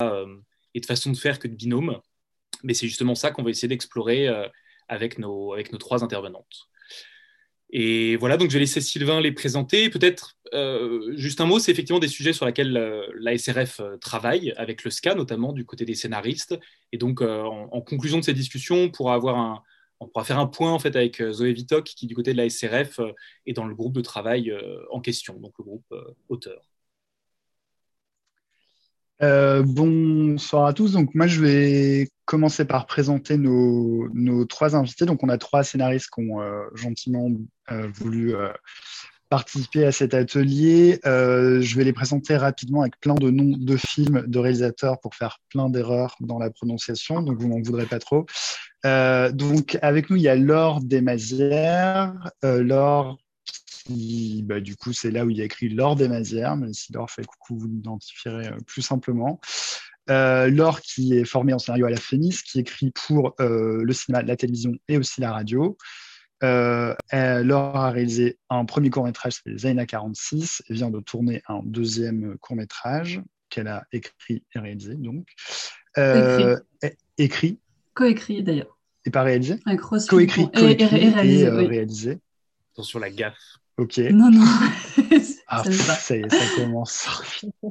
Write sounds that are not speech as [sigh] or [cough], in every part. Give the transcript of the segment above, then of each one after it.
et de façon de faire que de binôme. Mais c'est justement ça qu'on va essayer d'explorer avec, nos, avec nos trois intervenantes. Et voilà, donc je vais laisser Sylvain les présenter. Peut-être euh, juste un mot, c'est effectivement des sujets sur lesquels euh, la SRF euh, travaille, avec le SCA notamment du côté des scénaristes. Et donc, en, conclusion de cette discussion, on pourra, avoir un, on faire un point en fait avec Zoé Vitok, qui du côté de la SRF est dans le groupe de travail en question, donc le groupe auteur. Euh, bonsoir à tous. Donc moi, je vais commencer par présenter nos, nos trois invités. Donc on a trois scénaristes qui ont euh, gentiment euh, voulu participer à cet atelier. je vais les présenter rapidement avec plein de noms de films, de réalisateurs pour faire plein d'erreurs dans la prononciation. Donc vous m'en voudrez pas trop. donc avec nous, il y a Laure Desmazières. Laure bah, du coup, c'est là où il y a écrit Laure des Mazières, mais si Laure fait coucou, vous l'identifierez euh, plus simplement. Euh, Laure, qui est formée en scénario à la FENIS, qui écrit pour euh, le cinéma, la télévision et aussi la radio. Euh, Laure a réalisé un premier court-métrage, c'est Zaina 46, et vient de tourner un deuxième court-métrage qu'elle a écrit et réalisé. Donc. écrit. Coécrit d'ailleurs. Et pas réalisé Coécrit, et, réalisé. Et, réalisé. Attention la gaffe. Ok. Non, non. [laughs] ah, [laughs] ça y est, ça commence. [laughs]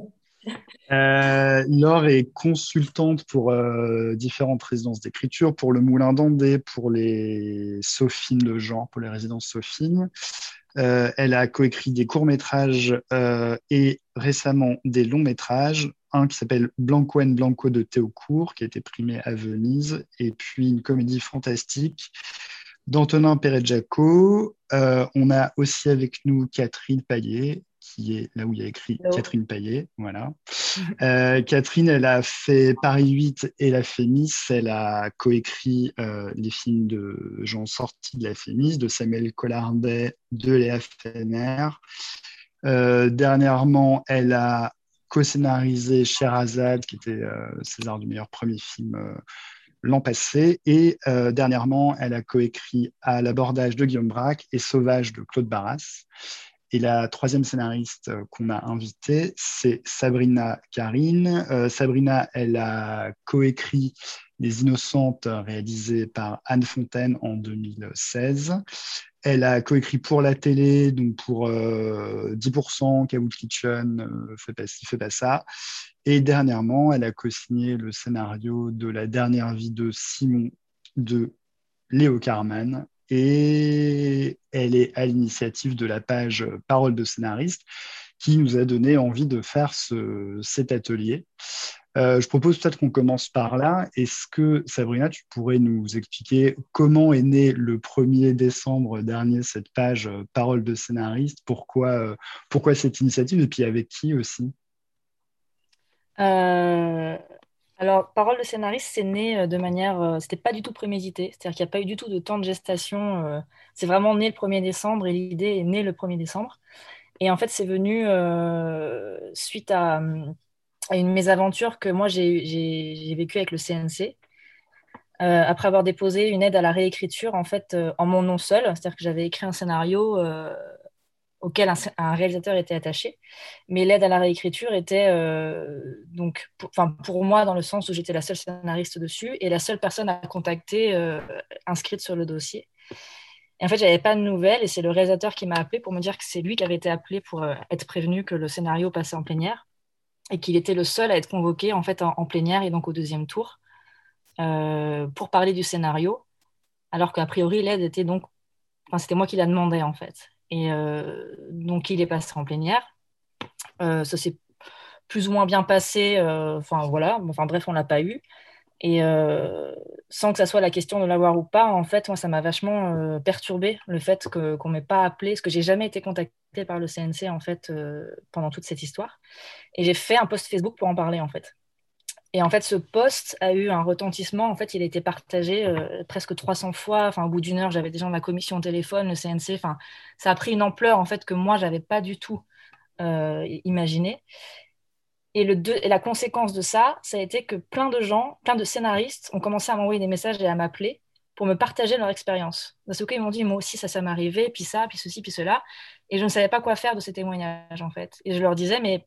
Euh, Laure est consultante pour euh, différentes résidences d'écriture, pour le Moulin d'Andé, pour les Sophines de genre, pour les résidences Sophines. Euh, elle a coécrit des courts-métrages et récemment des longs-métrages. Un qui s'appelle Blanco and Blanco de Théocourt, qui a été primé à Venise, et puis une comédie fantastique d'Antonin Perret-Jaco. Euh, on a aussi avec nous Catherine Paillet, qui est là où il y a écrit Catherine Paillet. Voilà. Euh, Catherine, elle a fait Paris 8 et la Fémis. Elle a coécrit euh, les films de gens sortis de la Fémis, de Samuel Collardet, de Léa Fener. dernièrement, elle a co-scénarisé Sherazade, qui était César du meilleur premier film l'an passé. Et euh, dernièrement, elle a coécrit à l'abordage de Guillaume Braque et Sauvage de Claude Barras. Et la troisième scénariste euh, qu'on a invitée, c'est Sabrina Karine. Euh, Sabrina, elle a coécrit Les Innocentes, réalisé par Anne Fontaine en 2016. Elle a coécrit pour la télé, donc pour 10%, Kawood Kitchen, euh, fait pas ci, fait pas ça. Et dernièrement, elle a co-signé le scénario de La dernière vie de Simon de Léo Carman. Et elle est à l'initiative de la page Parole de scénariste qui nous a donné envie de faire ce, cet atelier. Euh, je propose peut-être qu'on commence par là. Est-ce que, Sabrina, tu pourrais nous expliquer comment est né le 1er décembre dernier cette page euh, Parole de scénariste? Pourquoi, euh, pourquoi cette initiative? Et puis avec qui aussi? Alors, Parole de scénariste, c'est né de manière. c'était pas du tout prémédité, c'est-à-dire qu'il n'y a pas eu du tout de temps de gestation. c'est vraiment né le 1er décembre et l'idée est née le 1er décembre. Et en fait, c'est venu suite à une mésaventure que moi j'ai vécue avec le CNC. Euh, après avoir déposé une aide à la réécriture en fait euh, en mon nom seul, c'est-à-dire que j'avais écrit un scénario euh, auquel un, réalisateur était attaché, mais l'aide à la réécriture était donc pour, pour moi dans le sens où j'étais la seule scénariste dessus et la seule personne à contacter inscrite sur le dossier. Et en fait, j'avais pas de nouvelles et c'est le réalisateur qui m'a appelé pour me dire que c'est lui qui avait été appelé pour être prévenu que le scénario passait en plénière et qu'il était le seul à être convoqué en fait en, plénière et donc au deuxième tour euh, pour parler du scénario, alors qu'a priori l'aide était donc, enfin c'était moi qui la demandais en fait. Et euh, donc il est passé en plénière. Euh, ça s'est plus ou moins bien passé. Enfin voilà, enfin bref on l'a pas eu. Et sans que ça soit la question de l'avoir ou pas, en fait, moi, ça m'a vachement perturbé le fait qu'on ne m'ait pas appelé, parce que j'ai jamais été contacté par le CNC en fait euh, pendant toute cette histoire. Et j'ai fait un post Facebook pour en parler en fait. Et en fait, ce post a eu un retentissement. En fait, il a été partagé euh, presque 300 fois. Enfin, au bout d'une heure, j'avais des gens de la commission au téléphone, le CNC. Enfin, ça a pris une ampleur en fait que moi, j'avais pas du tout euh, imaginé. Et, la conséquence de ça, ça a été que plein de gens, plein de scénaristes ont commencé à m'envoyer des messages et à m'appeler pour me partager leur expérience. Parce qu'ils m'ont dit, moi aussi, ça, ça m'est arrivé, puis ça, puis ceci, puis cela. Et je ne savais pas quoi faire de ces témoignages, en fait. Et je leur disais, mais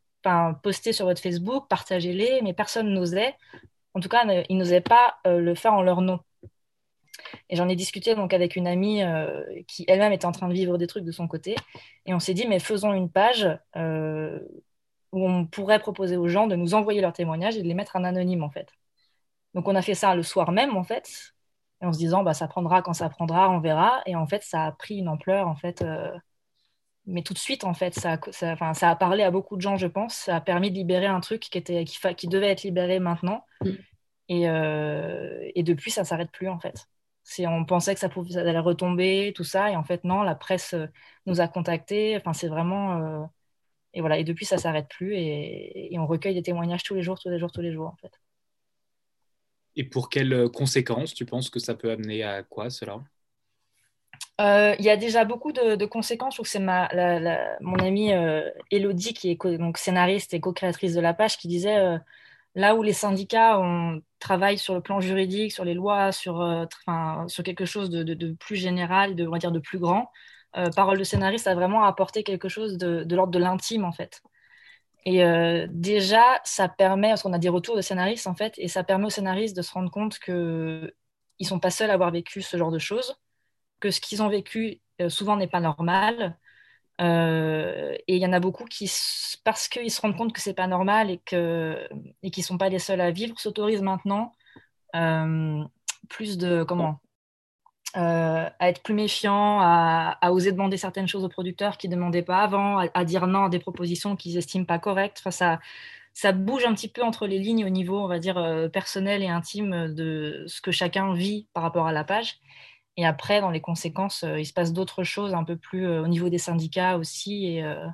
postez sur votre Facebook, partagez-les, mais personne n'osait. En tout cas, ils n'osaient pas le faire en leur nom. Et j'en ai discuté donc avec une amie euh, qui elle-même était en train de vivre des trucs de son côté. Et on s'est dit, mais faisons une page euh, où on pourrait proposer aux gens de nous envoyer leurs témoignages et de les mettre en anonyme, en fait. Donc on a fait ça le soir même, en fait, et en se disant, bah, ça prendra quand ça prendra, on verra. Et en fait, ça a pris une ampleur, en fait. Euh, mais tout de suite, en fait, ça, ça, ça, a parlé à beaucoup de gens, je pense. Ça a permis de libérer un truc qui, était, qui, qui devait être libéré maintenant. Mm. Et, et, depuis, ça ne s'arrête plus, en fait on pensait que ça, pouvait, allait retomber, tout ça, et en fait non, la presse euh, nous a contactés. Enfin, c'est vraiment euh, et voilà. Et depuis, ça s'arrête plus, et, on recueille des témoignages tous les jours, tous les jours, tous les jours, en fait. Et pour quelles conséquences tu penses que ça peut amener à quoi cela? Euh, il y a déjà beaucoup de, conséquences. C'est ma, mon amie Elodie, qui est donc scénariste et co-créatrice de la page, qui disait Là où les syndicats on travaille sur le plan juridique, sur les lois, sur, euh, sur quelque chose de, plus général, de, on va dire de plus grand, euh, Parole de scénariste a vraiment apporté quelque chose de, l'ordre de l'intime, en fait. Et euh, déjà, ça permet, parce qu'on a des retours de scénaristes, en fait, et ça permet aux scénaristes de se rendre compte qu'ils ne sont pas seuls à avoir vécu ce genre de choses, que ce qu'ils ont vécu souvent n'est pas normal, euh, et il y en a beaucoup qui, parce qu'ils se rendent compte que c'est pas normal et que et qu'ils sont pas les seuls à vivre, s'autorisent maintenant euh, plus de comment euh, à être plus méfiants, à, oser demander certaines choses aux producteurs qu'ils ne demandaient pas avant, à, dire non à des propositions qu'ils estiment pas correctes. Enfin, ça, bouge un petit peu entre les lignes au niveau, on va dire, personnel et intime de ce que chacun vit par rapport à la page. Et après, dans les conséquences, euh, il se passe d'autres choses un peu plus euh, au niveau des syndicats aussi, euh,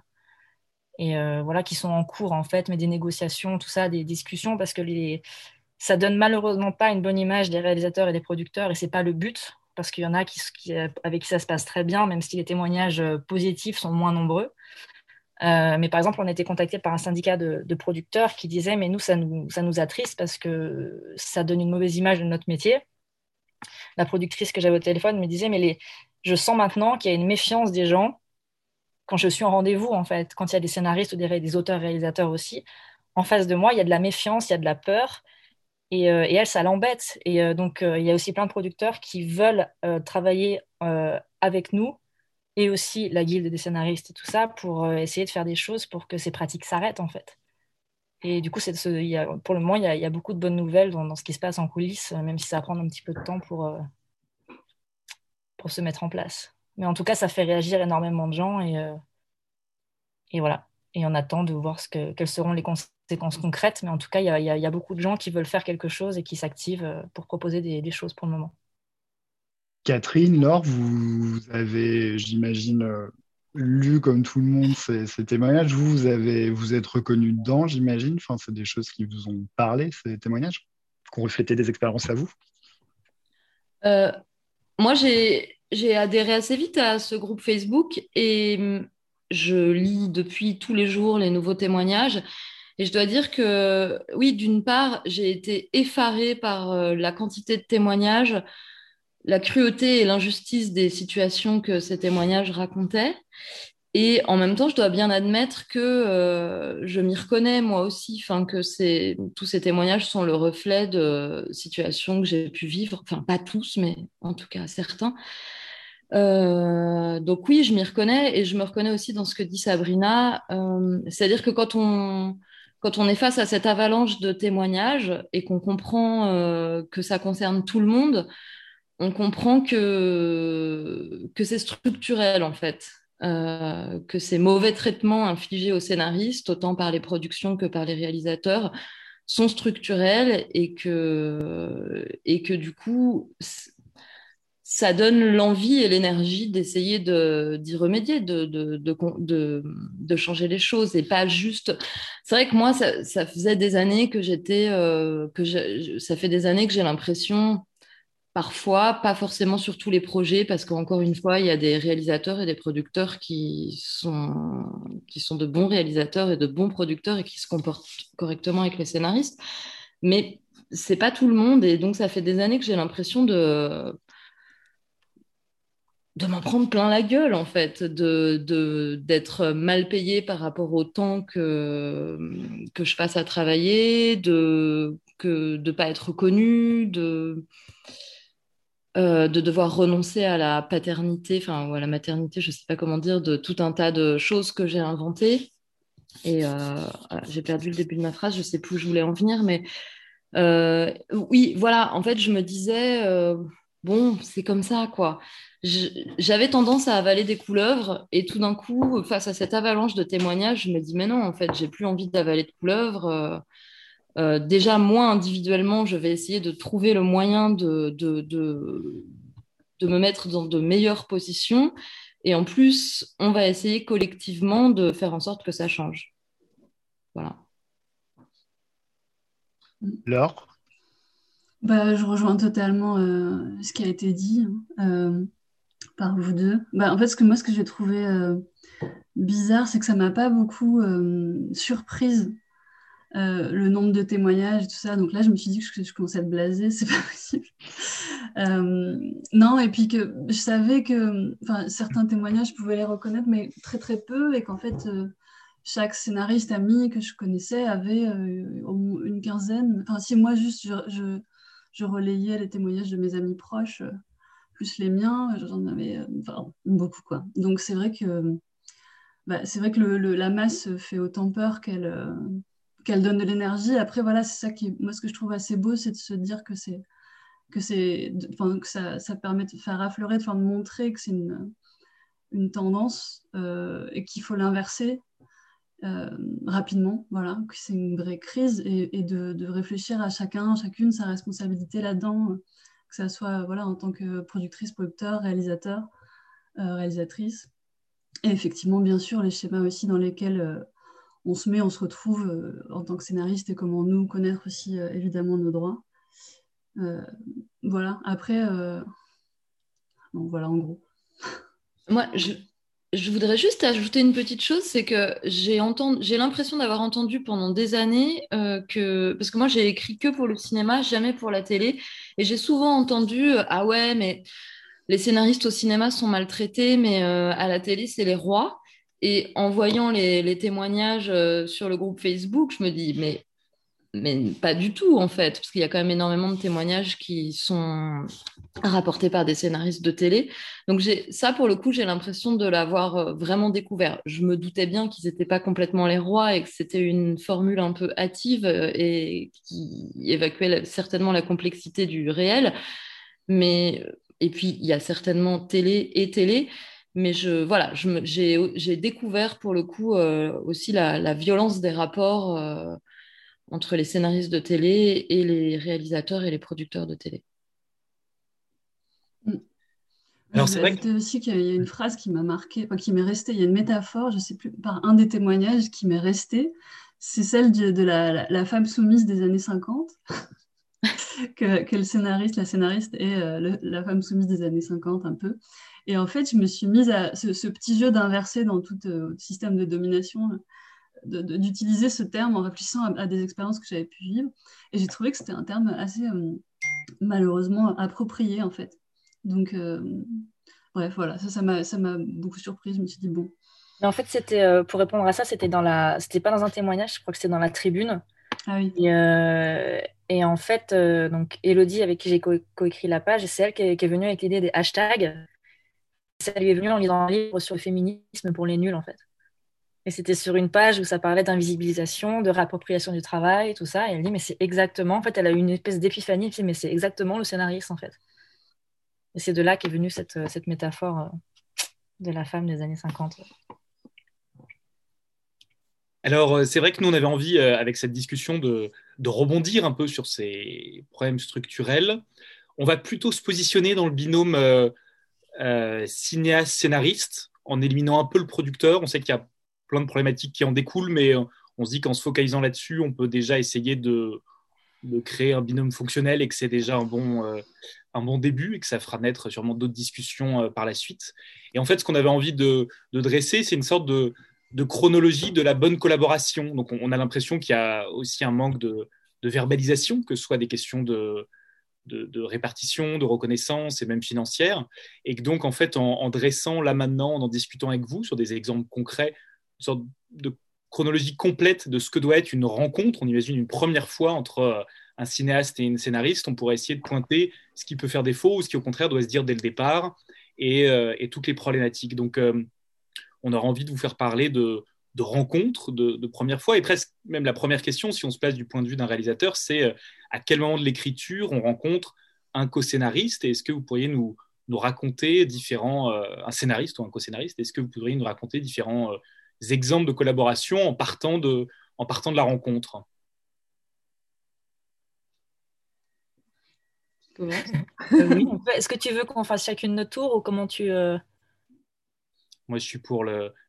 et voilà, qui sont en cours en fait, mais des négociations, tout ça, des discussions, parce que les, ça donne malheureusement pas une bonne image des réalisateurs et des producteurs, et c'est pas le but, parce qu'il y en a qui, avec qui ça se passe très bien, même si les témoignages positifs sont moins nombreux. mais par exemple, on a été contacté par un syndicat de, producteurs qui disait Mais nous ça, nous, ça nous attriste parce que ça donne une mauvaise image de notre métier la productrice que j'avais au téléphone me disait, mais je sens maintenant qu'il y a une méfiance des gens quand je suis en rendez-vous, en fait, quand il y a des scénaristes ou des, auteurs, réalisateurs aussi. En face de moi, il y a de la méfiance, il y a de la peur. Et, euh, elle, ça l'embête. Et euh, donc, euh, il y a aussi plein de producteurs qui veulent travailler avec nous et aussi la guilde des scénaristes et tout ça pour essayer de faire des choses pour que ces pratiques s'arrêtent, en fait. Et du coup, pour le moment, il y, a, beaucoup de bonnes nouvelles dans, ce qui se passe en coulisses, même si ça va prendre un petit peu de temps pour, pour se mettre en place. Mais en tout cas, ça fait réagir énormément de gens et, et voilà. Et on attend de voir ce que, quelles seront les conséquences concrètes. Mais en tout cas, il y, a, beaucoup de gens qui veulent faire quelque chose et qui s'activent pour proposer des, choses pour le moment. Catherine, Laure, vous avez, j'imagine, lu comme tout le monde ces, témoignages. Vous, vous, avez, vous êtes reconnu dedans, j'imagine. Enfin, c'est des choses qui vous ont parlé, ces témoignages, qui ont reflété des expériences à vous. Euh, moi, j'ai adhéré assez vite à ce groupe Facebook et hum, je lis depuis tous les jours les nouveaux témoignages. Et je dois dire que, oui, d'une part, j'ai été effarée par euh, la quantité de témoignages la cruauté et l'injustice des situations que ces témoignages racontaient. Et en même temps, je dois bien admettre que euh, je m'y reconnais moi aussi, que tous ces témoignages sont le reflet de situations que j'ai pu vivre, enfin pas tous, mais en tout cas certains. Euh, donc oui, je m'y reconnais et je me reconnais aussi dans ce que dit Sabrina, euh, c'est-à-dire que quand on quand on est face à cette avalanche de témoignages et qu'on comprend que ça concerne tout le monde, on comprend que, que c'est structurel en fait, euh, que ces mauvais traitements infligés aux scénaristes, autant par les productions que par les réalisateurs, sont structurels et que, et que du coup, ça donne l'envie et l'énergie d'essayer d'y remédier, de, changer les choses et pas juste. C'est vrai que moi, ça, faisait des années que j'étais, euh, ça fait des années que j'ai l'impression Parfois, pas forcément sur tous les projets, parce qu'encore une fois, il y a des réalisateurs et des producteurs qui sont, qui sont de bons réalisateurs et de bons producteurs et qui se comportent correctement avec les scénaristes. Mais c'est pas tout le monde, et donc ça fait des années que j'ai l'impression de de m'en prendre plein la gueule en fait, de d'être mal payé par rapport au temps que que je passe à travailler, de que de pas être connu, de euh, de devoir renoncer à la paternité, enfin ou à la maternité, je sais pas comment dire, de tout un tas de choses que j'ai inventées. Et euh, j'ai perdu le début de ma phrase, je sais plus où je voulais en venir, mais euh, oui, voilà. En fait, je me disais bon, c'est comme ça, quoi. J'avais tendance à avaler des couleuvres et tout d'un coup, face à cette avalanche de témoignages, je me dis, mais non, en fait, j'ai plus envie d'avaler de couleuvres. Euh, euh, déjà, moi, individuellement, je vais essayer de trouver le moyen de, de, de, de, me mettre dans de meilleures positions. Et en plus, on va essayer collectivement de faire en sorte que ça change. Voilà. Laure? Bah, je rejoins totalement euh, ce qui a été dit hein, euh, par vous deux. Bah, en fait, ce que moi, ce que j'ai trouvé euh, bizarre, c'est que ça m'a pas beaucoup surprise le nombre de témoignages et tout ça. Donc là, je me suis dit que je, commençais à être blasée, [laughs] c'est pas possible. non, et puis que je savais que certains témoignages, je pouvais les reconnaître, mais très très peu, et qu'en fait, chaque scénariste ami que je connaissais avait une quinzaine. Enfin, si moi, juste, je relayais les témoignages de mes amis proches, euh, plus les miens, j'en avais euh, beaucoup. Quoi. Donc c'est vrai que, bah, c'est vrai que la masse fait autant peur qu'elle euh, qu'elle donne de l'énergie. Après, voilà, c'est ça qui, moi, ce que je trouve assez beau, c'est de se dire que c'est que c'est, que ça, ça, permet de faire affleurer, de, de montrer que c'est une, une tendance et qu'il faut l'inverser euh, rapidement, voilà, que c'est une vraie crise et, de, réfléchir à chacun, chacune sa responsabilité là-dedans, que ça soit voilà, en tant que productrice, producteur, réalisateur, euh, réalisatrice. Et effectivement, bien sûr, les schémas aussi dans lesquels euh, on se met, on se retrouve en tant que scénariste et comment nous connaître aussi évidemment nos droits. voilà, après, voilà en gros. Moi, je, je voudrais juste ajouter une petite chose, c'est que j'ai l'impression d'avoir entendu pendant des années euh, que, parce que moi j'ai écrit que pour le cinéma, jamais pour la télé, et j'ai souvent entendu euh, ah ouais mais les scénaristes au cinéma sont maltraités, mais euh, à la télé c'est les rois. Et en voyant les témoignages sur le groupe Facebook, je me dis mais mais pas du tout en fait, parce qu'il y a quand même énormément de témoignages qui sont rapportés par des scénaristes de télé. Donc ça, pour le coup, j'ai l'impression de l'avoir euh, vraiment découvert. Je me doutais bien qu'ils n'étaient pas complètement les rois et que c'était une formule un peu hâtive euh, et qui évacuait certainement la complexité du réel. Mais et puis il y a certainement télé et télé. Mais je, voilà, j'ai découvert pour le coup euh, aussi la, violence des rapports entre les scénaristes de télé et les réalisateurs et les producteurs de télé. Mm. Alors, c'est vrai aussi qu'il y a une phrase qui m'a marqué, qui m'est restée, il y a une métaphore, je ne sais plus, par un des témoignages qui m'est resté, c'est celle de, la, femme soumise des années 50, [laughs] que, le scénariste, la scénariste est euh, la femme soumise des années 50 un peu. Et en fait, je me suis mise à ce, petit jeu d'inverser dans tout euh, système de domination d'utiliser ce terme en réfléchissant à, des expériences que j'avais pu vivre. Et j'ai trouvé que c'était un terme assez euh, malheureusement approprié en fait. Donc, euh, bref, voilà, ça, ça m'a beaucoup surprise. Je me suis dit, bon. Mais en fait, c'était euh, pour répondre à ça, c'était dans la, c'était pas dans un témoignage, je crois que c'était dans la tribune. Ah oui. Et, en fait, donc Elodie, avec qui j'ai coécrit la page, c'est elle qui est, venue avec l'idée des hashtags. Ça lui est venu en lisant un livre sur le féminisme pour les nuls, en fait. Et c'était sur une page où ça parlait d'invisibilisation, de réappropriation du travail, tout ça. Et elle dit, mais c'est exactement, en fait, elle a eu une espèce d'épiphanie, elle dit, mais c'est exactement le scénariste, en fait. Et c'est de là qu'est venue cette, cette métaphore euh, de la femme des années 50. Alors, euh, c'est vrai que nous, on avait envie, euh, avec cette discussion, de, de, rebondir un peu sur ces problèmes structurels. On va plutôt se positionner dans le binôme cinéaste-scénariste, en éliminant un peu le producteur. On sait qu'il y a plein de problématiques qui en découlent, mais euh, on se dit qu'en se focalisant là-dessus, on peut déjà essayer de, créer un binôme fonctionnel et que c'est déjà un bon, euh, un bon début et que ça fera naître sûrement d'autres discussions euh, par la suite. Et en fait, ce qu'on avait envie de, dresser, c'est une sorte de, chronologie de la bonne collaboration. Donc, on, a l'impression qu'il y a aussi un manque de, verbalisation, que ce soit des questions de, de, répartition, de reconnaissance et même financière. Et donc, en fait, en, dressant là maintenant, en en discutant avec vous sur des exemples concrets, sorte de chronologie complète de ce que doit être une rencontre, on imagine une première fois entre euh, un cinéaste et une scénariste, on pourrait essayer de pointer ce qui peut faire défaut ou ce qui au contraire doit se dire dès le départ et, euh, toutes les problématiques. Donc, euh, on aura envie de vous faire parler de, rencontres de, première fois et presque même la première question, si on se place du point de vue d'un réalisateur, c'est à quel moment de l'écriture on rencontre un co-scénariste et est-ce que vous pourriez nous raconter différents, un scénariste ou un co-scénariste, est-ce que vous pourriez nous raconter différents exemples de collaboration en partant de, en partant de la rencontre euh, Est-ce que tu veux qu'on fasse chacune notre tour ou comment tu... Euh, Moi, je suis pour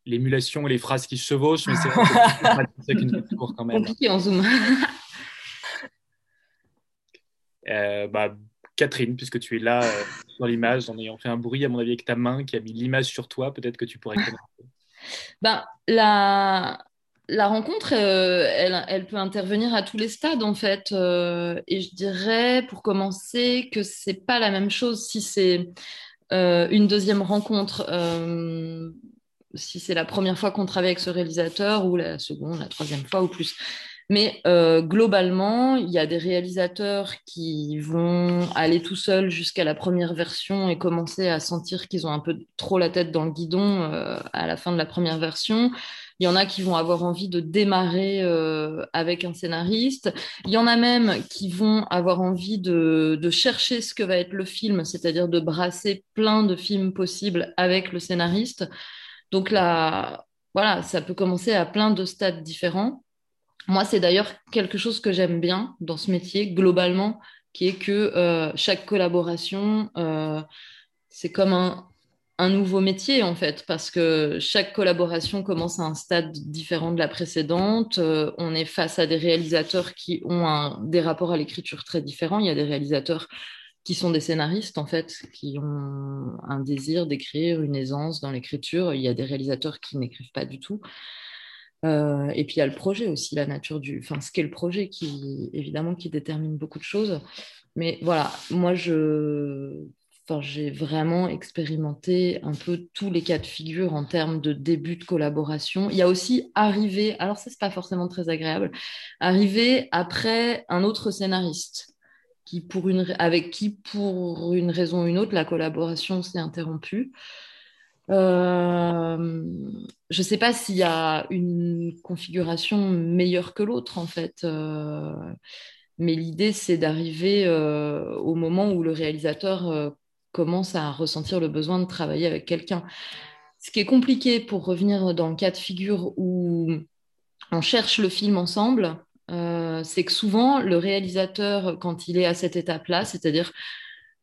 l'émulation et les phrases qui se chevauchent, mais c'est [laughs] chacune notre tour quand même. Compliqué en zoom. [laughs] Euh, bah, Catherine, puisque tu es là dans l'image, en ayant fait un bruit, à mon avis, avec ta main qui a mis l'image sur toi, peut-être que tu pourrais commencer. Ben, la, la rencontre, euh, elle, elle, peut intervenir à tous les stades en fait. Euh, et je dirais, pour commencer, que c'est pas la même chose si c'est euh, une deuxième rencontre, si c'est la première fois qu'on travaille avec ce réalisateur ou la seconde, la troisième fois ou plus. Mais globalement, il y a des réalisateurs qui vont aller tout seuls jusqu'à la première version et commencer à sentir qu'ils ont un peu trop la tête dans le guidon à la fin de la première version. Il y en a qui vont avoir envie de démarrer euh, avec un scénariste. Il y en a même qui vont avoir envie de, chercher ce que va être le film, c'est-à-dire de brasser plein de films possibles avec le scénariste. Donc là, voilà, ça peut commencer à plein de stades différents. Moi, c'est d'ailleurs quelque chose que j'aime bien dans ce métier, globalement, qui est que euh, chaque collaboration, euh, c'est comme un, nouveau métier en fait, parce que chaque collaboration commence à un stade différent de la précédente. Euh, on est face à des réalisateurs qui ont des rapports à l'écriture très différents. Il y a des réalisateurs qui sont des scénaristes en fait, qui ont un désir d'écrire, une aisance dans l'écriture. Il y a des réalisateurs qui n'écrivent pas du tout. Euh, et puis il y a le projet aussi, la nature du, enfin ce qu'est le projet qui évidemment qui détermine beaucoup de choses. Mais voilà, moi je j'ai vraiment expérimenté un peu tous les cas de figure en termes de début de collaboration. Il y a aussi arrivé, alors ça c'est pas forcément très agréable, arriver après un autre scénariste qui pour une, avec qui pour une raison ou une autre la collaboration s'est interrompue. Euh, je ne sais pas s'il y a une configuration meilleure que l'autre en fait. Euh, mais l'idée, c'est d'arriver euh, au moment où le réalisateur commence à ressentir le besoin de travailler avec quelqu'un. Ce qui est compliqué pour revenir dans le cas de figure où on cherche le film ensemble, c'est que souvent le réalisateur, quand il est à cette étape-là, c'est-à-dire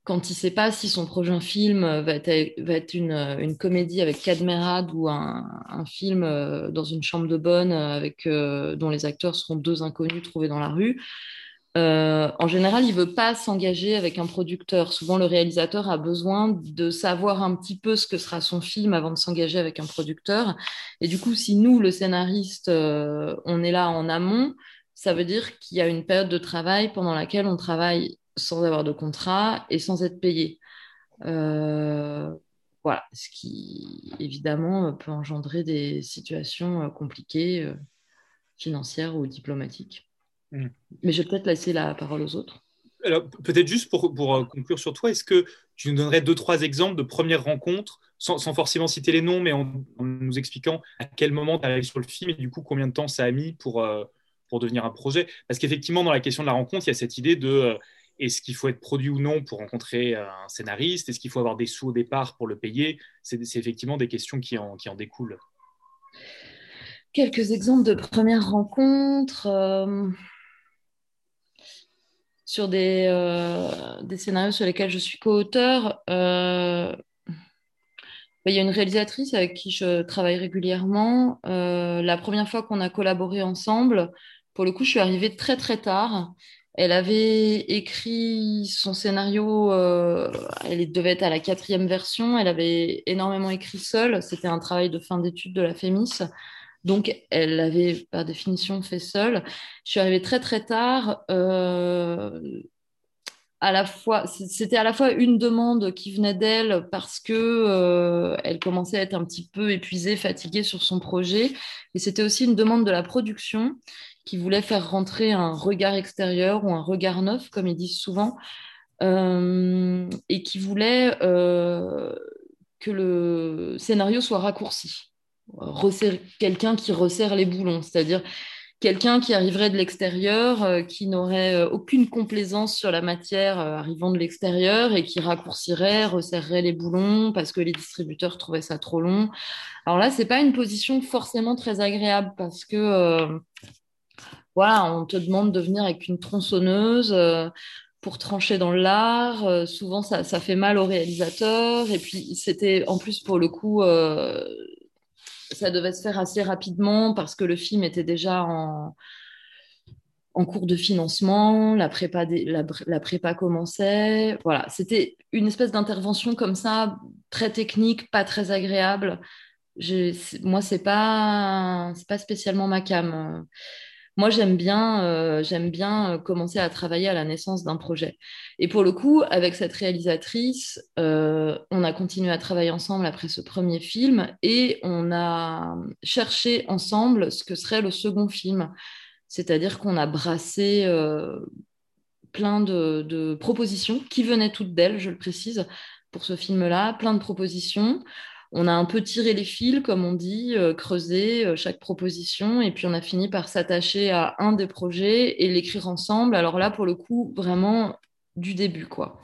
quand il ne sait pas si son prochain film va être, une, comédie avec Cadmerade ou un, film euh, dans une chambre de bonne avec, euh, dont les acteurs seront deux inconnus trouvés dans la rue, euh, en général, il veut pas s'engager avec un producteur. Souvent, le réalisateur a besoin de savoir un petit peu ce que sera son film avant de s'engager avec un producteur. Et du coup, si nous, le scénariste, euh, on est là en amont, ça veut dire qu'il y a une période de travail pendant laquelle on travaille sans avoir de contrat et sans être payé. Euh, voilà, ce qui évidemment peut engendrer des situations compliquées, financières ou diplomatiques. Mm. Mais je vais peut-être laisser la parole aux autres. Alors, peut-être juste pour, pour, euh, conclure sur toi, est-ce que tu nous donnerais deux, trois exemples de premières rencontres, sans, sans forcément citer les noms, mais en, nous expliquant à quel moment tu arrives sur le film et du coup combien de temps ça a mis pour, euh, pour devenir un projet? Parce qu'effectivement, dans la question de la rencontre, il y a cette idée de euh, est-ce qu'il faut être produit ou non pour rencontrer un scénariste? Est-ce qu'il faut avoir des sous au départ pour le payer? C'est effectivement des questions qui en, découlent. Quelques exemples de premières rencontres sur des, euh, des, scénarios sur lesquels je suis co-auteur, euh, bah, il y a une réalisatrice avec qui je travaille régulièrement. Euh, la première fois qu'on a collaboré ensemble, pour le coup, je suis arrivée très très tard. Elle avait écrit son scénario, elle devait être à la quatrième version, elle avait énormément écrit seule, c'était un travail de fin d'études de la FEMIS. Donc, elle l'avait par définition fait seule. Je suis arrivée très très tard. Euh, à la fois, c'était à la fois une demande qui venait d'elle parce que euh, elle commençait à être un petit peu épuisée, fatiguée sur son projet, et c'était aussi une demande de la production qui voulait faire rentrer un regard extérieur ou un regard neuf, comme ils disent souvent, euh, et qui voulait euh, que le scénario soit raccourci, quelqu'un qui resserre les boulons, c'est-à-dire quelqu'un qui arriverait de l'extérieur, euh, qui n'aurait aucune complaisance sur la matière arrivant de l'extérieur et qui raccourcirait, resserrerait les boulons parce que les distributeurs trouvaient ça trop long. Alors là, c'est pas une position forcément très agréable parce que voilà, on te demande de venir avec une tronçonneuse pour trancher dans l'art. souvent, ça, fait mal au réalisateur. Et puis, c'était en plus pour le coup ça devait se faire assez rapidement parce que le film était déjà en, cours de financement, la prépa, la, prépa commençait. Voilà, c'était une espèce d'intervention comme ça, très technique, pas très agréable. moi, c'est pas, pas spécialement ma cam. Moi, j'aime bien, euh, j'aime bien euh, commencer à travailler à la naissance d'un projet. Et pour le coup, avec cette réalisatrice, euh, on a continué à travailler ensemble après ce premier film et on a cherché ensemble ce que serait le second film. C'est-à-dire qu'on a brassé plein de propositions qui venaient toutes d'elle, je le précise, pour ce film-là, plein de propositions on a un peu tiré les fils, comme on dit, euh, creusé euh, chaque proposition, et puis on a fini par s'attacher à un des projets et l'écrire ensemble. Alors là, pour le coup, vraiment du début, quoi.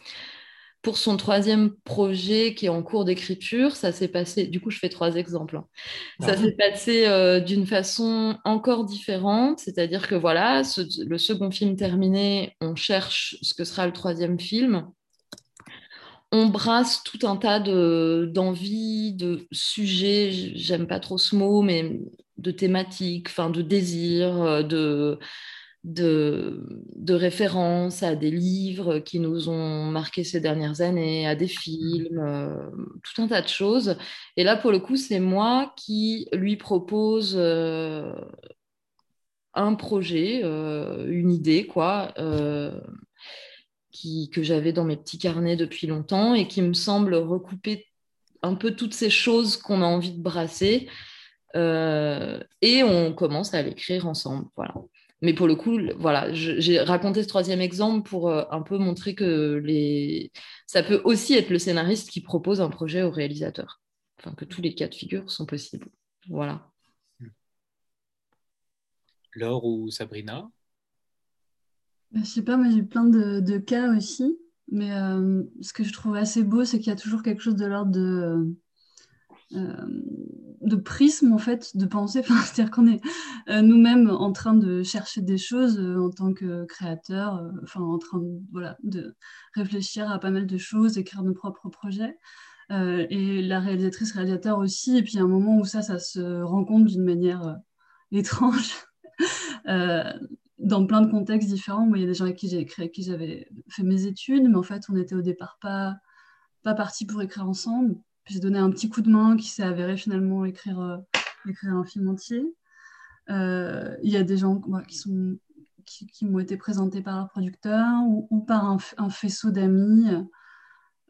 Pour son troisième projet qui est en cours d'écriture, ça s'est passé, du coup je fais trois exemples, hein. ça s'est passé euh, d'une façon encore différente, c'est-à-dire que voilà, le second film terminé, on cherche ce que sera le troisième film, on brasse tout un tas d'envies, de, sujets, j'aime pas trop ce mot, mais de thématiques, enfin de désirs, euh, de, de, références à des livres qui nous ont marqués ces dernières années, à des films, euh, tout un tas de choses. Et là, pour le coup, c'est moi qui lui propose euh, un projet, une idée, quoi que j'avais dans mes petits carnets depuis longtemps et qui me semble recouper un peu toutes ces choses qu'on a envie de brasser. Euh, et on commence à l'écrire ensemble. Voilà. Mais pour le coup, voilà, j'ai raconté ce troisième exemple pour euh, un peu montrer que les... ça peut aussi être le scénariste qui propose un projet au réalisateur. Enfin, que tous les cas de figure sont possibles. Voilà. Laure ou Sabrina? Je sais pas, moi j'ai plein de, cas aussi, mais euh, ce que je trouve assez beau, c'est qu'il y a toujours quelque chose de l'ordre de, euh, de prisme en fait, de pensée. [laughs] C'est-à-dire qu'on est, euh, nous-mêmes en train de chercher des choses en tant que créateurs, enfin en train de, voilà, de réfléchir à pas mal de choses, écrire nos propres projets. et la réalisatrice, réalisateur aussi. Et puis il y a un moment où ça, ça se rencontre d'une manière étrange [laughs] dans plein de contextes différents. Il y a des gens avec qui j'ai écrit, qui j'avais fait mes études, mais en fait, on était au départ pas, pas partis pour écrire ensemble. J'ai donné un petit coup de main qui s'est avéré finalement écrire, euh, écrire un film entier. Euh, il y a des gens qui sont qui, m'ont été présentés par leur producteur ou, par un, un faisceau d'amis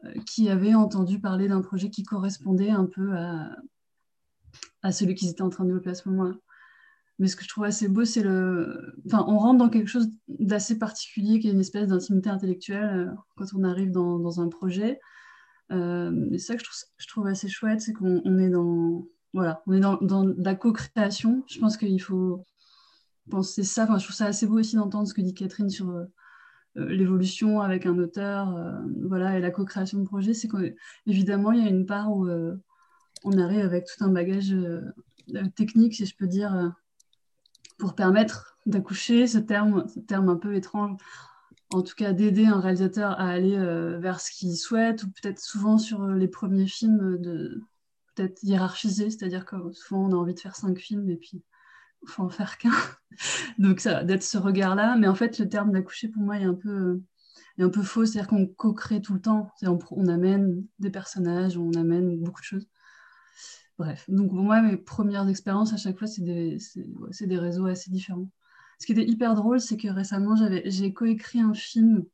euh, qui avaient entendu parler d'un projet qui correspondait un peu à, à celui qu'ils étaient en train de développer à ce moment-là. Mais ce que je trouve assez beau, c'est le. Enfin, on rentre dans quelque chose d'assez particulier, qui est une espèce d'intimité intellectuelle euh, quand on arrive dans, dans un projet. Euh, c'est ça que je trouve, je trouve assez chouette, c'est qu'on est dans. Voilà, on est dans, dans la co-création. Je pense qu'il faut penser ça. Enfin, je trouve ça assez beau aussi d'entendre ce que dit Catherine sur euh, l'évolution avec un auteur, voilà, et la co-création de projet. C'est qu'évidemment, il y a une part où on arrive avec tout un bagage technique, si je peux dire, pour permettre d'accoucher, ce terme, ce terme un peu étrange, en tout cas d'aider un réalisateur à aller euh, vers ce qu'il souhaite, ou peut-être souvent sur euh, les premiers films, de peut-être hiérarchiser, c'est-à-dire que souvent on a envie de faire cinq films et puis il faut en faire qu'un. [laughs] Donc ça, d'être ce regard-là, mais en fait le terme d'accoucher pour moi est un peu, est un peu faux, c'est-à-dire qu'on co-crée tout le temps, on amène des personnages, on amène beaucoup de choses. Bref, donc pour moi, mes premières expériences à chaque fois, c'est des, réseaux assez différents. Ce qui était hyper drôle, c'est que récemment, j'ai coécrit un film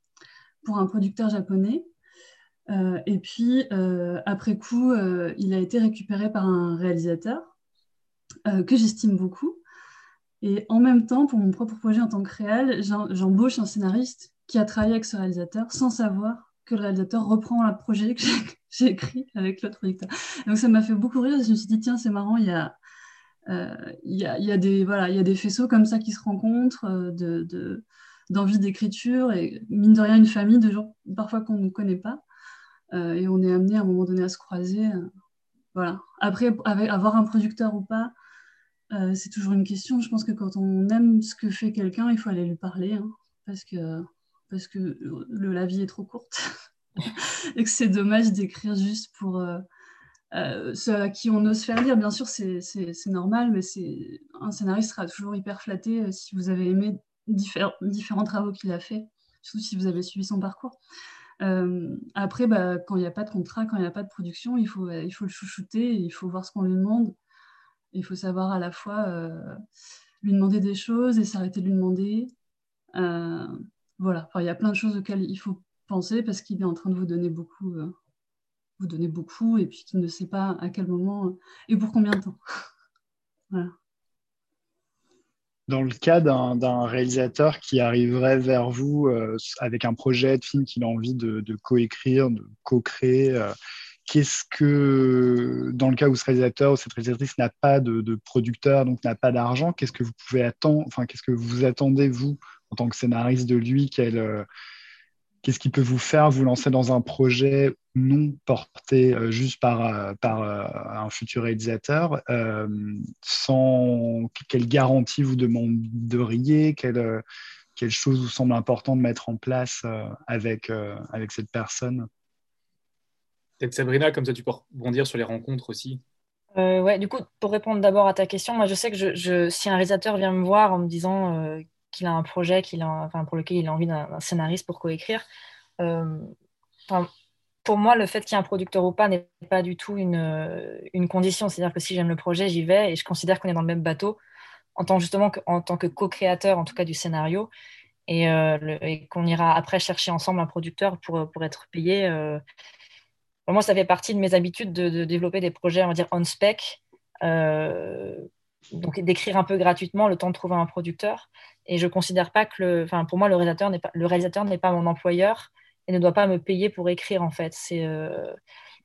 pour un producteur japonais. et puis, après coup, il a été récupéré par un réalisateur que j'estime beaucoup. Et en même temps, pour mon propre projet en tant que réel, j'embauche un scénariste qui a travaillé avec ce réalisateur sans savoir que le réalisateur reprend le projet que j'ai écrit avec l'autre producteur. Donc ça m'a fait beaucoup rire. Je me suis dit, tiens, c'est marrant, il y a, euh, il, y a, il, y a des, voilà, il y a des faisceaux comme ça qui se rencontrent, euh, de, d'envie d'écriture et mine de rien une famille de gens parfois qu'on ne connaît pas. Euh, et on est amené à un moment donné à se croiser. voilà. Après, avoir un producteur ou pas, c'est toujours une question. Je pense que quand on aime ce que fait quelqu'un, il faut aller lui parler, hein, parce que, parce que le, la vie est trop courte [laughs] et que c'est dommage d'écrire juste pour euh, euh, ceux à qui on ose faire lire. Bien sûr, c'est normal, mais un scénariste sera toujours hyper flatté si vous avez aimé différents travaux qu'il a fait, surtout si vous avez suivi son parcours. après, bah, quand il n'y a pas de contrat, quand il n'y a pas de production, il faut, le chouchouter, il faut voir ce qu'on lui demande. Il faut savoir à la fois euh, lui demander des choses et s'arrêter de lui demander. Euh, voilà, il y a plein de choses auxquelles il faut penser parce qu'il est en train de vous donner beaucoup, euh, vous beaucoup et puis qu'il ne sait pas à quel moment et pour combien de temps. [laughs] Dans le cas d'un réalisateur qui arriverait vers vous avec un projet de film qu'il a envie de, de coécrire, de co-créer, qu'est-ce que, dans le cas où ce réalisateur ou cette réalisatrice n'a pas de, producteur, donc n'a pas d'argent, qu'est-ce que vous pouvez attendre, enfin, qu'est-ce que vous attendez, vous, en tant que scénariste de lui, euh, qu'est-ce qui peut vous faire vous lancer dans un projet non porté euh, juste par, euh, par un futur réalisateur, sans quelle garantie vous demanderiez, quelle, quelle chose vous semble important de mettre en place avec, avec cette personne? Peut-être Sabrina, comme ça tu peux rebondir sur les rencontres aussi. Euh, ouais, du coup, pour répondre d'abord à ta question, moi je sais que je, si un réalisateur vient me voir en me disant euh, qu'il a un projet qu'il enfin, pour lequel il a envie d'un scénariste pour coécrire, euh, pour moi, le fait qu'il y ait un producteur ou pas n'est pas du tout une, une condition. C'est-à-dire que si j'aime le projet, j'y vais et je considère qu'on est dans le même bateau en tant, justement, en tant que co-créateur, en tout cas du scénario, et, et qu'on ira après chercher ensemble un producteur pour, pour être payé moi, ça fait partie de mes habitudes de, développer des projets, on va dire, on spec. Euh, donc d'écrire un peu gratuitement le temps de trouver un producteur. Et je considère pas que le, enfin pour moi le réalisateur n'est pas le réalisateur n'est pas mon employeur et ne doit pas me payer pour écrire en fait. C'est euh,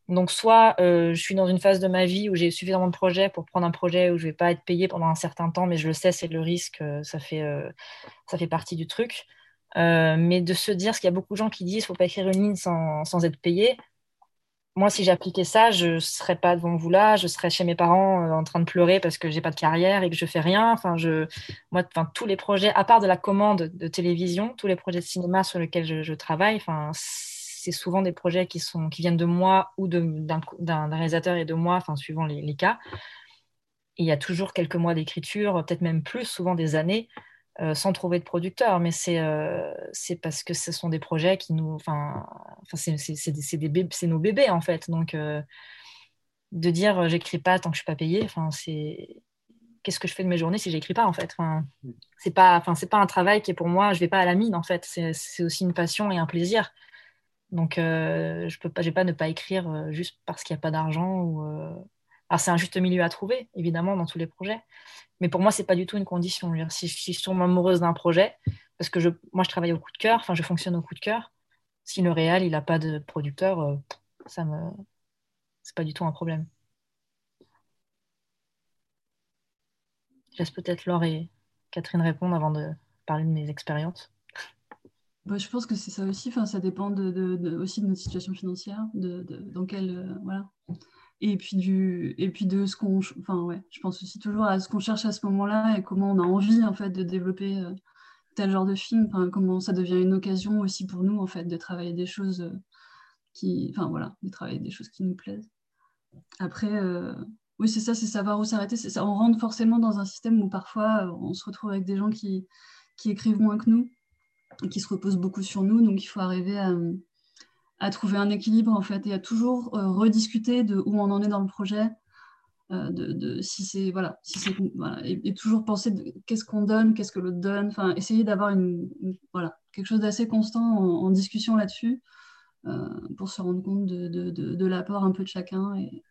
donc soit euh, je suis dans une phase de ma vie où j'ai suffisamment de projets pour prendre un projet où je vais pas être payé pendant un certain temps, mais je le sais c'est le risque, ça fait ça fait partie du truc. mais de se dire, ce qu'il y a beaucoup de gens qui disent, faut pas écrire une ligne sans, sans être payé moi, si j'appliquais ça, je serais pas devant vous là, je serais chez mes parents euh, en train de pleurer parce que j'ai pas de carrière et que je fais rien. Enfin, je, moi, enfin, tous les projets, à part de la commande de télévision, tous les projets de cinéma sur lesquels je, travaille, enfin, c'est souvent des projets qui sont, qui viennent de moi ou d'un réalisateur et de moi, enfin, suivant les, cas. Il y a toujours quelques mois d'écriture, peut-être même plus, souvent des années. Euh, sans trouver de producteur, mais euh, c'est parce que ce sont des projets qui nous. Enfin, c'est nos bébés en fait. Donc, euh, de dire j'écris pas tant que je suis pas payé, enfin, c'est. Qu'est-ce que je fais de mes journées si j'écris pas en fait? Enfin, C'est pas, enfin, c'est pas un travail qui est pour moi. Je vais pas à la mine en fait. C'est aussi une passion et un plaisir. Donc, je peux pas, j'ai pas ne pas écrire juste parce qu'il n'y a pas d'argent ou c'est un juste milieu à trouver, évidemment, dans tous les projets. Mais pour moi, c'est pas du tout une condition. Si, je suis amoureuse d'un projet, parce que moi, je travaille au coup de cœur, enfin, je fonctionne au coup de cœur. Si le réel, il n'a pas de producteur, euh, ça me, pas du tout un problème. Je laisse peut-être Laure et Catherine répondre avant de parler de mes expériences. Bah, je pense que c'est ça aussi. Ça dépend aussi de notre situation financière, de, dans quelle euh, voilà et puis du et puis de ce qu'on enfin ouais je pense aussi toujours à ce qu'on cherche à ce moment-là et comment on a envie en fait de développer euh, tel genre de film. Comment ça devient une occasion aussi pour nous en fait de travailler des choses euh, qui enfin voilà de travailler des choses qui nous plaisent. Après euh, oui c'est ça c'est savoir où s'arrêter. C'est ça on rentre forcément dans un système où parfois on se retrouve avec des gens qui qui écrivent moins que nous et qui se reposent beaucoup sur nous. Donc il faut arriver à à trouver un équilibre en fait et à toujours euh, rediscuter de où on en est dans le projet. de, si c'est voilà, si c'est et, toujours penser qu'est-ce qu'on donne, qu'est-ce que l'autre donne, enfin essayer d'avoir une, voilà quelque chose d'assez constant en, discussion là-dessus pour se rendre compte de, de l'apport un peu de chacun et,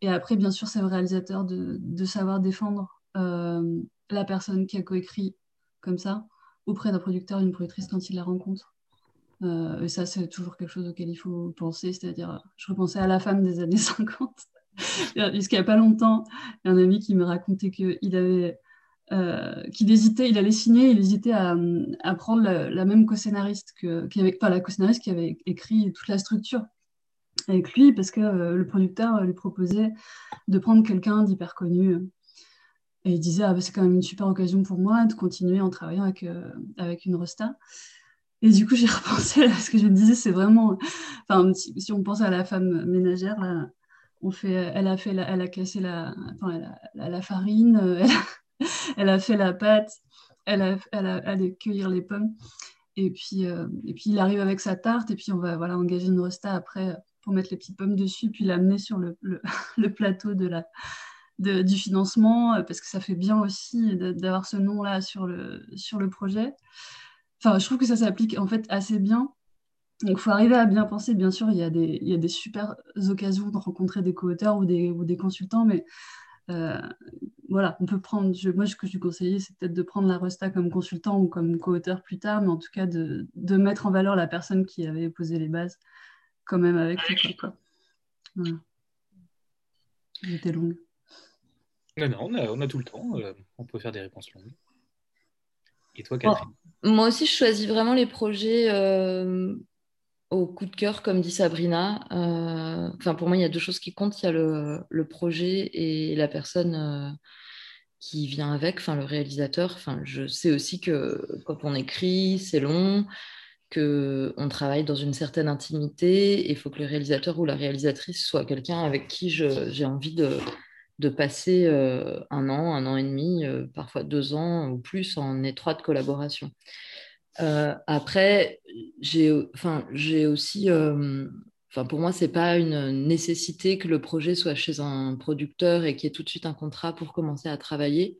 et après, bien sûr, c'est au réalisateur de, de savoir défendre euh, la personne qui a coécrit comme ça auprès d'un producteur d'une productrice quand il la rencontre. Euh, et ça, c'est toujours quelque chose auquel il faut penser. C'est-à-dire, je repensais à la femme des années 50. Jusqu'il n'y a pas longtemps, un ami qui me racontait qu'il avait. Euh, qu'il hésitait, il allait signer, il hésitait à, à prendre la, même co-scénariste que, qui avait, pas la co-scénariste qui avait écrit toute la structure avec lui parce que euh, le producteur lui proposait de prendre quelqu'un d'hyper connu. Et il disait, ah, bah, c'est quand même une super occasion pour moi de continuer en travaillant avec, avec une Rosta. Et du coup, j'ai [laughs] repensé à ce que je disais, c'est vraiment. Enfin, si, on pense à la femme ménagère, on fait, elle, a fait elle a cassé la, la, farine, euh, [laughs] elle a, fait la pâte, elle a, elle a, allé cueillir les pommes. Et puis, et puis, il arrive avec sa tarte, et puis on va voilà, engager une Rosta après pour mettre les petites pommes dessus, puis l'amener sur le, le, [laughs] plateau de la, de, du financement, euh, parce que ça fait bien aussi d'avoir ce nom-là sur le, sur le projet. Enfin, je trouve que ça s'applique en fait assez bien. Donc, il faut arriver à bien penser. Bien sûr, il y a des, il y a des super occasions de rencontrer des co-auteurs ou des, ou des consultants, mais euh, voilà, on peut prendre. Je, moi, ce que je conseillais, c'est peut-être de prendre la Resta comme consultant ou comme co-auteur plus tard, mais en tout cas de, de, mettre en valeur la personne qui avait posé les bases quand même avec lui. Quoi. Voilà. longue. Non, non, on a, tout le temps. Euh, on peut faire des réponses longues. Et toi, Catherine Moi aussi, je choisis vraiment les projets euh, au coup de cœur, comme dit Sabrina. Euh, enfin, pour moi, il y a deux choses qui comptent. Il y a le, le projet et la personne qui vient avec, enfin, le réalisateur. Enfin, je sais aussi que quand on écrit, c'est long qu'on travaille dans une certaine intimité il faut que le réalisateur ou la réalisatrice soit quelqu'un avec qui j'ai envie de, de passer euh, un an, un an et demi, euh, parfois deux ans ou plus en étroite collaboration. Euh, après, j'ai aussi, pour moi, ce n'est pas une nécessité que le projet soit chez un producteur et qu'il y ait tout de suite un contrat pour commencer à travailler.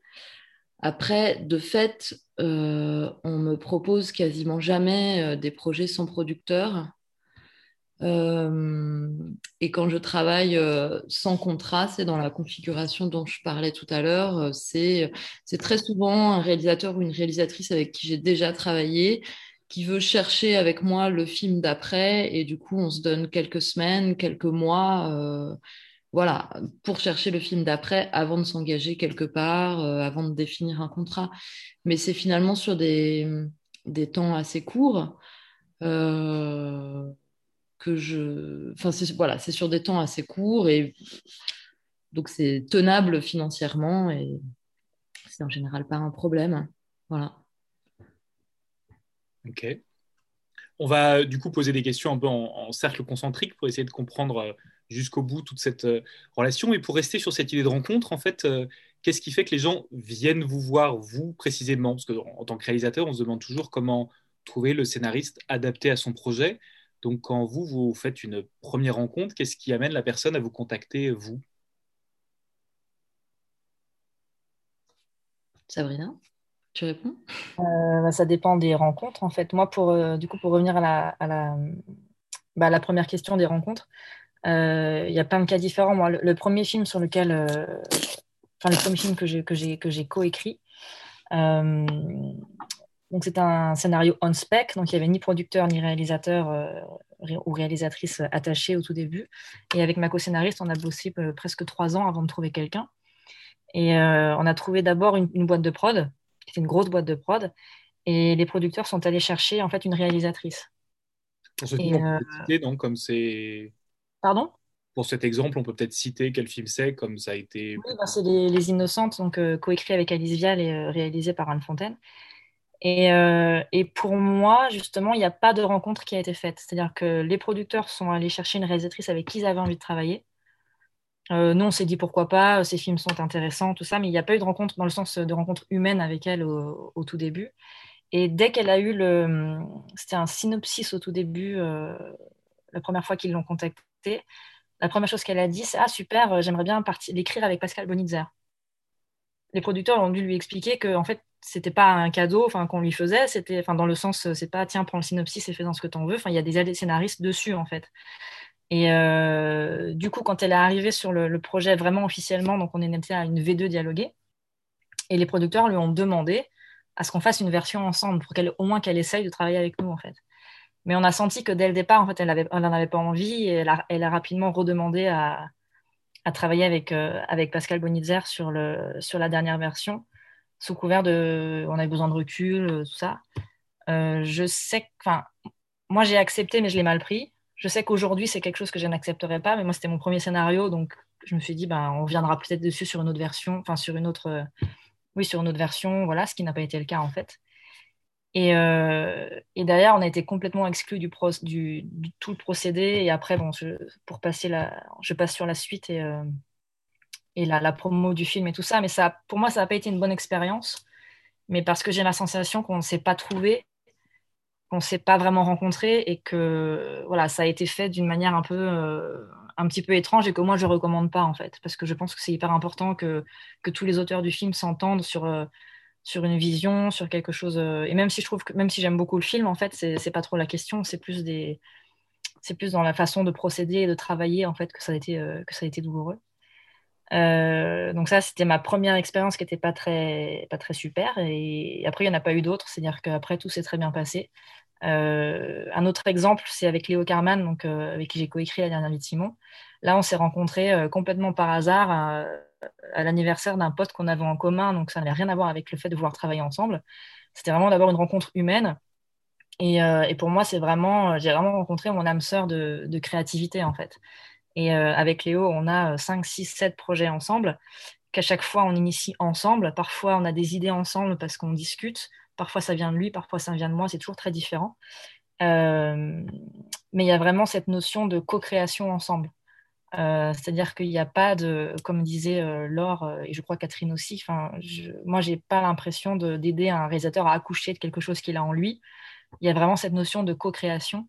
Après, de fait, on me propose quasiment jamais des projets sans producteur. Euh, et quand je travaille sans contrat, c'est dans la configuration dont je parlais tout à l'heure. C'est très souvent un réalisateur ou une réalisatrice avec qui j'ai déjà travaillé qui veut chercher avec moi le film d'après. Et du coup, on se donne quelques semaines, quelques mois voilà, pour chercher le film d'après avant de s'engager quelque part, euh, avant de définir un contrat. Mais c'est finalement sur des, des, temps assez courts euh, que je. Enfin, voilà, c'est sur des temps assez courts et donc c'est tenable financièrement et c'est en général pas un problème. Voilà. Ok. On va du coup poser des questions un peu en cercle concentrique pour essayer de comprendre euh, jusqu'au bout toute cette euh, relation. Et pour rester sur cette idée de rencontre, en fait, euh, qu'est-ce qui fait que les gens viennent vous voir, vous précisément? Parce qu'en tant que réalisateur, on se demande toujours comment trouver le scénariste adapté à son projet. Donc, quand vous, vous faites une première rencontre, qu'est-ce qui amène la personne à vous contacter, vous? Sabrina tu réponds? Euh, bah, Ça dépend des rencontres, en fait. Moi, pour, du coup, pour revenir à la, à la, bah, la première question des rencontres, euh, il y a plein de cas différents. Moi, le, premier film sur lequel, euh, enfin, le premier film que j'ai que j'ai que j'ai coécrit, euh, donc c'est un scénario on spec, donc il y avait ni producteur ni réalisateur ou réalisatrice attachée au tout début. Et avec ma co-scénariste, on a bossé presque trois ans avant de trouver quelqu'un. Et on a trouvé d'abord une, boîte de prod, qui était une grosse boîte de prod, et les producteurs sont allés chercher en fait une réalisatrice. Pour ce et, donc comme c'est Pardon? Pour cet exemple, on peut peut-être citer quel film c'est, comme ça a été. Oui, ben, c'est les, Innocentes, donc euh, coécrit avec Alice Vial et euh, réalisé par Anne Fontaine. Et, euh, et pour moi, justement, il n'y a pas de rencontre qui a été faite. C'est-à-dire que les producteurs sont allés chercher une réalisatrice avec qui ils avaient envie de travailler. nous, on s'est dit pourquoi pas, ces films sont intéressants, tout ça, mais il n'y a pas eu de rencontre dans le sens de rencontre humaine avec elle au, au tout début. Et dès qu'elle a eu le. C'était un synopsis au tout début, la première fois qu'ils l'ont contactée, la première chose qu'elle a dit, c'est Ah, super, j'aimerais bien l'écrire avec Pascal Bonitzer. Les producteurs ont dû lui expliquer que, en fait, c'était pas un cadeau enfin qu'on lui faisait c'était enfin dans le sens c'est pas tiens prends le synopsis et fais dans ce que tu en veux. Enfin il y a des scénaristes dessus en fait. Et euh, du coup quand elle est arrivée sur le, projet vraiment officiellement donc on est était à une V2 dialoguée et les producteurs lui ont demandé à ce qu'on fasse une version ensemble pour qu'elle au moins qu'elle essaye de travailler avec nous en fait. Mais on a senti que dès le départ en fait elle n'en avait pas envie et elle a, rapidement redemandé à, travailler avec, euh, avec Pascal Bonitzer sur, le, sur la dernière version sous couvert de on avait besoin de recul, euh, tout ça. Euh, je sais moi j'ai accepté, mais je l'ai mal pris. Je sais qu'aujourd'hui c'est quelque chose que je n'accepterais pas, mais moi c'était mon premier scénario, donc je me suis dit, ben, on reviendra peut-être dessus sur une autre version, enfin sur une autre, euh, oui, sur une autre version, voilà, ce qui n'a pas été le cas en fait. Et, et d'ailleurs, on a été complètement exclu du, du, tout le procédé. Et après, bon, pour passer la, je passe sur la suite et et la, promo du film et tout ça. Mais ça, pour moi, ça n'a pas été une bonne expérience. Mais parce que j'ai la sensation qu'on ne s'est pas trouvé, qu'on ne s'est pas vraiment rencontré et que voilà, ça a été fait d'une manière un peu, euh, un petit peu étrange et que moi je recommande pas en fait. Parce que je pense que c'est hyper important que, que tous les auteurs du film s'entendent sur, euh, sur une vision, sur quelque chose. Euh, et même si je trouve que, même si j'aime beaucoup le film, en fait, c'est pas trop la question. C'est plus des, c'est plus dans la façon de procéder et de travailler en fait que ça a été, que ça a été douloureux. Euh, donc ça, c'était ma première expérience qui n'était pas très, pas très super. Et après, il n'y en a pas eu d'autres. C'est-à-dire qu'après, tout s'est très bien passé. Euh, un autre exemple, c'est avec Léo Carman, donc, euh, avec qui j'ai coécrit la dernière vie de Simon. Là, on s'est rencontrés complètement par hasard à, l'anniversaire d'un pote qu'on avait en commun. Donc ça n'avait rien à voir avec le fait de vouloir travailler ensemble. C'était vraiment d'abord une rencontre humaine. Et, pour moi, c'est vraiment, j'ai vraiment rencontré mon âme sœur de, de créativité, en fait. Et euh, avec Léo, on a 5, 6, 7 projets ensemble, qu'à chaque fois on initie ensemble. Parfois, on a des idées ensemble parce qu'on discute. Parfois, ça vient de lui, parfois, ça vient de moi. C'est toujours très différent. Euh, mais il y a vraiment cette notion de co-création ensemble. Euh, c'est-à-dire qu'il n'y a pas de, comme disait Laure et je crois Catherine aussi, je, moi j'ai pas l'impression d'aider un réalisateur à accoucher de quelque chose qu'il a en lui. Il y a vraiment cette notion de co-création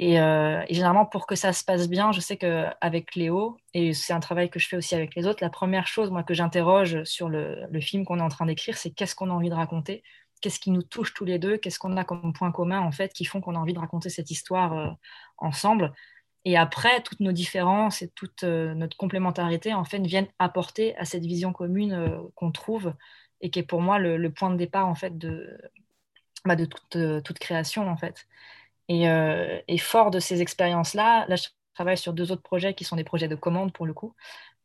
euh, et, généralement, pour que ça se passe bien, je sais qu'avec Léo, et c'est un travail que je fais aussi avec les autres, la première chose moi, que j'interroge sur le, film qu'on est en train d'écrire, c'est qu'est-ce qu'on a envie de raconter, qu'est-ce qui nous touche tous les deux, qu'est-ce qu'on a comme point commun en fait qui font qu'on a envie de raconter cette histoire euh, ensemble? Et après, toutes nos différences et toute euh, notre complémentarité en fait viennent apporter à cette vision commune qu'on trouve et qui est pour moi le, point de départ en fait de, bah, toute, toute création en fait. Euh, et, fort de ces expériences-là, là, je travaille sur deux autres projets qui sont des projets de commande pour le coup.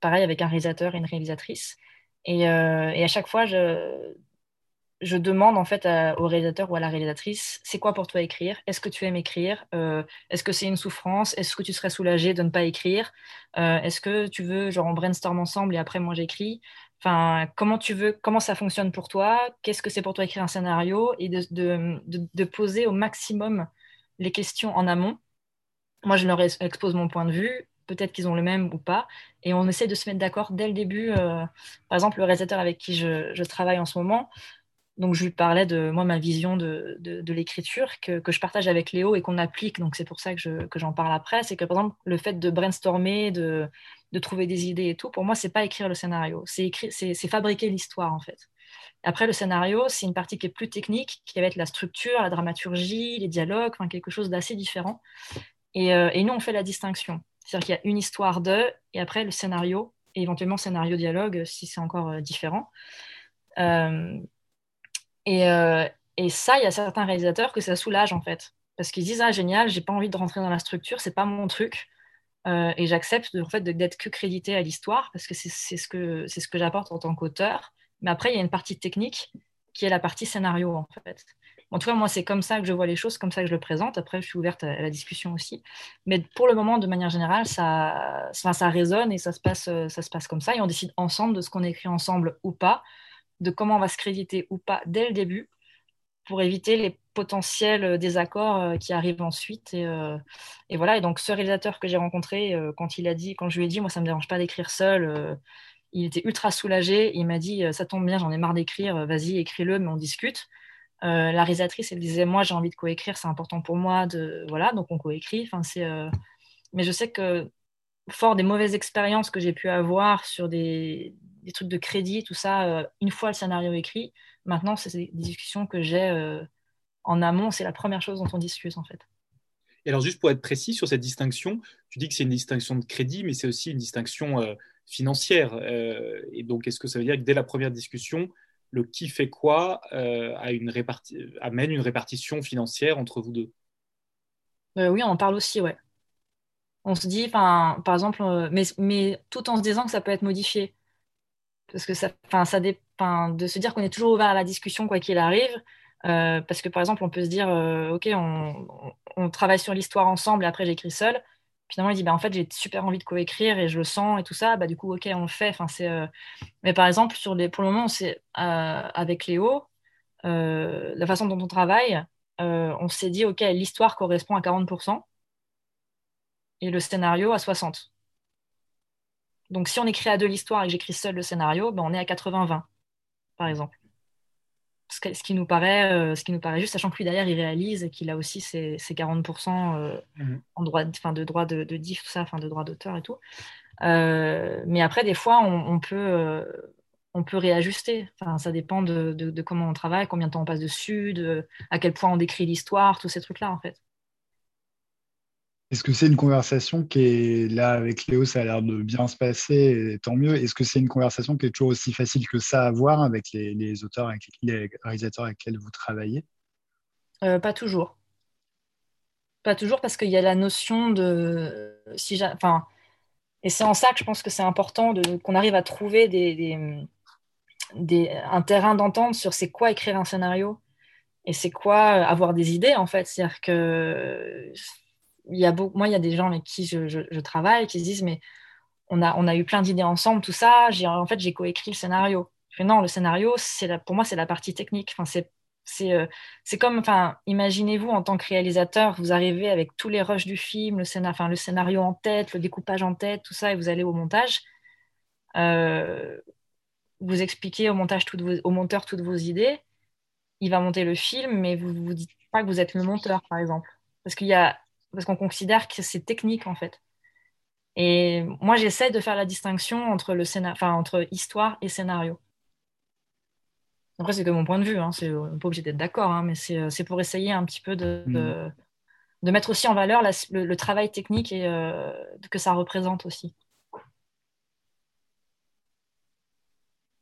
Pareil avec un réalisateur et une réalisatrice. Et, euh, à chaque fois, je, demande en fait au réalisateur ou à la réalisatrice, c'est quoi pour toi écrire? Est-ce que tu aimes écrire? Euh, Est-ce que c'est une souffrance? Est-ce que tu serais soulagé de ne pas écrire? Est-ce que tu veux, genre, on brainstorm ensemble et après moi j'écris? Enfin, comment tu veux, comment ça fonctionne pour toi? Qu'est-ce que c'est pour toi écrire un scénario? Et de poser au maximum les questions en amont. Moi, je leur expose mon point de vue. Peut-être qu'ils ont le même ou pas. Et on essaie de se mettre d'accord dès le début. Euh, par exemple, le réalisateur avec qui je, travaille en ce moment, donc je lui parlais de moi ma vision de, de, l'écriture que, que, je partage avec Léo et qu'on applique. Donc c'est pour ça que, que j'en parle après. C'est que par exemple le fait de brainstormer, de, de trouver des idées et tout, pour moi c'est pas écrire le scénario, c'est c'est fabriquer l'histoire en fait. Après, le scénario, c'est une partie qui est plus technique, qui va être la structure, la dramaturgie, les dialogues, quelque chose d'assez différent. Et, euh, et, nous, on fait la distinction. C'est-à-dire qu'il y a une histoire de, et après le scénario, et éventuellement scénario-dialogue si c'est encore euh, différent. Euh, et, et, ça, il y a certains réalisateurs que ça soulage en fait. Parce qu'ils disent Ah, génial, j'ai pas envie de rentrer dans la structure, c'est pas mon truc. et j'accepte en fait d'être que crédité à l'histoire parce que c'est ce que, ce que j'apporte en tant qu'auteur. Mais après, il y a une partie technique qui est la partie scénario, en fait. En tout cas, moi, c'est comme ça que je vois les choses, comme ça que je le présente. Après, je suis ouverte à la discussion aussi. Mais pour le moment, de manière générale, ça, ça, ça résonne et ça se, passe, ça se passe comme ça. Et on décide ensemble de ce qu'on écrit ensemble ou pas, de comment on va se créditer ou pas dès le début, pour éviter les potentiels désaccords euh, qui arrivent ensuite. Et, euh, voilà. Et donc, ce réalisateur que j'ai rencontré, euh, quand il a dit, quand je lui ai dit, moi, ça me dérange pas d'écrire seul il était ultra soulagé. Il m'a dit Ça tombe bien, j'en ai marre d'écrire, vas-y, écris-le, mais on discute. Euh, la réalisatrice, elle disait Moi, j'ai envie de coécrire, c'est important pour moi. De... Voilà, donc on coécrit. Enfin, c'est, euh, Mais je sais que fort des mauvaises expériences que j'ai pu avoir sur des, trucs de crédit, tout ça, une fois le scénario écrit, maintenant, c'est des discussions que j'ai en amont. C'est la première chose dont on discute, en fait. Et alors, juste pour être précis sur cette distinction, tu dis que c'est une distinction de crédit, mais c'est aussi une distinction euh, financière. Euh, et donc, est-ce que ça veut dire que dès la première discussion, le qui fait quoi euh, amène une répartition financière entre vous deux? Oui, on en parle aussi, ouais. On se dit, par exemple, mais, tout en se disant que ça peut être modifié. Parce que ça, ça dépend de se dire qu'on est toujours ouvert à la discussion, quoi qu'il arrive. Euh, parce que par exemple, on peut se dire, euh, ok, on, travaille sur l'histoire ensemble et après j'écris seul. Finalement, il dit, bah, en fait, j'ai super envie de coécrire et je le sens et tout ça. Bah, du coup, ok, on le fait. Enfin, c'est, euh, Mais par exemple, sur les... pour le moment, c'est avec Léo, la façon dont on travaille, on s'est dit, ok, l'histoire correspond à 40% et le scénario à 60%. Donc, si on écrit à deux l'histoire et que j'écris seul le scénario, bah, on est à 80-20, par exemple ce qui nous paraît, euh, ce qui nous paraît juste, sachant que lui derrière il réalise et qu'il a aussi ses, 40% euh, mhm. en droit, fin, de droit de, de diff, tout ça, enfin de droit d'auteur et tout. Euh, mais après, des fois, on, peut, on peut réajuster. Enfin, ça dépend de, de, comment on travaille, combien de temps on passe dessus, de, à quel point on décrit l'histoire, tous ces trucs-là en fait. Est-ce que c'est une conversation qui est là avec Léo, ça a l'air de bien se passer, et tant mieux. Est-ce que c'est une conversation qui est toujours aussi facile que ça à avoir avec les, auteurs, avec les réalisateurs avec lesquels vous travaillez? Euh, Pas toujours. Pas toujours parce qu'il y a la notion de si et c'est en ça que je pense que c'est important qu'on arrive à trouver des, des, un terrain d'entente sur c'est quoi écrire un scénario et c'est quoi avoir des idées en fait. C'est-à-dire que il y a moi, il y a des gens avec qui je, travaille qui se disent, mais on a, on a eu plein d'idées ensemble, tout ça. En fait, j'ai coécrit le scénario. Je non, le scénario, c'est pour moi, c'est la partie technique. Enfin, c'est c'est euh, comme, enfin, imaginez-vous en tant que réalisateur, vous arrivez avec tous les rushs du film, le, scénar le scénario en tête, le découpage en tête, tout ça, et vous allez au montage. Euh, vous expliquez au, montage toutes au monteur toutes vos idées. Il va monter le film, mais vous ne vous dites pas que vous êtes le monteur, par exemple. Parce qu'il y a parce qu'on considère que c'est technique en fait. Et moi, j'essaie de faire la distinction entre, le enfin, entre histoire et scénario. Après, c'est que mon point de vue, hein, c'est, on n'est pas obligé d'être d'accord, hein, mais c'est, c'est pour essayer un petit peu de, de, mm. mettre aussi en valeur le, travail technique et euh, que ça représente aussi.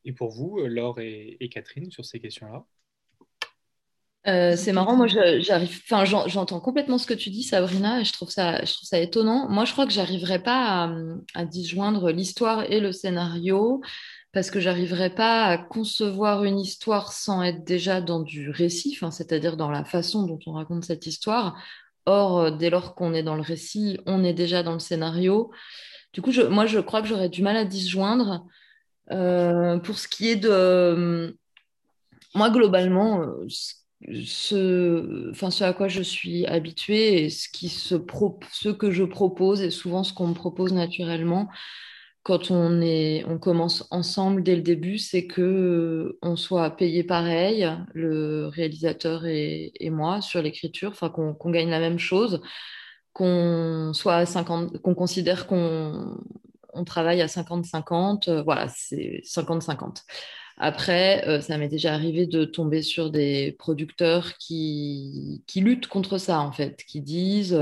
Et pour vous, Laure et Catherine, sur ces questions-là? Euh, c'est marrant, moi j'arrive, enfin j'entends complètement ce que tu dis, Sabrina, et je trouve ça, je trouve ça étonnant. Moi, je crois que j'arriverai pas à, disjoindre l'histoire et le scénario parce que j'arriverai pas à concevoir une histoire sans être déjà dans du récit, c'est-à-dire dans la façon dont on raconte cette histoire. Or, euh, dès lors qu'on est dans le récit, on est déjà dans le scénario. Du coup, moi, je crois que j'aurais du mal à disjoindre. Euh, pour ce qui est de moi, globalement, ce, enfin, ce à quoi je suis habituée et ce, qui se ce que je propose et souvent ce qu'on me propose naturellement quand on, est, on commence ensemble dès le début, c'est que on soit payé pareil, le réalisateur et, moi, sur l'écriture, qu'on gagne la même chose, qu'on soit à 50, qu'on considère qu'on on travaille à 50-50, euh, voilà, c'est 50-50. Après, euh, ça m'est déjà arrivé de tomber sur des producteurs qui, qui luttent contre ça, en fait, qui disent,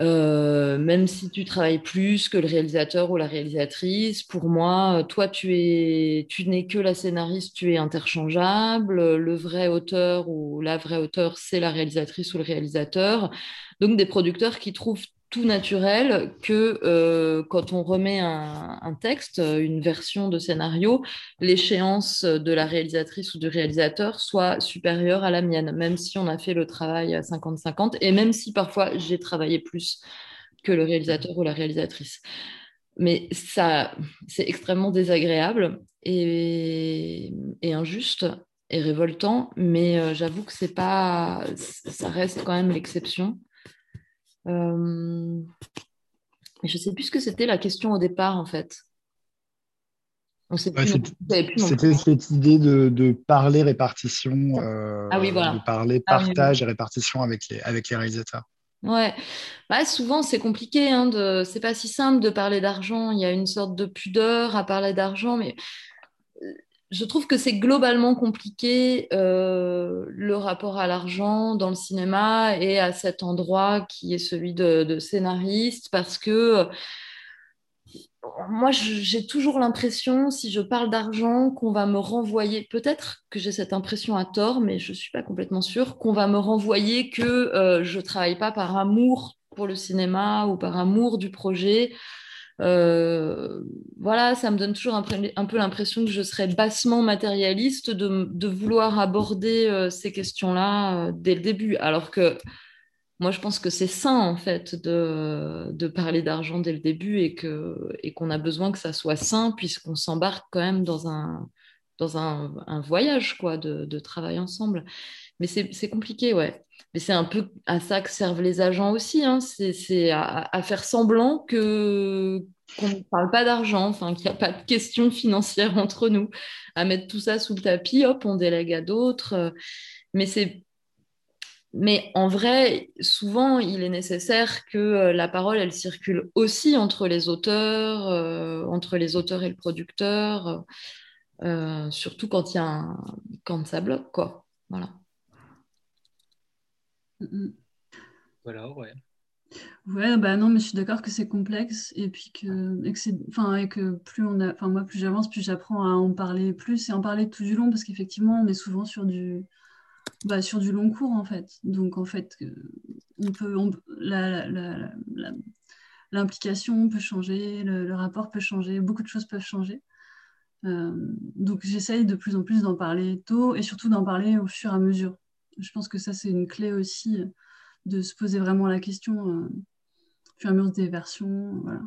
euh, même si tu travailles plus que le réalisateur ou la réalisatrice, pour moi, toi, tu es, tu n'es que la scénariste, tu es interchangeable. Le vrai auteur ou la vraie auteur, c'est la réalisatrice ou le réalisateur. Donc, des producteurs qui trouvent tout naturel que euh, quand on remet un, texte, une version de scénario, l'échéance de la réalisatrice ou du réalisateur soit supérieure à la mienne, même si on a fait le travail à 50-50 et même si parfois j'ai travaillé plus que le réalisateur ou la réalisatrice. Mais ça, c'est extrêmement désagréable et, injuste et révoltant, mais euh, j'avoue que c'est pas, ça reste quand même l'exception. Euh... Je sais plus ce que c'était la question au départ, en fait. C'était cette idée de, parler répartition, euh, ah oui, voilà. de parler ah partage et répartition avec les, avec les réalisateurs. Ouais, bah, souvent c'est compliqué, hein, de... c'est pas si simple de parler d'argent. Il y a une sorte de pudeur à parler d'argent, mais euh, je trouve que c'est globalement compliqué euh, le rapport à l'argent dans le cinéma et à cet endroit qui est celui de, de scénariste parce que moi, j'ai toujours l'impression, si je parle d'argent, qu'on va me renvoyer, peut-être que j'ai cette impression à tort, mais je ne suis pas complètement sûre, qu'on va me renvoyer que euh, je ne travaille pas par amour pour le cinéma ou par amour du projet. Euh, voilà, ça me donne toujours un, peu l'impression que je serais bassement matérialiste de, vouloir aborder euh, ces questions-là dès le début, alors que moi, je pense que c'est sain, en fait, de, parler d'argent dès le début et qu'on a besoin que ça soit sain, puisqu'on s'embarque quand même dans un voyage quoi, de, de, travail ensemble. Mais c'est compliqué, ouais. Mais c'est un peu à ça que servent les agents aussi. Hein. C'est à, faire semblant que qu'on ne parle pas d'argent, qu'il n'y a pas de questions financières [laughs] entre nous, à mettre tout ça sous le tapis, hop, on délègue à d'autres. Mais mais en vrai, souvent, il est nécessaire que euh, la parole, elle circule aussi entre les auteurs, euh, entre les auteurs et le producteur, euh, surtout quand y a quand ça bloque, quoi. Voilà. Voilà, ouais. Ouais, bah non, mais je suis d'accord que c'est complexe et puis que, et que c'est, enfin, et que plus on a, enfin moi, plus j'avance, plus j'apprends à en parler plus et en parler tout du long parce qu'effectivement, on est souvent sur du, bah, sur du long cours en fait. Donc en fait, on peut, l'implication peut changer, le, rapport peut changer, beaucoup de choses peuvent changer. Euh, donc j'essaye de plus en plus d'en parler tôt et surtout d'en parler au fur et à mesure. Je pense que ça c'est une clé aussi de se poser vraiment la question euh, au fur et à mesure des versions. Voilà.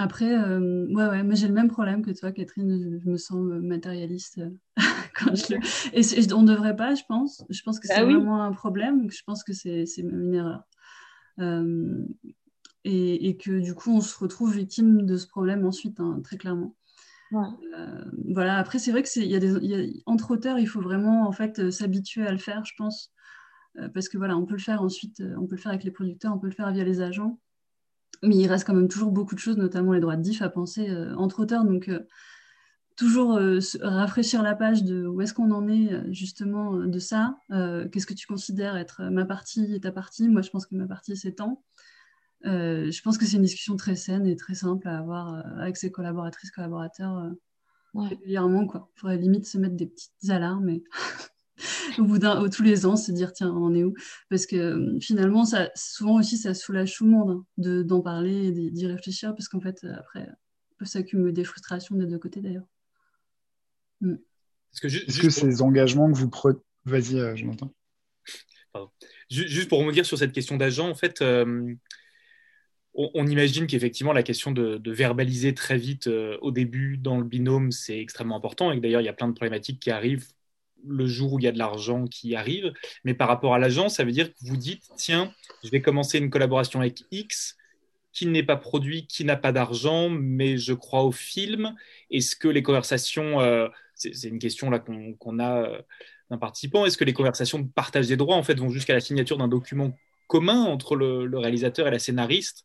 Après, euh, ouais, ouais, mais j'ai le même problème que toi, Catherine. Je, me sens matérialiste [laughs] quand je [laughs] Et, on ne devrait pas, je pense. Je pense que bah c'est vraiment un problème. Je pense que c'est même une erreur. Euh, et, que du coup, on se retrouve victime de ce problème ensuite, hein, très clairement. Euh, voilà. Après, c'est vrai que y a des, entre auteurs, il faut vraiment en fait s'habituer à le faire, je pense, parce que voilà, on peut le faire ensuite, on peut le faire avec les producteurs, on peut le faire via les agents mais il reste quand même toujours beaucoup de choses, notamment les droits de diff à penser euh, entre auteurs. Donc, euh, toujours euh, rafraîchir la page de où est-ce qu'on en est justement de ça. Qu'est-ce que tu considères être ma partie et ta partie? Moi, je pense que ma partie, c'est tant. Je pense que c'est une discussion très saine et très simple à avoir avec ses collaboratrices, collaborateurs régulièrement. Quoi. Il faudrait limite se mettre des petites alarmes. Et [laughs] au bout d'un, tous les ans, se dire tiens, on en est où? Parce que euh, finalement, ça, souvent aussi, ça soulage tout le monde hein, de, d'en parler et d'y réfléchir, parce qu'en fait, après, peut s'accumuler des frustrations des deux côtés d'ailleurs. Mm. Est-ce que, juste, que ces engagements que vous prenez. Vas-y, euh, je m'entends. Juste pour dire sur cette question d'agent, en fait, euh, on, imagine qu'effectivement la question de, verbaliser très vite au début dans le binôme, c'est extrêmement important et d'ailleurs il y a plein de problématiques qui arrivent le jour où il y a de l'argent qui arrive. Mais par rapport à l'agent, ça veut dire que vous dites, tiens, je vais commencer une collaboration avec X qui n'est pas produit, qui n'a pas d'argent, mais je crois au film. Est-ce que les conversations, euh, c'est une question là qu'on a euh, d'un participant, est-ce que les conversations de partage des droits en fait vont jusqu'à la signature d'un document commun entre le, réalisateur et la scénariste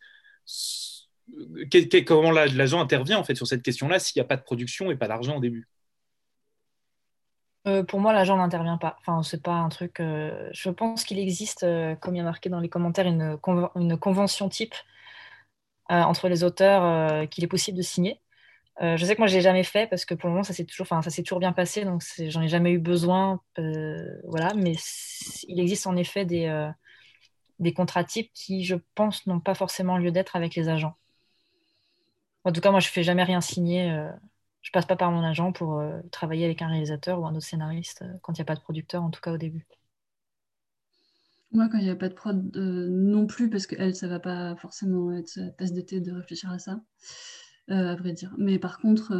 Comment l'agent intervient en fait sur cette question-là s'il n'y a pas de production et pas d'argent au début? Euh, pour moi, l'agent n'intervient pas. Enfin, c'est pas un truc. Euh, je pense qu'il existe, euh, comme il y a marqué dans les commentaires, une, convention type entre les auteurs qu'il est possible de signer. je sais que moi, je l'ai jamais fait parce que pour le moment, ça s'est toujours, toujours bien passé, donc j'en ai jamais eu besoin. voilà, mais il existe en effet des, des contrats types qui, je pense, n'ont pas forcément lieu d'être avec les agents. En tout cas, moi, je fais jamais rien signer je passe pas par mon agent pour euh, travailler avec un réalisateur ou un autre scénariste euh, quand il n'y a pas de producteur, en tout cas au début. Moi, quand il n'y a pas de prod euh, non plus, parce qu'elle, ça va pas forcément être sa tasse d'été de réfléchir à ça, à vrai dire. Mais par contre,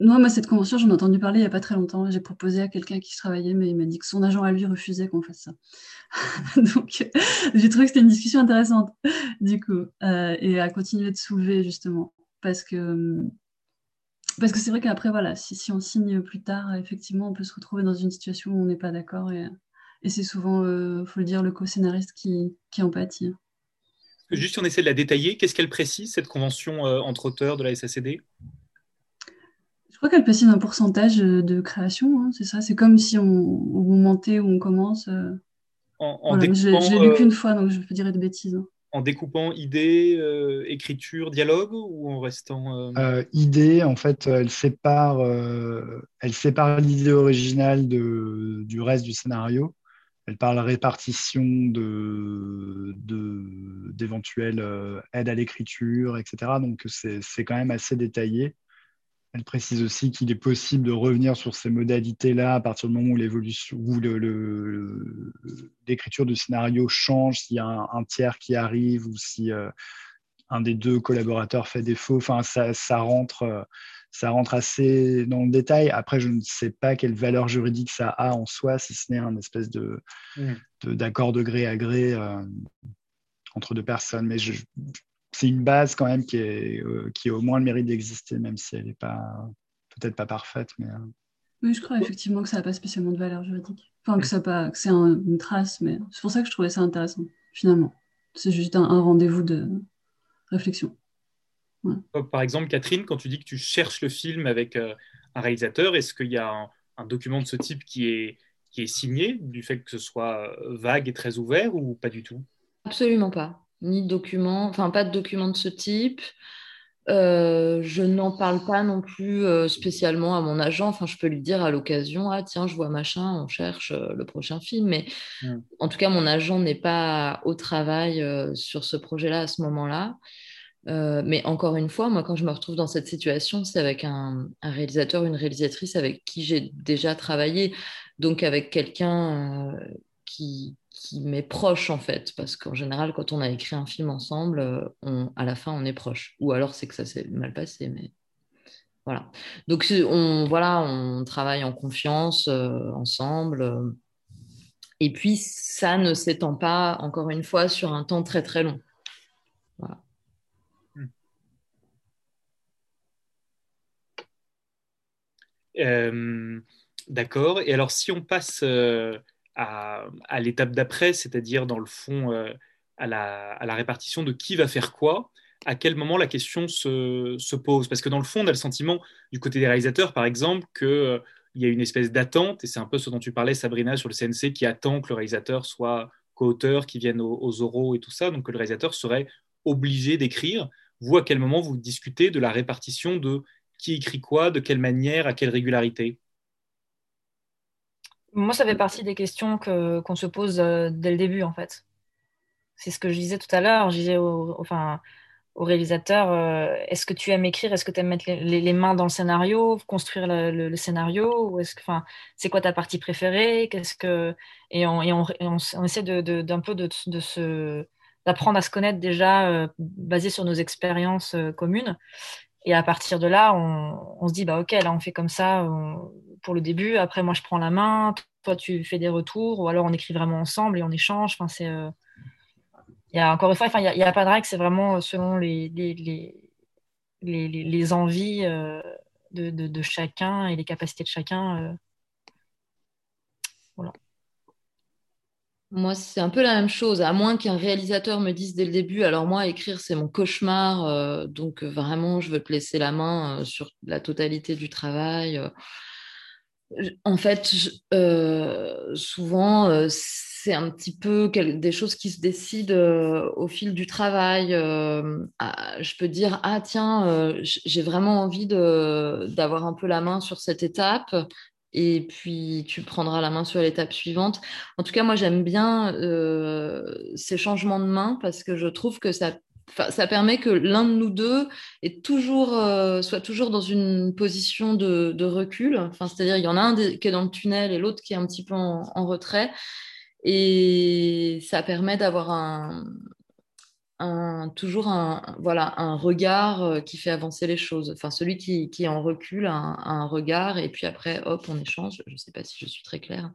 non, moi, cette convention, j'en ai entendu parler il n'y a pas très longtemps. J'ai proposé à quelqu'un qui travaillait, mais il m'a dit que son agent à lui refusait qu'on fasse ça. [laughs] Donc, j'ai trouvé que c'était une discussion intéressante, du coup, et à continuer de soulever, justement. Parce que parce que c'est vrai qu'après, voilà, si, si, on signe plus tard, effectivement, on peut se retrouver dans une situation où on n'est pas d'accord et, et c'est souvent, il faut le dire, le co-scénariste qui, qui en pâtit. Juste si on essaie de la détailler, qu'est-ce qu'elle précise, cette convention entre auteurs de la SACD Je crois qu'elle précise un pourcentage de création, hein, c'est ça? C'est comme si on, on montait ou on commence. En, je l'ai lu qu'une fois, donc je peux dire de bêtises. Hein en découpant idée, euh, écriture, dialogue ou en restant euh... euh idée, en fait, elle sépare, euh, elle sépare l'idée originale de, du reste du scénario. Elle parle répartition de, d'éventuelles aides à l'écriture, etc. Donc c'est, c'est quand même assez détaillé. Elle précise aussi qu'il est possible de revenir sur ces modalités-là à partir du moment où l'évolution, où le, l'écriture du scénario change, s'il y a un, tiers qui arrive ou si euh, un des deux collaborateurs fait défaut. Enfin, ça, ça, rentre, ça rentre assez dans le détail. Après, je ne sais pas quelle valeur juridique ça a en soi, si ce n'est un espèce de, mmh. d'accord de gré à gré euh, entre deux personnes. Mais je, c'est une base quand même qui, est, euh, qui a au moins le mérite d'exister, même si elle n'est pas peut-être pas parfaite. Mais, euh. Oui, je crois effectivement que ça n'a pas spécialement de valeur juridique. Enfin, que, ça pas, que c'est une trace, mais c'est pour ça que je trouvais ça intéressant, finalement. C'est juste un, rendez-vous de réflexion. Par exemple, Catherine, quand tu dis que tu cherches le film avec euh, un réalisateur, est-ce qu'il y a un, un, document de ce type qui est, qui est signé, du fait que ce soit vague et très ouvert, ou pas du tout? Absolument pas ni de documents, enfin pas de documents de ce type. Euh, je n'en parle pas non plus euh, spécialement à mon agent. Enfin, je peux lui dire à l'occasion, ah tiens, je vois machin, on cherche euh, le prochain film. Mais mm. en tout cas, mon agent n'est pas au travail sur ce projet-là à ce moment-là. mais encore une fois, moi, quand je me retrouve dans cette situation, c'est avec un, un, réalisateur, une réalisatrice avec qui j'ai déjà travaillé, donc avec quelqu'un qui, qui m'est proche en fait, parce qu'en général, quand on a écrit un film ensemble, euh, à la fin, on est proche. Ou alors c'est que ça s'est mal passé, mais voilà. Donc on, voilà, on travaille en confiance euh, ensemble. Euh, et puis ça ne s'étend pas, encore une fois, sur un temps très très long. Voilà. D'accord. Et alors, si on passe à, l'étape d'après, c'est-à-dire dans le fond euh, à, la, répartition de qui va faire quoi, à quel moment la question se, pose. Parce que dans le fond, on a le sentiment du côté des réalisateurs, par exemple, qu'il euh, y a une espèce d'attente, et c'est un peu ce dont tu parlais, Sabrina, sur le CNC, qui attend que le réalisateur soit co-auteur, qui vienne aux, aux, oraux et tout ça, donc que le réalisateur serait obligé d'écrire. Vous, à quel moment vous discutez de la répartition de qui écrit quoi, de quelle manière, à quelle régularité? Moi, ça fait partie des questions que, qu'on se pose euh, dès le début, en fait. C'est ce que je disais tout à l'heure. Je disais au, enfin, au réalisateur, euh, est-ce que tu aimes écrire? Est-ce que tu aimes mettre les, mains dans le scénario, construire le, scénario? Ou est-ce que, enfin, C'est quoi ta partie préférée? Qu'est-ce que et on, essaie de, d'un peu de, de se d'apprendre à se connaître déjà euh, basé sur nos expériences communes. Et à partir de là, on, on, se dit, bah ok, là on fait comme ça pour le début. Après, moi je prends la main, toi tu fais des retours, ou alors on écrit vraiment ensemble et on échange. Enfin, c'est, euh, il y a encore une fois, il n'y a, pas de règle, c'est vraiment selon les, les, les, les envies euh, de, de, chacun et les capacités de chacun. Euh. Voilà. Moi, c'est un peu la même chose, à moins qu'un réalisateur me dise dès le début, alors moi, écrire, c'est mon cauchemar, euh, donc euh, vraiment, je veux te laisser la main euh, sur la totalité du travail. En fait, souvent, c'est un petit peu des choses qui se décident au fil du travail. Je peux dire, ah tiens, j'ai vraiment envie d'avoir un peu la main sur cette étape et puis tu prendras la main sur l'étape suivante. En tout cas, moi, j'aime bien euh, ces changements de main parce que je trouve que ça, ça permet que l'un de nous deux est toujours, euh, soit toujours dans une position de, de recul. Enfin, C'est-à-dire, il y en a un qui est dans le tunnel et l'autre qui est un petit peu en retrait. Et ça permet d'avoir un, toujours un, voilà, un regard euh, qui fait avancer les choses. Enfin, celui qui, qui en recul a un, regard et puis après, hop, on échange. Je ne sais pas si je suis très claire.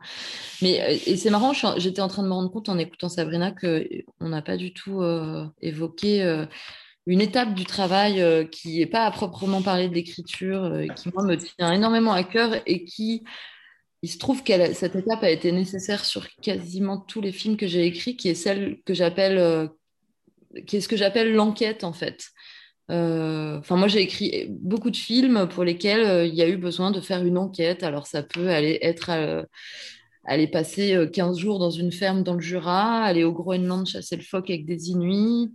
Mais, euh, et c'est marrant, j'étais en train de me rendre compte en écoutant Sabrina qu'on n'a pas du tout euh, évoqué une étape du travail qui n'est pas à proprement parler de l'écriture, qui moi me tient énormément à cœur et qui il se trouve que cette étape a été nécessaire sur quasiment tous les films que j'ai écrits, qui est celle que j'appelle, qui est ce que j'appelle l'enquête en fait. Euh, enfin, moi, j'ai écrit beaucoup de films pour lesquels euh, il y a eu besoin de faire une enquête. Alors, ça peut aller être aller passer 15 jours dans une ferme dans le Jura, aller au Groenland chasser le phoque avec des Inuits.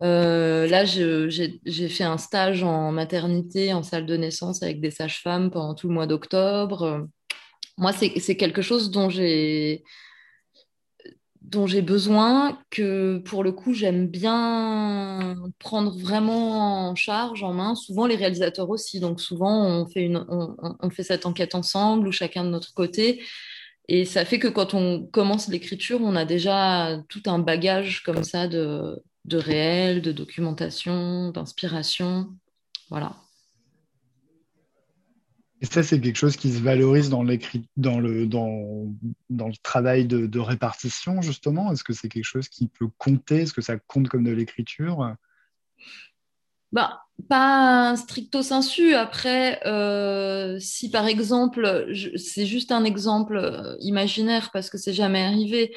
là, j'ai fait un stage en maternité, en salle de naissance avec des sages-femmes pendant tout le mois d'octobre. Moi, c'est quelque chose dont j'ai dont j'ai besoin, que pour le coup, j'aime bien prendre vraiment en charge, en main. Souvent, les réalisateurs aussi. Donc, souvent, on fait, une, on, fait cette enquête ensemble ou chacun de notre côté. Et ça fait que quand on commence l'écriture, on a déjà tout un bagage comme ça de, de réel, de documentation, d'inspiration. Voilà. Et ça, c'est quelque chose qui se valorise dans, dans, le, dans, le travail de, de répartition, justement. Est-ce que c'est quelque chose qui peut compter? Est-ce que ça compte comme de l'écriture? Bah, pas stricto sensu. Après, euh, si par exemple, c'est juste un exemple euh, imaginaire parce que c'est jamais arrivé,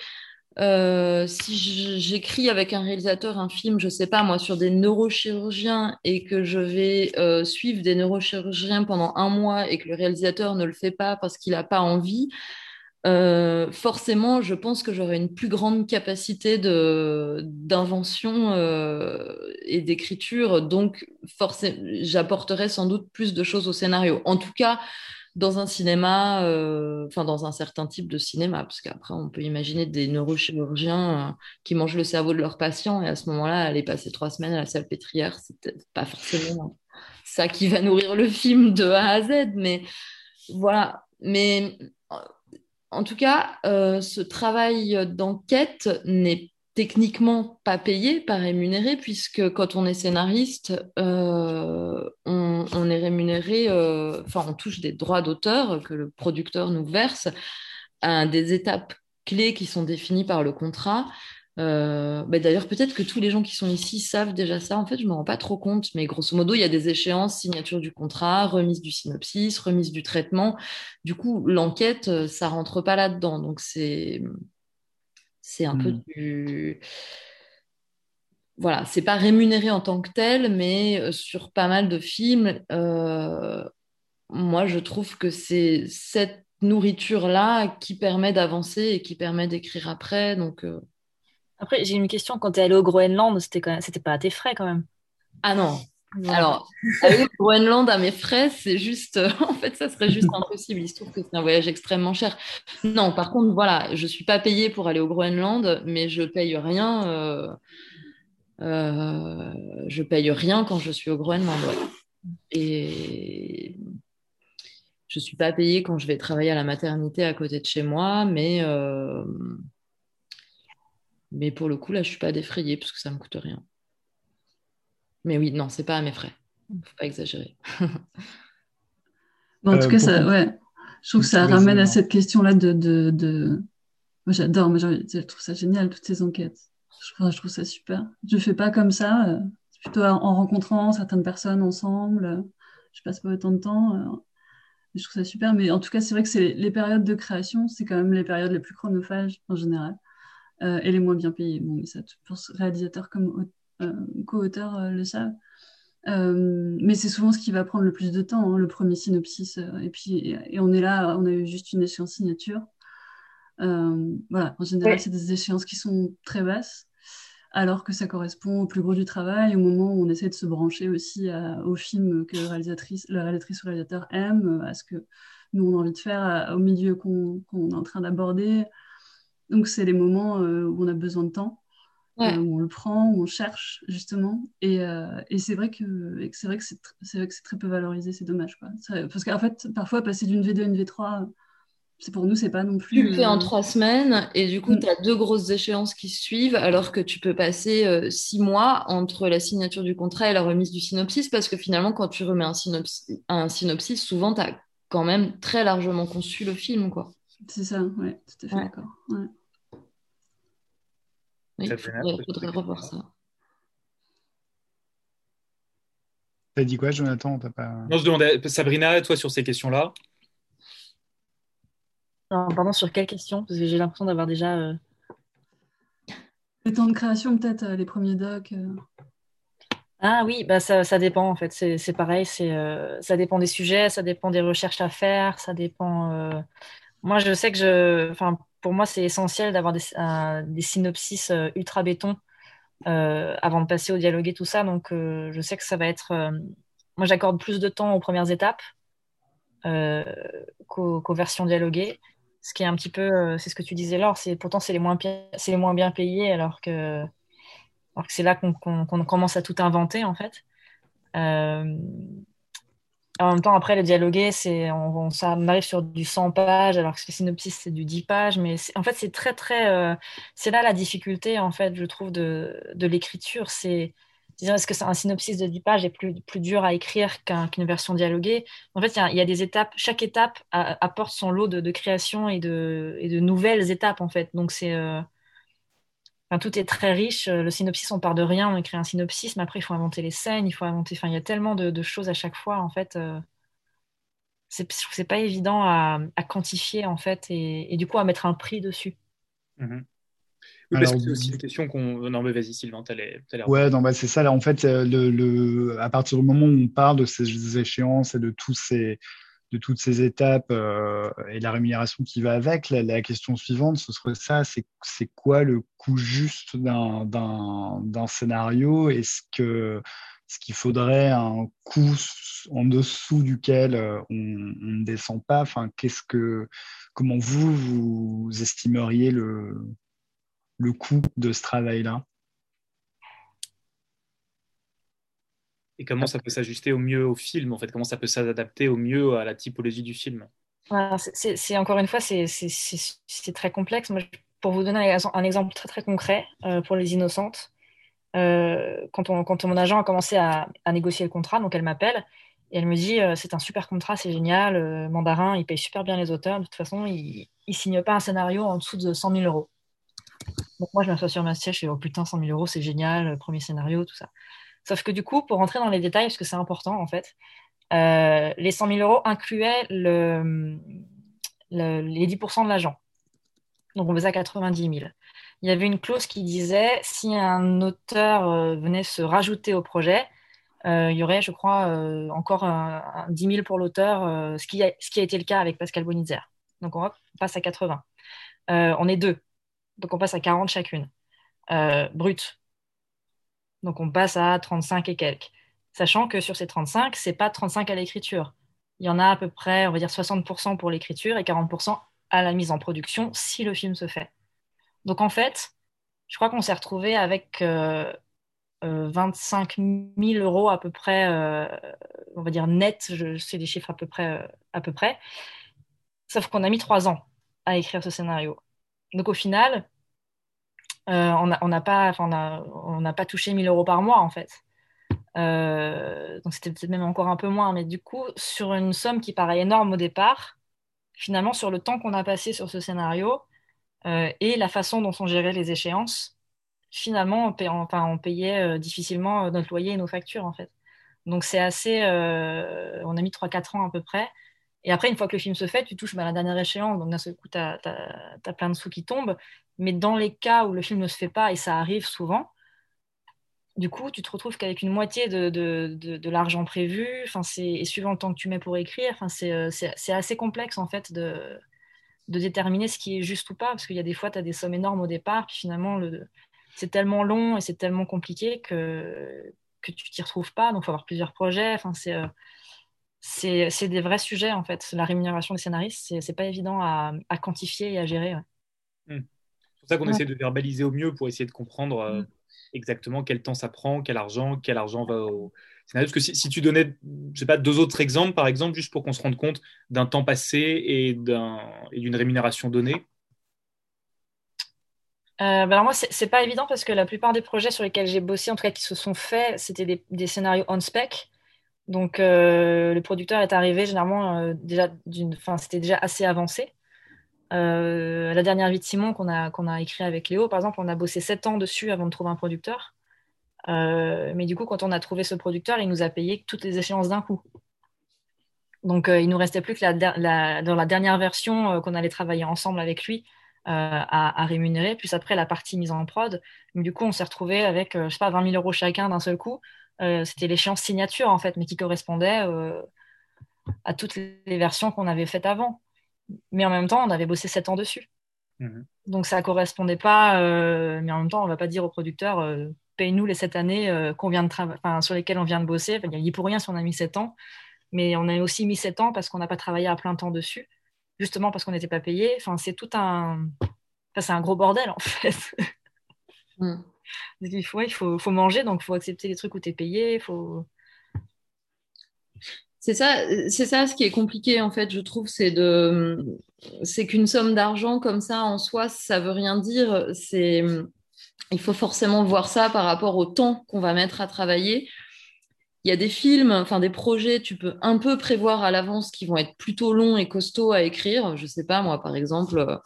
euh, si j'écris avec un réalisateur un film, je sais pas moi, sur des neurochirurgiens et que je vais euh, suivre des neurochirurgiens pendant un mois et que le réalisateur ne le fait pas parce qu'il n'a pas envie, euh, forcément, je pense que j'aurai une plus grande capacité d'invention et d'écriture, donc j'apporterai sans doute plus de choses au scénario. En tout cas, dans un cinéma, euh, enfin dans un certain type de cinéma, parce qu'après on peut imaginer des neurochirurgiens euh, qui mangent le cerveau de leurs patients et à ce moment-là aller passer trois semaines à la salle pétrière, c'est pas forcément ça qui va nourrir le film de A à Z, mais voilà. Mais en tout cas, euh, ce travail d'enquête n'est techniquement pas payé, pas rémunéré, puisque quand on est scénariste, euh, on, est rémunéré, euh, enfin on touche des droits d'auteur que le producteur nous verse à des étapes clés qui sont définies par le contrat. Euh, bah, d'ailleurs, peut-être que tous les gens qui sont ici savent déjà ça. En fait, je ne me rends pas trop compte, mais grosso modo, il y a des échéances, signature du contrat, remise du synopsis, remise du traitement. Du coup, l'enquête, ça rentre pas là-dedans. Donc, c'est c'est un peu hmm. du. Voilà, c'est pas rémunéré en tant que tel, mais euh, sur pas mal de films, euh, moi je trouve que c'est cette nourriture-là qui permet d'avancer et qui permet d'écrire après. Donc, euh. Après, j'ai une question. Quand tu es allé au Groenland, c'était quand c'était pas à tes frais quand même. Ah non, alors, aller au Groenland à mes frais, c'est juste, [laughs] en fait, ça serait juste impossible. Il se trouve que c'est un voyage extrêmement cher. Non, par contre, voilà, je suis pas payée pour aller au Groenland, mais je paye rien. Euh, euh, je paye rien quand je suis au Groenland. Et je suis pas payée quand je vais travailler à la maternité à côté de chez moi, mais euh, mais pour le coup, là, je suis pas défrayée parce que ça me coûte rien. Mais oui, non, c'est pas à mes frais. Faut pas exagérer. en tout euh, cas, ça, ouais. je trouve que ça ramène à cette question-là de, de, Moi, j'adore, mais je trouve ça génial, toutes ces enquêtes. Je, je trouve ça super. Je fais pas comme ça, euh, plutôt en rencontrant certaines personnes ensemble. Je passe pas autant de temps. Euh, je trouve ça super, mais en tout cas, c'est vrai que c'est les, périodes de création, c'est quand même les périodes les plus chronophages en général, et les moins bien payées. Bon, mais ça, pour réalisateur comme euh, co-auteurs euh, le savent. Euh, mais c'est souvent ce qui va prendre le plus de temps, hein, le premier synopsis. et puis, et on est là, on a eu juste une échéance signature. voilà, en général, c'est des échéances qui sont très basses, alors que ça correspond au plus gros du travail, au moment où on essaie de se brancher aussi au film que la réalisatrice, la réalisatrice ou le réalisateur aime, à ce que nous on a envie de faire, au milieu qu'on est en train d'aborder. Donc, c'est les moments où on a besoin de temps. Euh, où on le prend, où on cherche justement. Et, euh, et c'est vrai que c'est vrai que c'est très peu valorisé, c'est dommage quoi. Parce qu'en fait, parfois passer d'une V2 à une V3, c'est pour nous c'est pas non plus. Tu le fais en euh, trois semaines et du coup mm. tu as deux grosses échéances qui suivent, alors que tu peux passer six mois entre la signature du contrat et la remise du synopsis, parce que finalement quand tu remets un synopsis, un synopsis souvent tu as quand même très largement conçu le film quoi. C'est ça, ouais, tout à fait d'accord. Ouais. Il faudrait, revoir ça. T'as dit quoi, Jonathan? Pas... Non, je demandais, Sabrina, toi, sur ces questions-là pardon, sur quelle question Parce que j'ai l'impression d'avoir déjà. Les temps de création, peut-être, les premiers docs. Ah oui, bah ça, ça dépend en fait. C'est pareil, c'est ça dépend des sujets, ça dépend des recherches à faire, ça dépend. Moi, je sais que je, enfin, pour moi, c'est essentiel d'avoir des, des, synopsis ultra béton avant de passer au dialogue et tout ça. Donc, je sais que ça va être. moi, j'accorde plus de temps aux premières étapes qu'aux versions dialoguées. Ce qui est un petit peu, c'est ce que tu disais, Laure, c'est pourtant c'est les moins c'est les moins bien payés, alors que alors que c'est là qu'on commence à tout inventer, en fait. Euh, en même temps, après, le dialoguer, c'est, on, arrive sur du 100 pages, alors que le synopsis, c'est du 10 pages. Mais en fait, c'est très, très. Euh, c'est là la difficulté, en fait, je trouve, de, de l'écriture. C'est. Est-ce que un synopsis de 10 pages est plus, plus dur à écrire qu'une version dialoguée? En fait, il y, a des étapes. Chaque étape apporte son lot de, création et de, nouvelles étapes, en fait. Donc, c'est. Euh, tout est très riche. Le synopsis, on part de rien, on écrit un synopsis, mais après, il faut inventer les scènes, il faut inventer. Enfin, il y a tellement de, choses à chaque fois, en fait. Euh, c'est, c'est pas évident à, quantifier, en fait, et, du coup, à mettre un prix dessus. Mm-hmm. Oui, parce que c'est aussi une question qu'on. Non, mais vas-y, Sylvain, t'as l'air. Ouais, non, bah, c'est ça. Là, en fait, euh, le, le... à partir du moment où on parle de ces échéances et de tous ces de toutes ces étapes euh, et la rémunération qui va avec, la, question suivante, ce serait ça, c'est quoi le coût juste d'un scénario? Est-ce que ce qu'il faudrait un coût en dessous duquel euh, on, ne descend pas? Enfin, qu'est-ce que, comment vous vous estimeriez le, le coût de ce travail-là et comment ça peut s'ajuster au mieux au film, en fait, comment ça peut s'adapter au mieux à la typologie du film? c'est encore une fois, c'est très complexe. Moi, pour vous donner un exemple très très concret euh, pour les innocentes, euh, quand, on, quand, mon agent a commencé à, négocier le contrat, donc elle m'appelle et elle me dit euh, c'est un super contrat, c'est génial, Mandarin, il paye super bien les auteurs, de toute façon, il ne signe pas un scénario en dessous de 100 000 euros. Moi, je m'assois sur ma siège, je fais oh putain, 100 000 euros, c'est génial, premier scénario, tout ça. Sauf que du coup, pour rentrer dans les détails, parce que c'est important en fait, euh, les 100 000 euros incluaient le, les 10% de l'agent. Donc on faisait à 90 000. Il y avait une clause qui disait si un auteur euh, venait se rajouter au projet, euh, il y aurait, je crois, encore un, 10 000 pour l'auteur, ce, qui a, ce qui a été le cas avec Pascal Bonitzer. Donc on passe à 80. on est deux. Donc on passe à 40 chacune. brut. Donc on passe à 35 et quelques. Sachant que sur ces 35, c'est pas 35 à l'écriture. Il y en a à peu près, on va dire 60% pour l'écriture et 40% à la mise en production si le film se fait. Donc en fait, je crois qu'on s'est retrouvé avec 25 euh, 000 euh, euros à peu près, euh, on va dire net, je sais des chiffres à peu près, à peu près. Sauf qu'on a mis trois ans à écrire ce scénario. Donc au final, euh, on n'a pas, on pas touché 1000 euros par mois en fait. Euh, donc c'était peut-être même encore un peu moins, mais du coup, sur une somme qui paraît énorme au départ, finalement, sur le temps qu'on a passé sur ce scénario euh, et la façon dont sont gérées les échéances, finalement, on, on payait difficilement notre loyer et nos factures en fait. Donc c'est assez, on a mis 3-4 ans à peu près. Et après, une fois que le film se fait, tu touches à bah, la dernière échéance, donc d'un seul coup, tu as, plein de sous qui tombent. Mais dans les cas où le film ne se fait pas, et ça arrive souvent, du coup, tu te retrouves qu'avec une moitié de, l'argent prévu, et suivant le temps que tu mets pour écrire, euh, c'est assez complexe en fait de, de déterminer ce qui est juste ou pas, parce qu'il y a des fois, tu as des sommes énormes au départ, puis finalement, c'est tellement long et c'est tellement compliqué que, que tu t'y retrouves pas, donc il faut avoir plusieurs projets. Enfin, c'est euh, c'est des vrais sujets en fait. La rémunération des scénaristes, c'est pas évident à, quantifier et à gérer. Hmm. C'est pour ça qu'on essaie de verbaliser au mieux pour essayer de comprendre euh, hmm. exactement quel temps ça prend, quel argent, quel argent va au scénario. Parce que si, tu donnais, je sais pas, deux autres exemples par exemple, juste pour qu'on se rende compte d'un temps passé et d'une rémunération donnée. Euh, ben alors moi, c'est pas évident parce que la plupart des projets sur lesquels j'ai bossé, en tout cas qui se sont faits, c'était des, des, scénarios on spec. Donc, euh, le producteur est arrivé généralement euh, déjà d'une, enfin, c'était déjà assez avancé. Euh, la dernière vie de Simon qu'on a, qu'on écrit avec Léo, par exemple, on a bossé sept ans dessus avant de trouver un producteur. mais du coup, quand on a trouvé ce producteur, il nous a payé toutes les échéances d'un coup. Donc, il nous restait plus que la, dans la dernière version qu'on allait travailler ensemble avec lui à, rémunérer. Puis après, la partie mise en prod. du coup, on s'est retrouvé avec, je sais pas, 20 000 euros chacun d'un seul coup. C'était l'échéance signature, en fait, mais qui correspondait à toutes les versions qu'on avait faites avant. Mais en même temps, on avait bossé 7 ans dessus. Mhm. Donc ça correspondait pas, euh, mais en même temps, on va pas dire au producteur euh, paye-nous les 7 années euh, qu'on vient de sur lesquelles on vient de bosser. il n'y a pour rien si on a mis 7 ans, mais on a aussi mis 7 ans parce qu'on n'a pas travaillé à plein temps dessus, justement parce qu'on n'était pas payé. Enfin, c'est tout un. c'est un gros bordel en [laughs] fait. Mm. Il, faut, il faut, manger, donc il faut accepter les trucs où tu es payé. C'est ça, c'est ça ce qui est compliqué en fait, je trouve, c'est de, c'est qu'une somme d'argent comme ça en soi, ça veut rien dire. C'est, il faut forcément voir ça par rapport au temps qu'on va mettre à travailler. Il y a des films, enfin des projets, tu peux un peu prévoir à l'avance qui vont être plutôt longs et costauds à écrire. Je sais pas, moi, par exemple,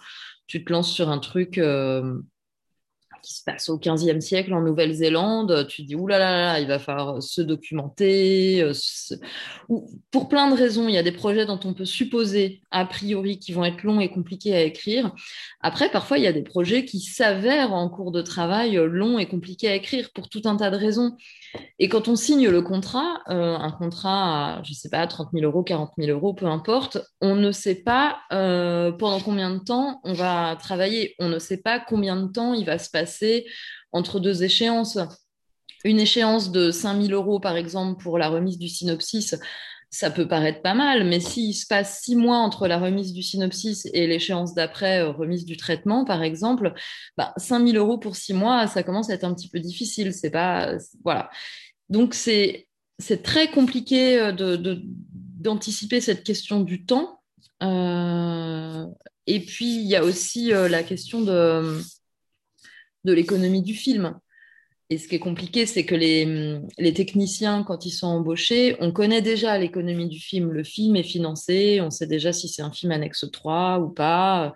tu te lances sur un truc. Euh, qui se passe au 15e siècle en Nouvelle-Zélande, tu dis, oulala, là, là, il va falloir se documenter. Euh, pour plein de raisons, il y a des projets dont on peut supposer, a priori, qui vont être longs et compliqués à écrire. Après, parfois, il y a des projets qui s'avèrent en cours de travail euh, longs et compliqués à écrire pour tout un tas de raisons. Et quand on signe le contrat, euh, un contrat à, je sais pas, 30 000 euros, 40 000 euros, peu importe, on ne sait pas pendant combien de temps on va travailler. On ne sait pas combien de temps il va se passer entre deux échéances. Une échéance de 5000 euros, par exemple, pour la remise du synopsis, ça peut paraître pas mal, mais s'il se passe six mois entre la remise du synopsis et l'échéance d'après, euh, remise du traitement, par exemple, bah, 5000 euros pour six mois, ça commence à être un petit peu difficile. C'est pas, voilà. Donc, c'est, c'est très compliqué euh, de, d'anticiper cette question du temps. Euh, et puis, il y a aussi la question de de l'économie du film. Et ce qui est compliqué, c'est que les, les, techniciens, quand ils sont embauchés, on connaît déjà l'économie du film. Le film est financé, on sait déjà si c'est un film annexe 3 ou pas.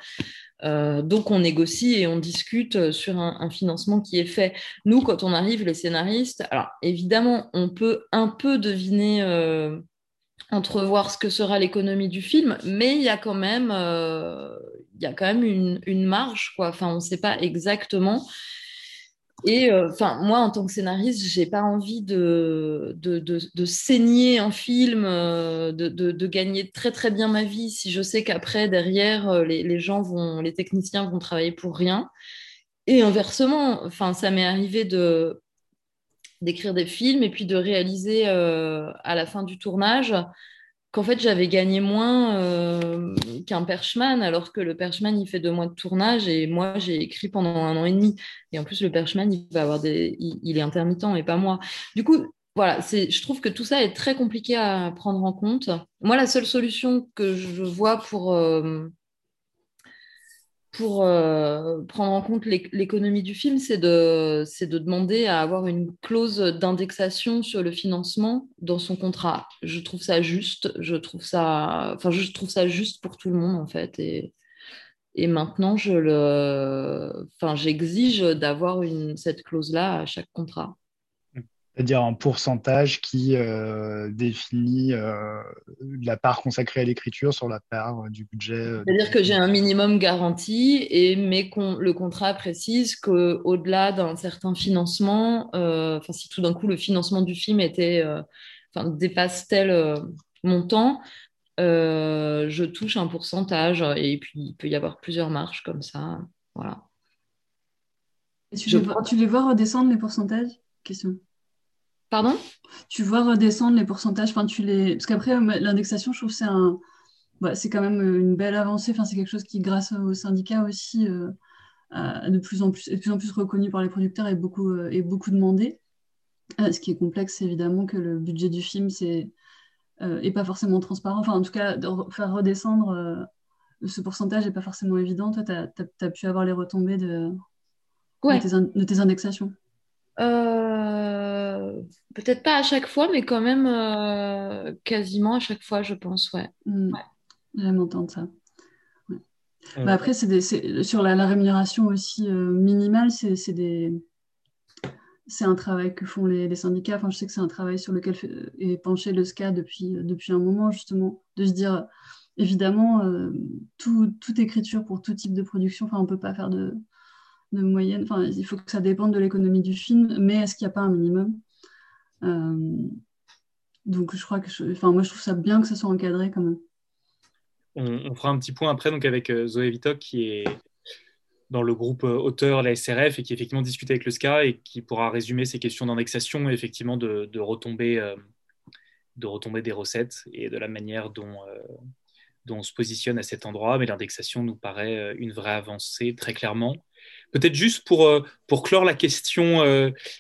Euh, donc on négocie et on discute sur un, financement qui est fait. Nous, quand on arrive, les scénaristes, alors évidemment, on peut un peu deviner, euh, entrevoir ce que sera l'économie du film, mais il y a quand même, euh, il y a quand même une, une marge, quoi. Enfin, on ne sait pas exactement. Et euh, enfin, moi, en tant que scénariste, j'ai pas envie de, de, de, saigner un film, euh, de, de, gagner très très bien ma vie si je sais qu'après, derrière, euh, les, les, gens vont, les techniciens vont travailler pour rien. Et inversement, enfin, ça m'est arrivé de d'écrire des films et puis de réaliser à la fin du tournage qu'en fait j'avais gagné moins euh, qu'un Perchman, alors que le Perchman il fait deux mois de tournage et moi j'ai écrit pendant un an et demi. Et en plus le Perchman il va avoir des, il, est intermittent et pas moi. Du coup voilà, je trouve que tout ça est très compliqué à prendre en compte. Moi la seule solution que je vois pour euh, pour euh, prendre en compte l'économie du film, c'est de, de demander à avoir une clause d'indexation sur le financement dans son contrat. Je trouve ça juste, je trouve ça, enfin, je trouve ça juste pour tout le monde en fait. Et, et maintenant, je le, enfin, j'exige d'avoir cette clause-là à chaque contrat c'est-à-dire un pourcentage qui euh, définit euh, la part consacrée à l'écriture sur la part euh, du budget. C'est-à-dire que j'ai un minimum garanti, et, mais le contrat précise qu'au-delà d'un certain financement, enfin si tout d'un coup le financement du film était, enfin, dépasse tel montant, je touche un pourcentage, et puis il peut y avoir plusieurs marches comme ça. Voilà. tu, les vois, tu les vois redescendre les pourcentages? Question. Pardon? Tu vois redescendre les pourcentages, enfin, tu les... parce qu'après, euh, l'indexation, je trouve que c'est un... Bah, c'est quand même euh, une belle avancée, enfin, c'est quelque chose qui, grâce aux syndicats aussi, euh, de, plus en plus, est de plus en plus reconnu par les producteurs et beaucoup, et beaucoup demandé. ce qui est complexe, c'est évidemment que le budget du film c'est, est pas forcément transparent. Enfin, en tout cas, de faire redescendre ce pourcentage n'est pas forcément évident. Toi, tu as, pu avoir les retombées de, de tes indexations? Euh, peut-être pas à chaque fois, mais quand même euh, quasiment à chaque fois, je pense, ouais. Mm. J'aime entendre ça. Bah, après, c'est sur la, rémunération aussi euh, minimale, c'est des, c'est un travail que font les, syndicats. Enfin, je sais que c'est un travail sur lequel est penché le SCA depuis, depuis un moment, justement, de se dire, évidemment, euh, toute écriture pour tout type de production, enfin, on ne peut pas faire de, de moyenne. Enfin, il faut que ça dépende de l'économie du film, mais est-ce qu'il n'y a pas un minimum? euh, Donc, je crois que, enfin, moi, je trouve ça bien que ça soit encadré quand même. On, fera un petit point après donc avec euh, Zoé Vitok qui est dans le groupe euh, auteur, la SRF, et qui effectivement discute avec le SCA et qui pourra résumer ces questions d'indexation et effectivement de, de retomber, euh, de des recettes et de la manière dont, euh, dont on se positionne à cet endroit. Mais l'indexation nous paraît une vraie avancée, très clairement. Peut-être juste pour, pour clore la question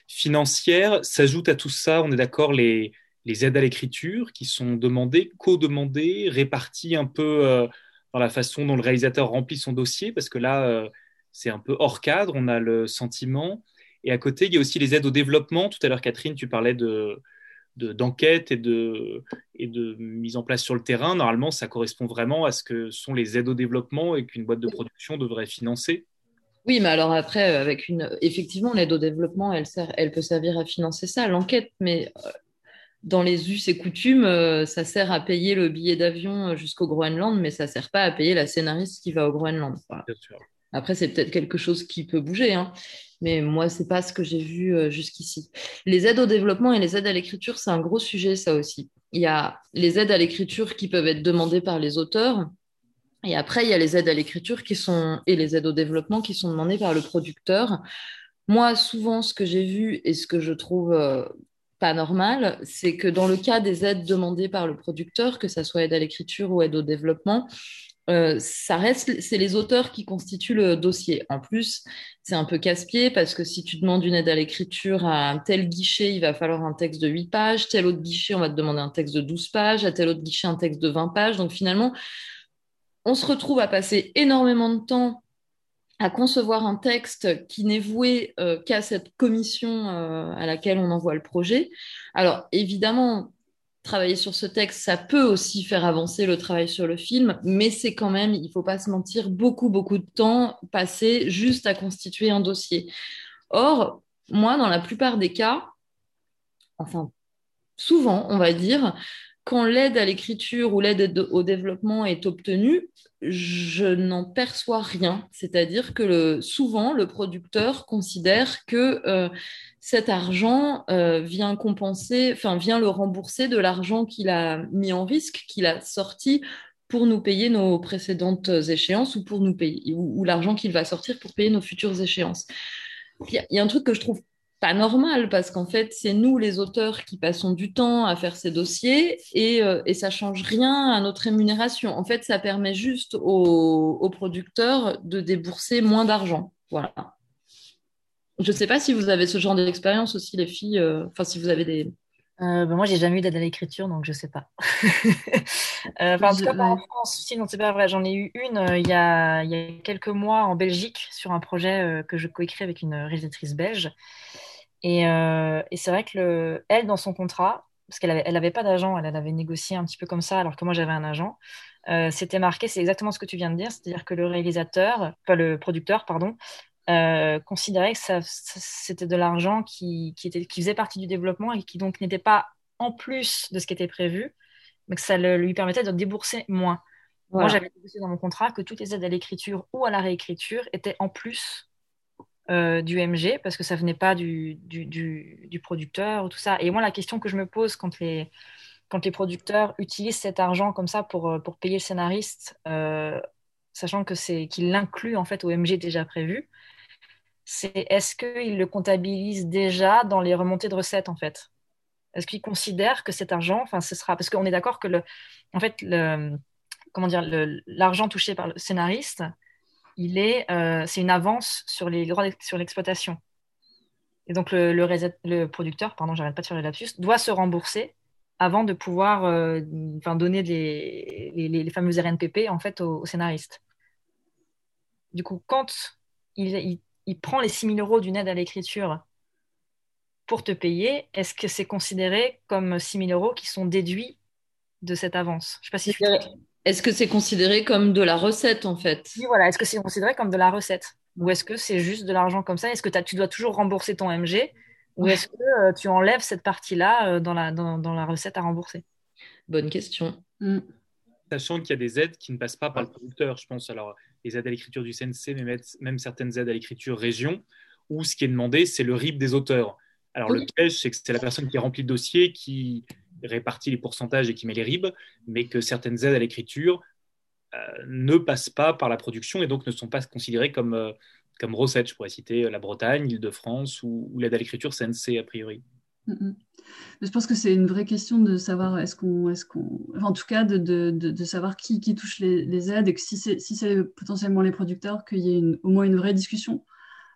financière, s'ajoute à tout ça, on est d'accord, les aides à l'écriture qui sont demandées, co-demandées, réparties un peu dans la façon dont le réalisateur remplit son dossier, parce que là, c'est un peu hors cadre, on a le sentiment. Et à côté, il y a aussi les aides au développement. Tout à l'heure, Catherine, tu parlais de, d'enquête et de, et de mise en place sur le terrain. Normalement, ça correspond vraiment à ce que sont les aides au développement et qu'une boîte de production devrait financer. Oui, mais alors après, euh, avec une, effectivement, l'aide au développement, elle, sert, elle peut servir à financer ça, l'enquête, mais euh, dans les us et coutumes, euh, ça sert à payer le billet d'avion jusqu'au Groenland, mais ça ne sert pas à payer la scénariste qui va au Groenland. Bien sûr. Après, c'est peut-être quelque chose qui peut bouger, hein. mais moi, c'est pas ce que j'ai vu euh, jusqu'ici. Les aides au développement et les aides à l'écriture, c'est un gros sujet, ça aussi. Il y a les aides à l'écriture qui peuvent être demandées par les auteurs, et après, il y a les aides à l'écriture qui sont et les aides au développement qui sont demandées par le producteur. Moi, souvent, ce que j'ai vu et ce que je trouve euh, pas normal, c'est que dans le cas des aides demandées par le producteur, que ce soit aide à l'écriture ou aide au développement, euh, ça reste, c'est les auteurs qui constituent le dossier. En plus, c'est un peu casse-pied parce que si tu demandes une aide à l'écriture à un tel guichet, il va falloir un texte de 8 pages. Tel autre guichet, on va te demander un texte de 12 pages. À tel autre guichet, un texte de 20 pages. Donc finalement, on se retrouve à passer énormément de temps à concevoir un texte qui n'est voué euh, qu'à cette commission euh, à laquelle on envoie le projet. Alors évidemment, travailler sur ce texte, ça peut aussi faire avancer le travail sur le film, mais c'est quand même, il ne faut pas se mentir, beaucoup, beaucoup de temps passé juste à constituer un dossier. Or, moi, dans la plupart des cas, enfin, souvent, on va dire, quand l'aide à l'écriture ou l'aide au développement est obtenue, je n'en perçois rien. C'est-à-dire que souvent, le producteur considère que euh, cet argent euh, vient compenser, enfin, vient le rembourser de l'argent qu'il a mis en risque, qu'il a sorti pour nous payer nos précédentes échéances ou pour nous payer, ou, l'argent qu'il va sortir pour payer nos futures échéances. Il y, a un truc que je trouve pas normal parce qu'en fait, c'est nous les auteurs qui passons du temps à faire ces dossiers et, euh, et, ça change rien à notre rémunération. En fait, ça permet juste aux, producteurs de débourser moins d'argent. Voilà. Je ne sais pas si vous avez ce genre d'expérience aussi, les filles. Euh, enfin, si vous avez des. Euh, ben moi, j'ai jamais eu d'aide à l'écriture, donc je sais pas. [laughs] euh, en tout cas, en France, si, non, c'est pas vrai. J'en ai eu une euh, il, y a, il, y a, quelques mois en Belgique sur un projet que je coécris avec une réalisatrice belge. Et, euh, et c'est vrai que le, elle, dans son contrat, parce qu'elle n'avait elle avait pas d'agent, elle, avait négocié un petit peu comme ça, alors que moi j'avais un agent, euh, c'était marqué, c'est exactement ce que tu viens de dire, c'est-à-dire que le réalisateur, pas le producteur, pardon, euh, considérait que ça, c'était de l'argent qui, qui, était, qui faisait partie du développement et qui donc n'était pas en plus de ce qui était prévu, mais que ça le, lui permettait de débourser moins. Moi, j'avais négocié dans mon contrat que toutes les aides à l'écriture ou à la réécriture étaient en plus euh, du MG parce que ça venait pas du, du, du, producteur ou tout ça. Et moi, la question que je me pose quand les, quand les producteurs utilisent cet argent comme ça pour, euh, pour payer le scénariste, euh, sachant que c'est qu'il l'inclut en fait au MG déjà prévu, c'est est-ce qu'ils le comptabilisent déjà dans les remontées de recettes en fait? Est-ce qu'ils considèrent que cet argent, enfin, ce sera parce qu'on est d'accord que le, en fait, le, comment dire, l'argent touché par le scénariste, il est, euh, c'est une avance sur les droits sur l'exploitation. Et donc le, le, producteur, pardon, j'arrête pas de faire le lapsus, doit se rembourser avant de pouvoir euh, donner les, les, fameux RNPP en fait aux, scénaristes. Du coup, quand il, il, prend les 6 000 euros d'une aide à l'écriture pour te payer, est-ce que c'est considéré comme 6 000 euros qui sont déduits de cette avance? Je sais pas si est-ce que c'est considéré comme de la recette en fait? Oui, voilà. Est-ce que c'est considéré comme de la recette? Ou est-ce que c'est juste de l'argent comme ça? Est-ce que tu dois toujours rembourser ton MG Ou est-ce que tu enlèves cette partie-là dans, la, dans, dans, la recette à rembourser? Bonne question. Mm. Sachant qu'il y a des aides qui ne passent pas par le producteur, je pense. Alors, les aides à l'écriture du CNC, mais même certaines aides à l'écriture région, où ce qui est demandé, c'est le RIB des auteurs. Alors, le piège, c'est que c'est la personne qui remplit le dossier qui répartit les pourcentages et qui met les RIB, mais que certaines aides à l'écriture euh, ne passent pas par la production et donc ne sont pas considérées comme, euh, comme recettes. Je pourrais citer la Bretagne, l'Île-de-France ou, l'aide à l'écriture CNC, a priori. Je pense que c'est une vraie question de savoir, est-ce qu'on, est-ce qu'on, en tout cas, de, de, de, savoir qui, qui touche les, aides et que si c'est, si c'est potentiellement les producteurs, qu'il y ait au moins une vraie discussion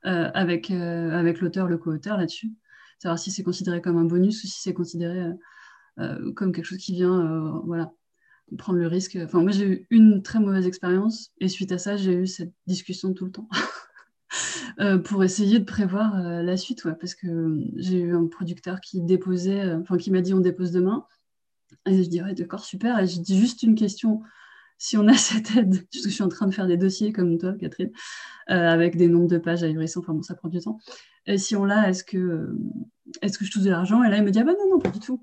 euh, avec, euh, avec l'auteur, le co-auteur là-dessus. Savoir si c'est considéré comme un bonus ou si c'est considéré euh, comme quelque chose qui vient, voilà, prendre le risque. Enfin, moi, j'ai eu une très mauvaise expérience et suite à ça, j'ai eu cette discussion tout le temps. [laughs] pour essayer de prévoir la suite, parce que j'ai eu un producteur qui déposait, enfin qui m'a dit on dépose demain, et je dis ouais d'accord super, et je dis juste une question si on a [laughs] cette aide, je suis en train de faire des dossiers comme toi, Catherine, euh, avec des nombres de pages ahurissants, enfin bon, ça prend du temps. Et si on l'a, est-ce que, est que je touche de l'argent? Et là, il me dit, ah bah non, non, pas du tout.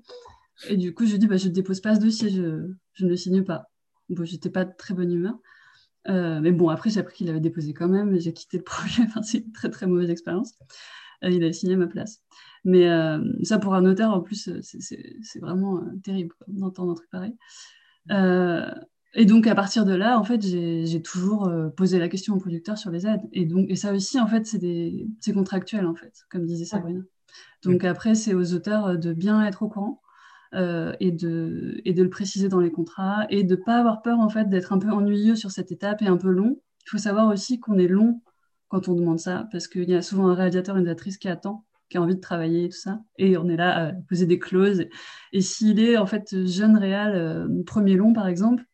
Et du coup, je dis, bah, je ne dépose pas ce dossier, je, je ne le signe pas. Bon, j'étais pas de très bonne humeur. Euh, mais bon, après, j'ai appris qu'il avait déposé quand même, et j'ai quitté le [laughs] projet. Enfin, c'est une très, très mauvaise expérience. Euh, il a signé à ma place. Mais ça, pour un notaire, en plus, c'est vraiment terrible d'entendre un truc pareil. Et donc, à partir de là, en fait, j'ai toujours euh, posé la question au producteur sur les aides. Et, donc, et ça aussi, en fait, c'est contractuel, en fait, comme disait Sabrina. Donc, après, c'est aux auteurs euh, de bien être au courant euh, et, de, et de le préciser dans les contrats et de ne pas avoir peur, en fait, d'être un peu ennuyeux sur cette étape et un peu long. Il faut savoir aussi qu'on est long quand on demande ça, parce qu'il y a souvent un réalisateur, une actrice qui attend qui a envie de travailler et tout ça. Et on est là à poser des clauses. Et s'il est en fait jeune réal, premier long par exemple,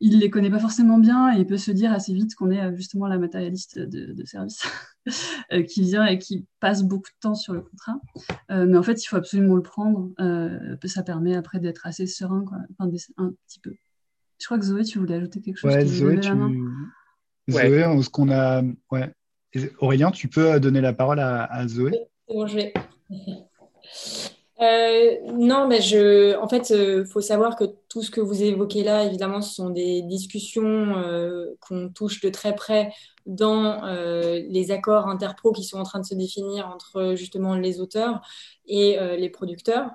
il les connaît pas forcément bien et il peut se dire assez vite qu'on est euh, justement la matérialiste de, service [laughs] euh, qui vient et qui passe beaucoup de temps sur le contrat. Euh, mais en fait, il faut absolument le prendre. ça permet après d'être assez serein, quoi. Enfin, un petit peu. Je crois que Zoé, tu voulais ajouter quelque chose. Ouais, Zoé, tu... Zoé, ce qu'on a. Ouais. Aurélien, tu peux donner la parole à, Zoé? Bon, je vais. [laughs] Euh, non, mais je, en fait, il euh, faut savoir que tout ce que vous évoquez là, évidemment, ce sont des discussions euh, qu'on touche de très près dans euh, les accords interpro qui sont en train de se définir entre justement les auteurs et euh, les producteurs.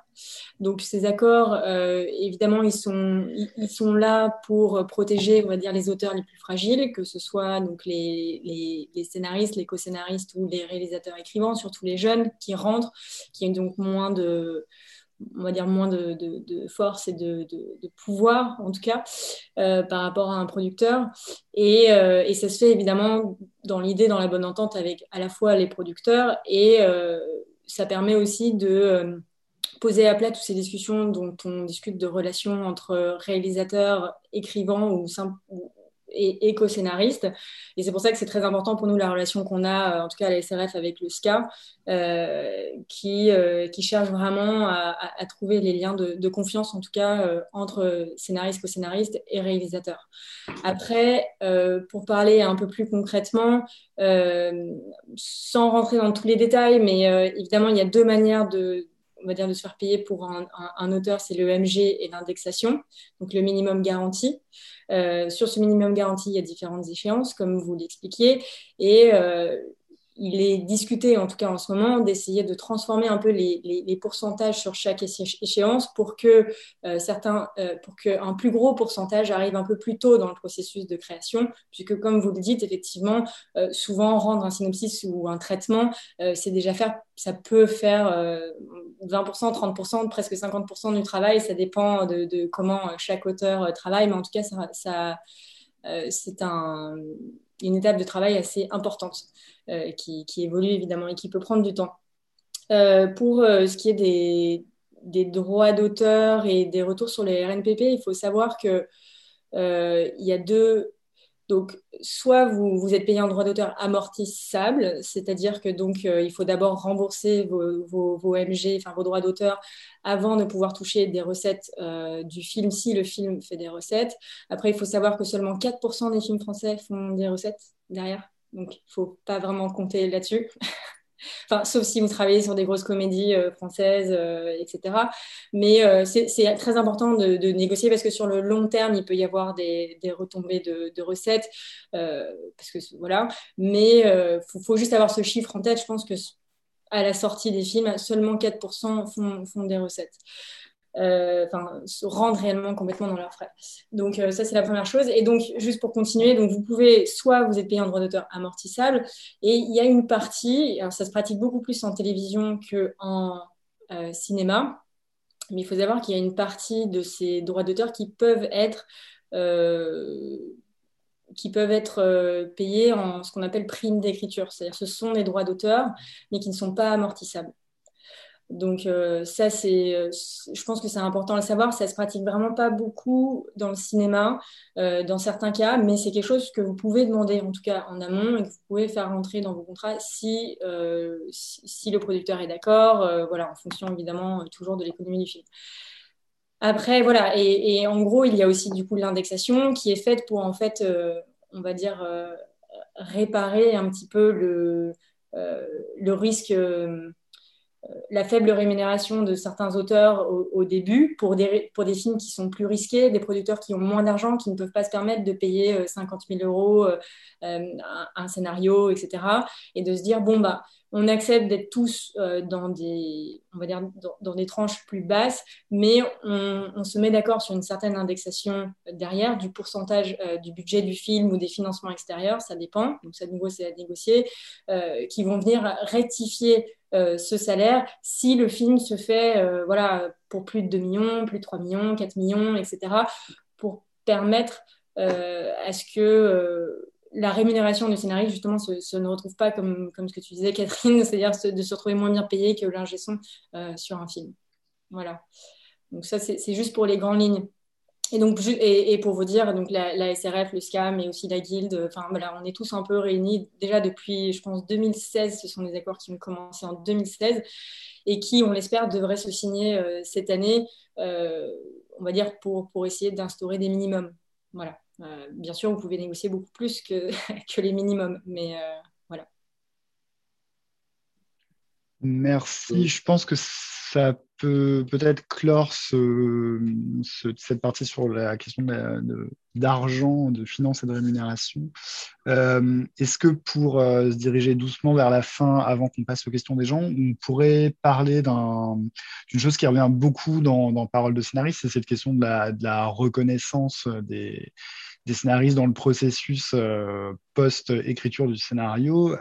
Donc ces accords, euh, évidemment, ils sont, ils sont là pour protéger, on va dire, les auteurs les plus fragiles, que ce soit donc les, les, les scénaristes, les co-scénaristes ou les réalisateurs écrivants, surtout les jeunes qui rentrent, qui ont donc moins de on va dire moins de, force et de, pouvoir en tout cas euh, par rapport à un producteur. Euh, et, ça se fait évidemment dans l'idée dans la bonne entente avec à la fois les producteurs et euh, ça permet aussi de poser à plat toutes ces discussions dont on discute de relations entre réalisateurs, écrivains ou, ou et, et co-scénariste. Et c'est pour ça que c'est très important pour nous la relation qu'on a, euh, en tout cas à la SRF avec le SCA, euh, qui, euh, qui cherche vraiment à, trouver les liens de, confiance, en tout cas entre scénariste, co-scénariste et réalisateur. Après, pour parler un peu plus concrètement, sans rentrer dans tous les détails, mais évidemment, il y a deux manières de, on va dire, de se faire payer pour un, auteur, c'est le MG et l'indexation, donc le minimum garanti. Euh, sur ce minimum garanti, il y a différentes échéances, comme vous l'expliquiez, et euh, il est discuté, en tout cas en ce moment, d'essayer de transformer un peu les, les, pourcentages sur chaque échéance pour que euh, certains, euh, pour qu'un plus gros pourcentage arrive un peu plus tôt dans le processus de création, puisque comme vous le dites, effectivement, euh, souvent rendre un synopsis ou un traitement, c'est déjà faire, ça peut faire 20%, 30%, presque 50% du travail, ça dépend de, de comment chaque auteur travaille, mais en tout cas, ça, ça c'est un une étape de travail assez importante euh, qui, évolue évidemment et qui peut prendre du temps. Euh, pour euh, ce qui est des, droits d'auteur et des retours sur les RNPP, il faut savoir que il y a deux donc, soit vous, vous êtes payé un droit d'auteur amortissable, c'est-à-dire que donc il faut d'abord rembourser vos, vos, vos, MG, enfin vos droits d'auteur, avant de pouvoir toucher des recettes euh, du film, si le film fait des recettes. Après, il faut savoir que seulement 4% des films français font des recettes derrière, donc il ne faut pas vraiment compter là-dessus. [laughs] Enfin, sauf si vous travaillez sur des grosses comédies euh, françaises, euh, etc. Mais euh, c'est très important de, négocier parce que sur le long terme, il peut y avoir des, retombées de, recettes. parce que voilà. Mais il faut, juste avoir ce chiffre en tête. Je pense que à la sortie des films, seulement 4% font, font des recettes. Euh, se rendre réellement complètement dans leurs frais. Donc euh, ça c'est la première chose. Et donc juste pour continuer, donc vous pouvez soit vous êtes payé en droit d'auteur amortissable, et il y a une partie, ça se pratique beaucoup plus en télévision que en euh, cinéma, mais il faut savoir qu'il y a une partie de ces droits d'auteur qui peuvent être qui peuvent être payés en ce qu'on appelle prime d'écriture, c'est-à-dire ce sont des droits d'auteur, mais qui ne sont pas amortissables. Donc euh, ça, c'est, euh, je pense que c'est important à savoir. Ça se pratique vraiment pas beaucoup dans le cinéma, euh, dans certains cas, mais c'est quelque chose que vous pouvez demander, en tout cas en amont, et que vous pouvez faire rentrer dans vos contrats si, si, le producteur est d'accord, voilà, en fonction évidemment toujours de l'économie du film. Après, voilà, et, en gros, il y a aussi du coup l'indexation qui est faite pour en fait, on va dire, réparer un petit peu le risque la faible rémunération de certains auteurs au, début pour des, pour des films qui sont plus risqués, des producteurs qui ont moins d'argent, qui ne peuvent pas se permettre de payer 50 euh, 000 euros euh, euh, un, scénario, etc. Et de se dire, bon, bah, on accepte d'être tous dans, des, on va dire, dans, des tranches plus basses, mais on, se met d'accord sur une certaine indexation derrière du pourcentage du budget du film ou des financements extérieurs, ça dépend, donc ça, de nouveau, c'est à négocier, qui vont venir rectifier euh, ce salaire si le film se fait euh, voilà, pour plus de 2 millions, plus de 3 millions, 4 millions, etc., pour permettre euh, à ce que la rémunération du scénariste, justement, se, ne retrouve pas comme, comme ce que tu disais, Catherine, [laughs] c'est-à-dire de se retrouver moins bien payé que l'ingé son sur un film. Voilà. Donc ça, c'est juste pour les grandes lignes. Et donc, et, pour vous dire, donc la, SRF, le SCAM et aussi la Guilde, voilà, on est tous un peu réunis déjà depuis, je pense, 2016. Ce sont des accords qui ont commencé en 2016 et qui, on l'espère, devraient se signer euh, cette année, euh, on va dire, pour, pour essayer d'instaurer des minimums. Voilà. Euh, bien sûr, vous pouvez négocier beaucoup plus que, [laughs] que les minimums, mais voilà. Merci. Je pense que ça peut peut-être clore cette partie sur la question d'argent, de, finances et de rémunération. Euh, est-ce que pour euh, se diriger doucement vers la fin, avant qu'on passe aux questions des gens, on pourrait parler d'une chose qui revient beaucoup dans, dans Parole de scénariste, c'est cette question de la, reconnaissance des, scénaristes dans le processus euh, post-écriture du scénario.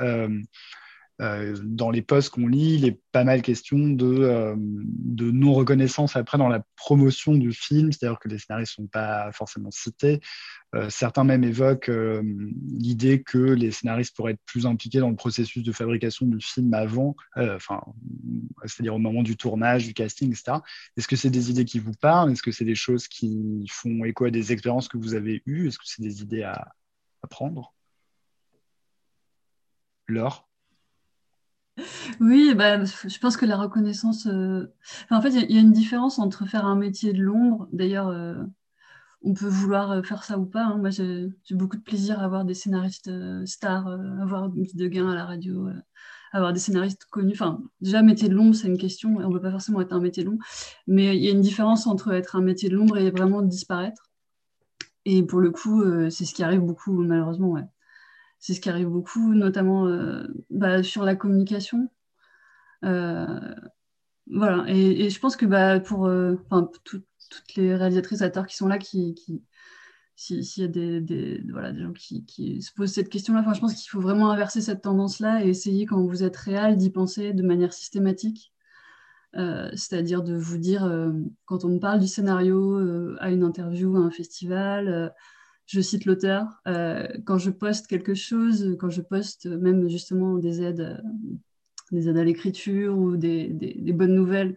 Euh, dans les posts qu'on lit, il est pas mal question de, euh, de non-reconnaissance après dans la promotion du film, c'est-à-dire que les scénaristes ne sont pas forcément cités. Euh, certains même évoquent l'idée que les scénaristes pourraient être plus impliqués dans le processus de fabrication du film avant, c'est-à-dire au moment du tournage, du casting, etc. Est-ce que c'est des idées qui vous parlent? Est-ce que c'est des choses qui font écho à des expériences que vous avez eues? Est-ce que c'est des idées à, à prendre? Laure? Oui, bah, je pense que la reconnaissance. Euh, en fait, il y, a une différence entre faire un métier de l'ombre. D'ailleurs, euh, on peut vouloir euh, faire ça ou pas. Hein. Moi, j'ai beaucoup de plaisir à avoir des scénaristes stars, avoir de gain à la radio, avoir des scénaristes connus. Enfin, déjà, métier de l'ombre, c'est une question. On ne peut pas forcément être un métier de l'ombre. Mais il y a une différence entre être un métier de l'ombre et vraiment disparaître. Et pour le coup, c'est ce qui arrive beaucoup, malheureusement, c'est ce qui arrive beaucoup, notamment euh, bah, sur la communication. Euh, voilà, et, je pense que bah, pour euh, toutes les réalisatrices acteurs qui sont là, qui, s'il y a des, voilà, des gens qui, se posent cette question-là, je pense qu'il faut vraiment inverser cette tendance-là et essayer, quand vous êtes réel, d'y penser de manière systématique. C'est-à-dire de vous dire, quand on parle du scénario à une interview, à un festival, je cite l'auteur. Euh, quand je poste quelque chose, quand je poste même justement des aides, euh, des aides à l'écriture ou des, bonnes nouvelles,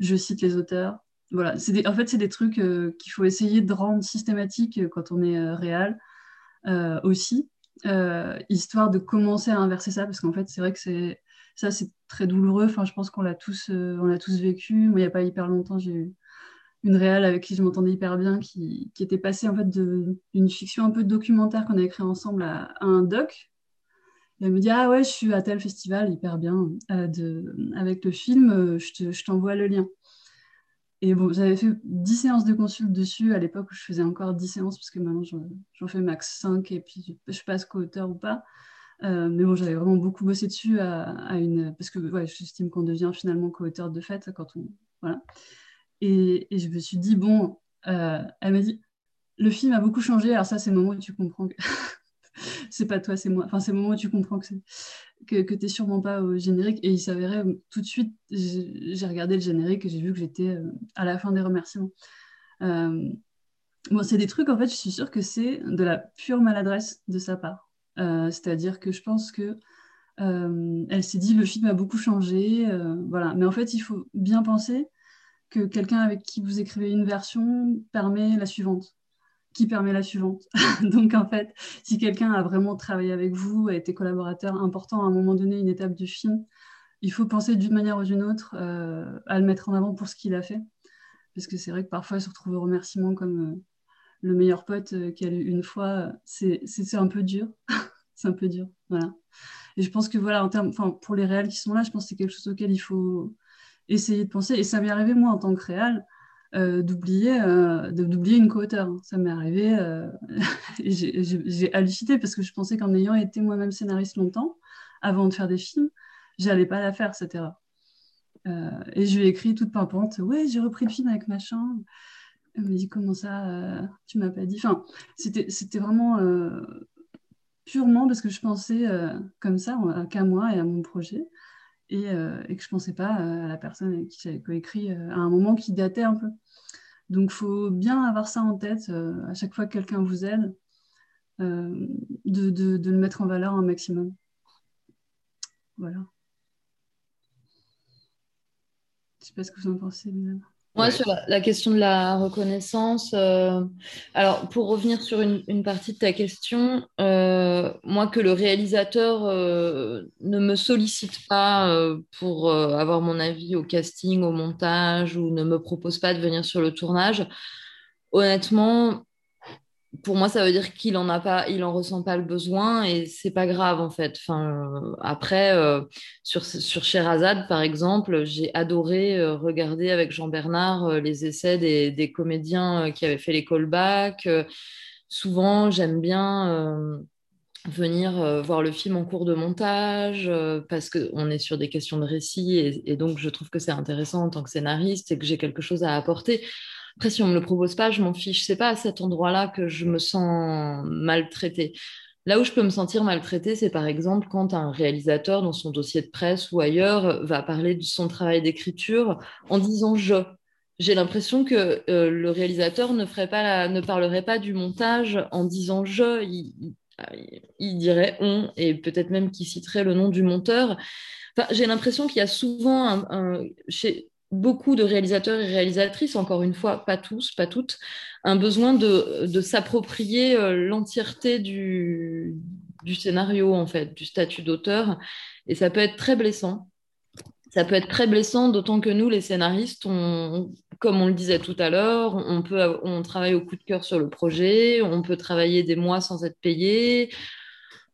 je cite les auteurs. Voilà, en fait, c'est des trucs euh, qu'il faut essayer de rendre systématiques quand on est réel aussi, histoire de commencer à inverser ça, parce qu'en fait, c'est vrai que c'est ça, c'est très douloureux. Enfin, je pense qu'on l'a tous, on l'a tous vécu. Moi, il n'y a pas hyper longtemps, j'ai eu une réelle avec qui je m'entendais hyper bien, qui, était passée en fait d'une fiction un peu documentaire qu'on a écrit ensemble à, un doc. elle me dit Ah ouais, je suis à tel festival, hyper bien, de, avec le film, je t'envoie le lien. Et bon, j'avais fait 10 séances de consulte dessus à l'époque où je faisais encore 10 séances, parce que maintenant j'en fais max 5 et puis je passe co-auteur ou pas. Euh, mais bon, j'avais vraiment beaucoup bossé dessus à, une. Parce que ouais, j'estime qu'on devient finalement co-auteur de fait quand on. Voilà. Et, je me suis dit, bon, euh, elle m'a dit, le film a beaucoup changé, alors ça, c'est le moment où tu comprends que. [laughs] c'est pas toi, c'est moi. Enfin, c'est le moment où tu comprends que, que, que tu n'es sûrement pas au générique. Et il s'avérait tout de suite, j'ai regardé le générique et j'ai vu que j'étais euh, à la fin des remerciements. bon, c'est des trucs, en fait, je suis sûre que c'est de la pure maladresse de sa part. Euh, c'est-à-dire que je pense que euh, elle s'est dit le film a beaucoup changé, euh, voilà. Mais en fait, il faut bien penser que quelqu'un avec qui vous écrivez une version permet la suivante, qui permet la suivante. [laughs] Donc en fait, si quelqu'un a vraiment travaillé avec vous, a été collaborateur important à un moment donné, une étape du film, il faut penser d'une manière ou d'une autre à le mettre en avant pour ce qu'il a fait. Parce que c'est vrai que parfois, se retrouver au remerciement comme le meilleur pote euh, qu'elle a eu une fois, c'est un peu dur. [laughs] c'est un peu dur. Voilà. Et je pense que voilà, en termes, pour les réels qui sont là, je pense que c'est quelque chose auquel il faut essayer de penser. Et ça m'est arrivé, moi, en tant que réel, euh, d'oublier euh, d'oublier une co-auteur. Ça m'est arrivé, euh, [laughs] j'ai halluciné parce que je pensais qu'en ayant été moi-même scénariste longtemps, avant de faire des films, j'allais pas la faire, cette erreur. et je lui ai écrit toute pimpante, ouais, j'ai repris le film avec machin. Elle me dit comment ça, euh, tu m'as pas dit? Enfin, c'était, vraiment purement parce que je pensais comme ça qu'à moi et à mon projet et, et que je pensais pas à la personne avec qui j'avais coécrit à un moment qui datait un peu. Donc, faut bien avoir ça en tête à chaque fois que quelqu'un vous aide, de, de, le mettre en valeur un maximum. Voilà. Je sais pas ce que vous en pensez, Lisa. Moi, sur la, question de la reconnaissance, euh, alors pour revenir sur une, partie de ta question, euh, moi que le réalisateur euh, ne me sollicite pas pour avoir mon avis au casting, au montage ou ne me propose pas de venir sur le tournage, honnêtement, pour moi, ça veut dire qu'il en a pas, il en ressent pas le besoin et c'est pas grave en fait. Enfin, euh, après, euh, sur sur Sherazade par exemple, j'ai adoré euh, regarder avec Jean Bernard les essais des, des comédiens qui avaient fait les callbacks. souvent, j'aime bien venir voir le film en cours de montage parce qu'on est sur des questions de récit et, et donc je trouve que c'est intéressant en tant que scénariste et que j'ai quelque chose à apporter. Après, si on me le propose pas, je m'en fiche. C'est pas à cet endroit-là que je me sens maltraitée. Là où je peux me sentir maltraitée, c'est par exemple quand un réalisateur dans son dossier de presse ou ailleurs va parler de son travail d'écriture en disant je. J'ai l'impression que euh, le réalisateur ne, ferait pas ne parlerait pas du montage en disant je. Il, dirait on et peut-être même qu'il citerait le nom du monteur. J'ai l'impression qu'il y a souvent un, beaucoup de réalisateurs et réalisatrices, encore une fois, pas tous, pas toutes, un besoin de, s'approprier euh, l'entièreté du, scénario, en fait, du statut d'auteur. Et ça peut être très blessant. Ça peut être très blessant, d'autant que nous, les scénaristes, on, comme on le disait tout à l'heure, on, on travaille au coup de cœur sur le projet, on peut travailler des mois sans être payé,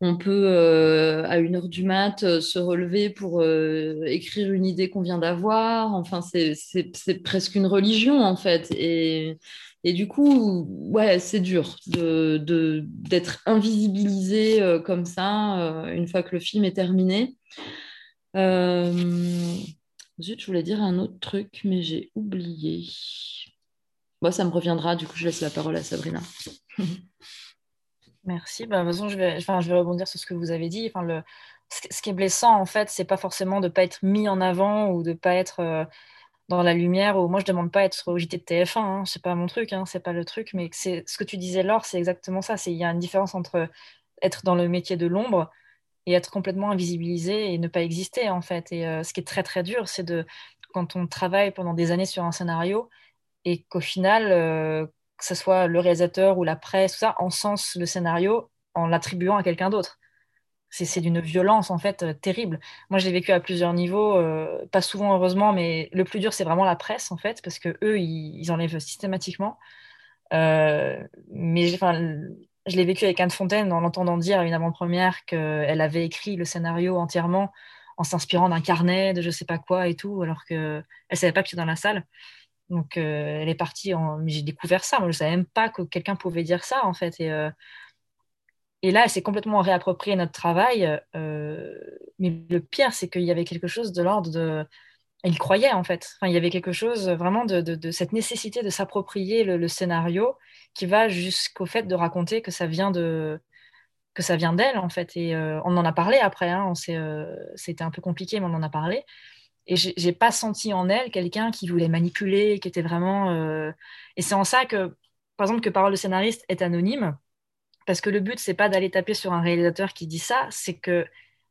on peut, euh, à une heure du mat, euh, se relever pour euh, écrire une idée qu'on vient d'avoir. Enfin, c'est presque une religion, en fait. Et, du coup, ouais, c'est dur d'être invisibilisé comme ça une fois que le film est terminé. Zut, je voulais dire un autre truc, mais j'ai oublié. Bon, ça me reviendra, du coup, je laisse la parole à Sabrina. [laughs] Merci. Bah, de toute façon, je vais, enfin, je vais rebondir sur ce que vous avez dit. Enfin, le, ce qui est blessant, en fait, c'est pas forcément de ne pas être mis en avant ou de ne pas être euh, dans la lumière. Ou moi, je demande pas être au JT de TF1. Hein, c'est pas mon truc, hein, c'est pas le truc. Mais c'est ce que tu disais, Laure, c'est exactement ça. Il y a une différence entre être dans le métier de l'ombre et être complètement invisibilisé et ne pas exister, en fait. Et euh, ce qui est très, très dur, c'est de quand on travaille pendant des années sur un scénario et qu'au final, euh, que ce soit le réalisateur ou la presse, tout ça, encense le scénario en l'attribuant à quelqu'un d'autre. C'est d'une violence en fait euh, terrible. Moi, je l'ai vécu à plusieurs niveaux, euh, pas souvent heureusement, mais le plus dur, c'est vraiment la presse en fait, parce que eux, ils, enlèvent systématiquement. Euh, mais je l'ai vécu avec Anne Fontaine en l'entendant dire à une avant-première qu'elle avait écrit le scénario entièrement en s'inspirant d'un carnet de je sais pas quoi et tout, alors qu'elle savait pas pied dans la salle. Donc, euh, elle est partie en. J'ai découvert ça. Moi, je ne savais même pas que quelqu'un pouvait dire ça, en fait. Et, euh, là, elle s'est complètement réapproprié notre travail. Euh, mais le pire, c'est qu'il y avait quelque chose de l'ordre de. Elle croyait, en fait. Enfin, il y avait quelque chose vraiment de, de, cette nécessité de s'approprier le, scénario qui va jusqu'au fait de raconter que ça vient de que ça vient d'elle, en fait. Et on en a parlé après. Hein, C'était un peu compliqué, mais on en a parlé. Et j'ai pas senti en elle quelqu'un qui voulait manipuler, qui était vraiment. Euh, et c'est en ça que, par exemple, que Parole de scénariste est anonyme, parce que le but c'est pas d'aller taper sur un réalisateur qui dit ça, c'est que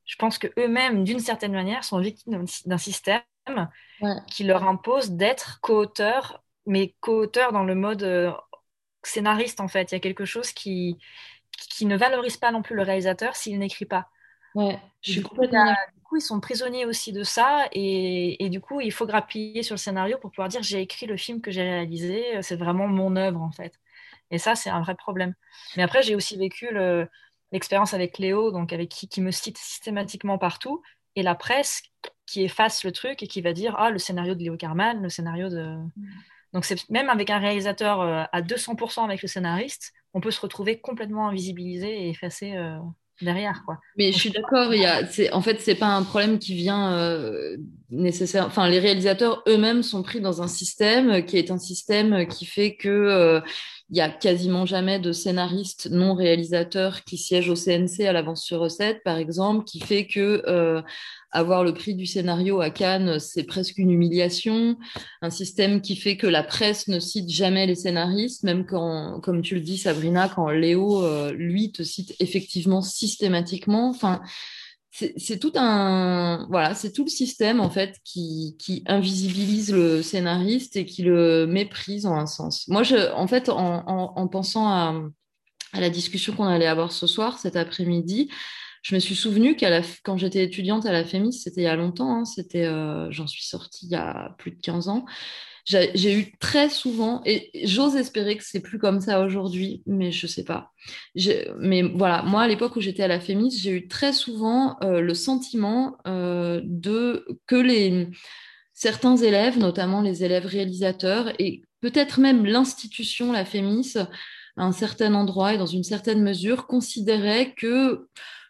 je pense que eux-mêmes, d'une certaine manière, sont victimes d'un système qui leur impose d'être co-auteurs, mais co-auteurs dans le mode euh, scénariste en fait. Il y a quelque chose qui qui ne valorise pas non plus le réalisateur s'il n'écrit pas. Ouais, je suis complètement coup, ils sont prisonniers aussi de ça. Et, du coup, il faut grappiller sur le scénario pour pouvoir dire j'ai écrit le film que j'ai réalisé. C'est vraiment mon œuvre, en fait. Et ça, c'est un vrai problème. Mais après, j'ai aussi vécu l'expérience avec Léo, donc avec qui, qui me cite systématiquement partout, et la presse qui efface le truc et qui va dire ah le scénario de Léo Carman, le scénario de mm. donc c'est même avec un réalisateur euh, à 200% avec le scénariste, on peut se retrouver complètement invisibilisé et effacé euh, derrière quoi. Mais je suis d'accord, il y a c'est en fait c'est pas un problème qui vient euh, nécessaire enfin les réalisateurs eux-mêmes sont pris dans un système qui est un système qui fait que euh, il y a quasiment jamais de scénaristes non réalisateurs qui siègent au CNC à l'avance sur recette, par exemple, qui fait que euh, avoir le prix du scénario à Cannes, c'est presque une humiliation. Un système qui fait que la presse ne cite jamais les scénaristes, même quand, comme tu le dis, Sabrina, quand Léo, euh, lui, te cite effectivement systématiquement. Enfin, c'est tout un voilà c'est tout le système en fait qui, qui, invisibilise le scénariste et qui le méprise en un sens moi en fait en, en, pensant à, la discussion qu'on allait avoir ce soir cet après-midi je me suis souvenu qu'à la, quand j'étais étudiante à la FEMIS, c'était il y a longtemps, hein, c'était, euh, j'en suis sortie il y a plus de 15 ans, j'ai eu très souvent, et j'ose espérer que c'est plus comme ça aujourd'hui, mais je sais pas. Mais voilà, moi à l'époque où j'étais à la FEMIS, j'ai eu très souvent euh, le sentiment euh, de que les certains élèves, notamment les élèves réalisateurs, et peut-être même l'institution, la FEMIS, à un certain endroit et dans une certaine mesure, considéraient que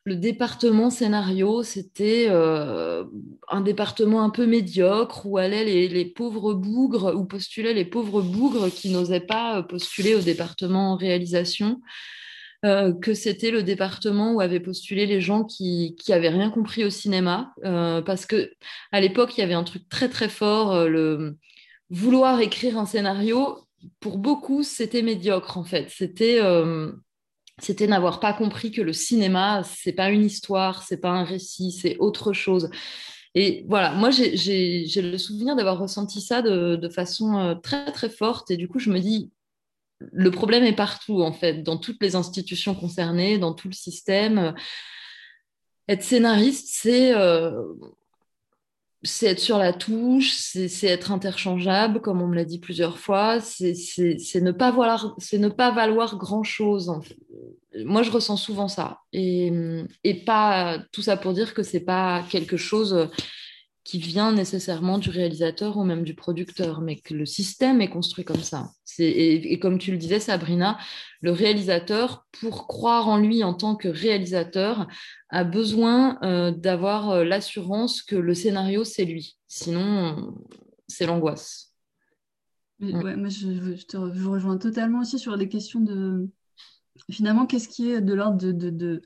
le département scénario, c'était euh, un département un peu médiocre où allaient les, pauvres bougres, ou postulaient les pauvres bougres qui n'osaient pas postuler au département réalisation, euh, que c'était le département où avaient postulé les gens qui, qui avaient rien compris au cinéma, euh, parce que à l'époque, il y avait un truc très très fort, le vouloir écrire un scénario. Pour beaucoup, c'était médiocre en fait. C'était c'était n'avoir pas compris que le cinéma, c'est pas une histoire, c'est pas un récit, c'est autre chose. Et voilà, moi j'ai le souvenir d'avoir ressenti ça de, façon euh, très très forte. Et du coup, je me dis, le problème est partout en fait, dans toutes les institutions concernées, dans tout le système. Être scénariste, c'est euh, c'est être sur la touche, c'est être interchangeable, comme on me l'a dit plusieurs fois, c'est ne, pas valoir, ne pas valoir grand-chose. Moi, je ressens souvent ça. Et, et, pas tout ça pour dire que c'est pas quelque chose qui vient nécessairement du réalisateur ou même du producteur, mais que le système est construit comme ça. Et, et, comme tu le disais, Sabrina, le réalisateur, pour croire en lui en tant que réalisateur, a besoin euh, d'avoir euh, l'assurance que le scénario, c'est lui. Sinon, c'est l'angoisse. Mm. Ouais, moi, je, je, te rejoins totalement aussi sur les questions de... Finalement, qu'est-ce qui est de l'ordre de, de de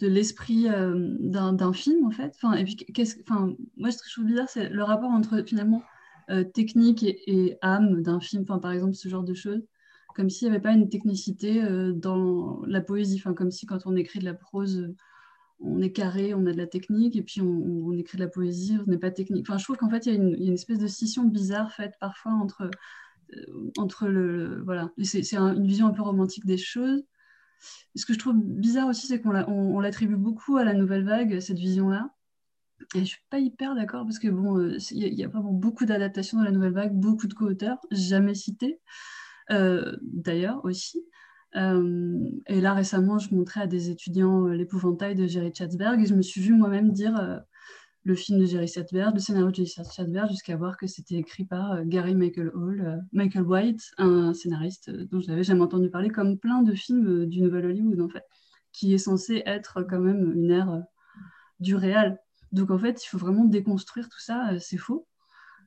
l'esprit euh, d'un film en fait. Enfin, et puis qu'est-ce, enfin, moi ce que je trouve bizarre, c'est le rapport entre finalement euh, technique et, âme d'un film. Enfin, par exemple, ce genre de choses, comme s'il n'y avait pas une technicité euh, dans la poésie. Enfin, comme si quand on écrit de la prose, on est carré, on a de la technique, et puis on, écrit de la poésie, on n'est pas technique. Enfin, je trouve qu'en fait, il y, a une espèce de scission bizarre faite parfois entre entre le, voilà, c'est une vision un peu romantique des choses ce que je trouve bizarre aussi, c'est qu'on l'attribue beaucoup à la nouvelle vague, cette vision-là. Et je suis pas hyper d'accord parce que bon, euh, il y, a vraiment beaucoup d'adaptations dans la nouvelle vague, beaucoup de co-auteurs, jamais cités, euh, d'ailleurs aussi. et là, récemment, je montrais à des étudiants l'épouvantail de Jerry Chatsberg et je me suis vue moi-même dire le film de Jerry Chatsberg, le scénario de Jerry Chatsberg, jusqu'à voir que c'était écrit par Gary Michael Hall, Michael White, un scénariste dont je n'avais jamais entendu parler, comme plein de films du Nouvel Hollywood, en fait, qui est censé être quand même une ère du réel. Donc en fait, il faut vraiment déconstruire tout ça, c'est faux.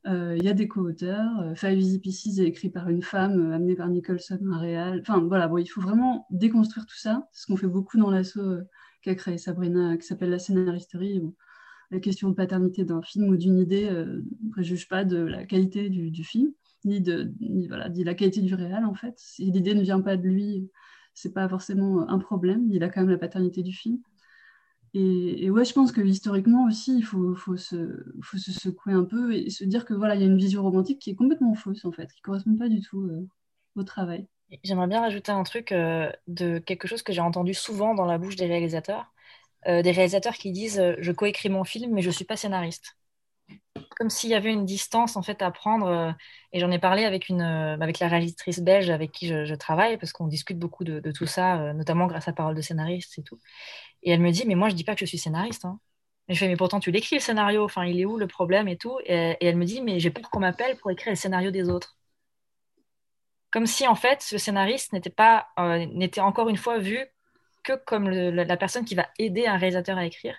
Euh, il y a des co-auteurs. Euh, Five Easy Pieces est écrit par une femme, euh, amenée par Nicholson, un réel. Enfin, voilà, bon, il faut vraiment déconstruire tout ça. C'est ce qu'on fait beaucoup dans l'assaut qu'a créé Sabrina, qui s'appelle la scénaristerie. La question de paternité d'un film ou d'une idée ne préjuge pas de la qualité du, film, ni de la qualité du réel, en fait. Si l'idée ne vient pas de lui, c'est pas forcément un problème. Il a quand même la paternité du film. Et, ouais, je pense que historiquement aussi, il faut, se, secouer un peu et se dire que voilà, il y a une vision romantique qui est complètement fausse en fait, qui correspond pas du tout euh, au travail. J'aimerais bien rajouter un truc euh, de quelque chose que j'ai entendu souvent dans la bouche des réalisateurs, euh, des réalisateurs qui disent je coécris mon film mais je ne suis pas scénariste comme s'il y avait une distance en fait à prendre. et j'en ai parlé avec une, avec la réalisatrice belge avec qui je, travaille parce qu'on discute beaucoup de, tout ça, notamment grâce à Parole de scénariste et tout. Et elle me dit, mais moi, je dis pas que je suis scénariste. Hein. je fais, mais pourtant, tu l'écris le scénario. Enfin, il est où le problème et tout et, elle me dit, mais j'ai peur qu'on m'appelle pour écrire le scénario des autres. Comme si, en fait, ce scénariste n'était pas, euh, n'était encore une fois vu que comme la personne qui va aider un réalisateur à écrire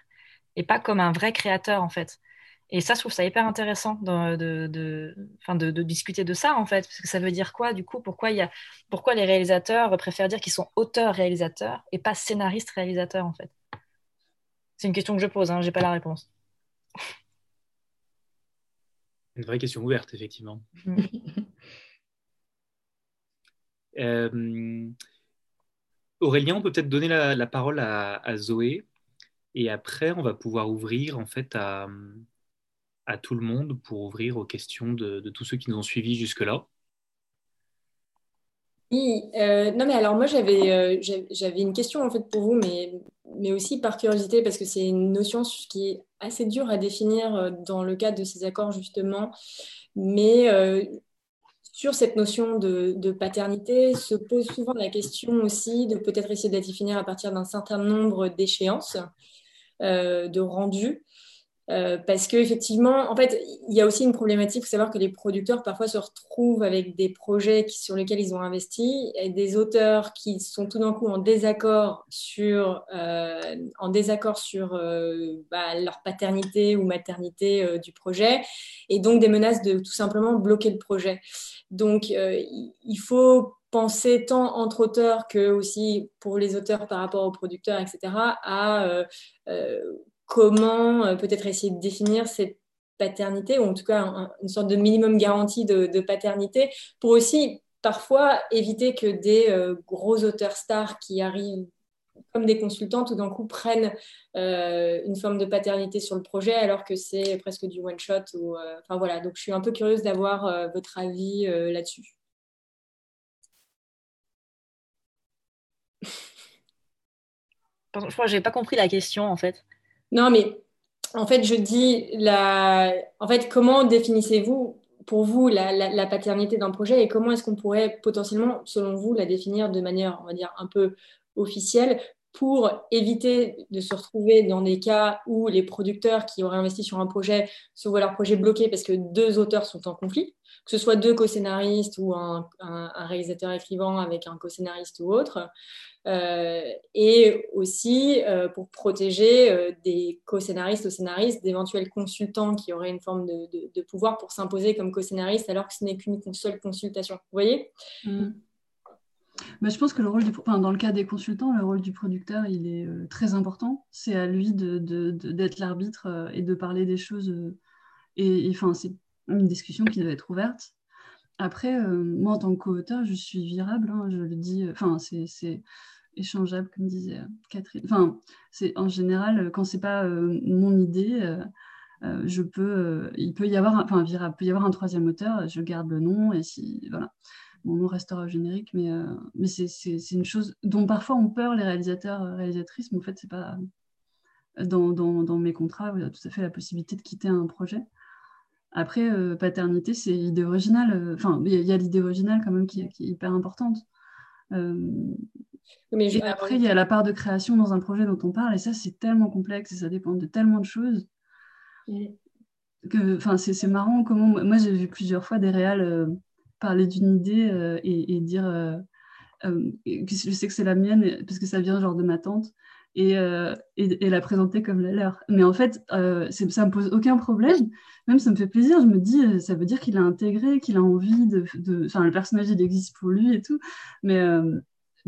et pas comme un vrai créateur, en fait. Et ça, je trouve ça hyper intéressant de, de, de, de, discuter de ça, en fait, parce que ça veut dire quoi, du coup pourquoi, y a, pourquoi les réalisateurs préfèrent dire qu'ils sont auteurs-réalisateurs et pas scénaristes-réalisateurs, en fait? C'est une question que je pose, hein, je n'ai pas la réponse. Une vraie question ouverte, effectivement. Mm. [laughs] Euh, Aurélien, on peut peut-être donner la, parole à, Zoé, et après, on va pouvoir ouvrir, en fait, à tout le monde pour ouvrir aux questions de, tous ceux qui nous ont suivis jusque-là. Oui, euh, non mais alors moi j'avais euh, j'avais une question en fait pour vous, mais, mais aussi par curiosité parce que c'est une notion qui est assez dure à définir euh, dans le cadre de ces accords justement, mais sur cette notion de, paternité se pose souvent la question aussi de peut-être essayer de la définir à partir d'un certain nombre d'échéances, de rendus. Euh, parce qu'effectivement, en fait, il y a aussi une problématique. Il faut savoir que les producteurs parfois se retrouvent avec des projets sur lesquels ils ont investi et des auteurs qui sont tout d'un coup en désaccord sur, euh, en désaccord sur euh, bah, leur paternité ou maternité du projet et donc des menaces de tout simplement bloquer le projet. Donc, il faut penser tant entre auteurs que aussi pour les auteurs par rapport aux producteurs, etc., à peut-être essayer de définir cette paternité, ou en tout cas une sorte de minimum garantie de, paternité, pour aussi parfois éviter que des euh, gros auteurs stars qui arrivent comme des consultants, tout d'un coup prennent euh, une forme de paternité sur le projet alors que c'est presque du one shot. Voilà, donc je suis un peu curieuse d'avoir votre avis là-dessus. Je crois que j'ai pas compris la question en fait. Non, mais en fait, je dis, la... en fait, comment définissez-vous pour vous la, paternité d'un projet et comment est-ce qu'on pourrait potentiellement, selon vous, la définir de manière, on va dire, un peu officielle pour éviter de se retrouver dans des cas où les producteurs qui auraient investi sur un projet se voient leur projet bloqué parce que deux auteurs sont en conflit, que ce soit deux co-scénaristes ou un, réalisateur écrivant avec un co-scénariste ou autre. Euh, et aussi euh, pour protéger euh, des co-scénaristes ou scénaristes d'éventuels consultants qui auraient une forme de, pouvoir pour s'imposer comme co-scénariste alors que ce n'est qu'une seule consultation. Vous voyez? Mm. Bah, je pense que le rôle du, dans le cas des consultants, le rôle du producteur, il est très important. C'est à lui d'être l'arbitre et de parler des choses. et enfin, c'est une discussion qui doit être ouverte. Après, moi, en tant que co-auteur, je suis virable, hein, je le dis. Enfin, c'est échangeable, comme disait euh, Catherine. Enfin, c'est en général, quand c'est pas euh, mon idée, euh, je peux, il peut y avoir, enfin, il peut y avoir un troisième auteur, je garde le nom et si, voilà, mon nom restera générique, mais, mais c'est une chose dont parfois ont peur les réalisateurs, réalisatrices, mais en fait, c'est pas dans, dans, dans, mes contrats, il y a tout à fait la possibilité de quitter un projet. Après, paternité, c'est l'idée originale. Enfin, il y a, l'idée originale quand même qui, qui, est hyper importante. mais et après, il y a la part de création dans un projet dont on parle, et ça, c'est tellement complexe et ça dépend de tellement de choses. Enfin, c'est marrant comment. Moi, j'ai vu plusieurs fois des réals parler d'une idée et, et, dire euh, je sais que c'est la mienne parce que ça vient genre de ma tante et, euh, et, la présenter comme la leur. Mais en fait, euh, ça me pose aucun problème. Même ça me fait plaisir. Je me dis, euh, ça veut dire qu'il a intégré, qu'il a envie de, Enfin, le personnage il existe pour lui et tout. Mais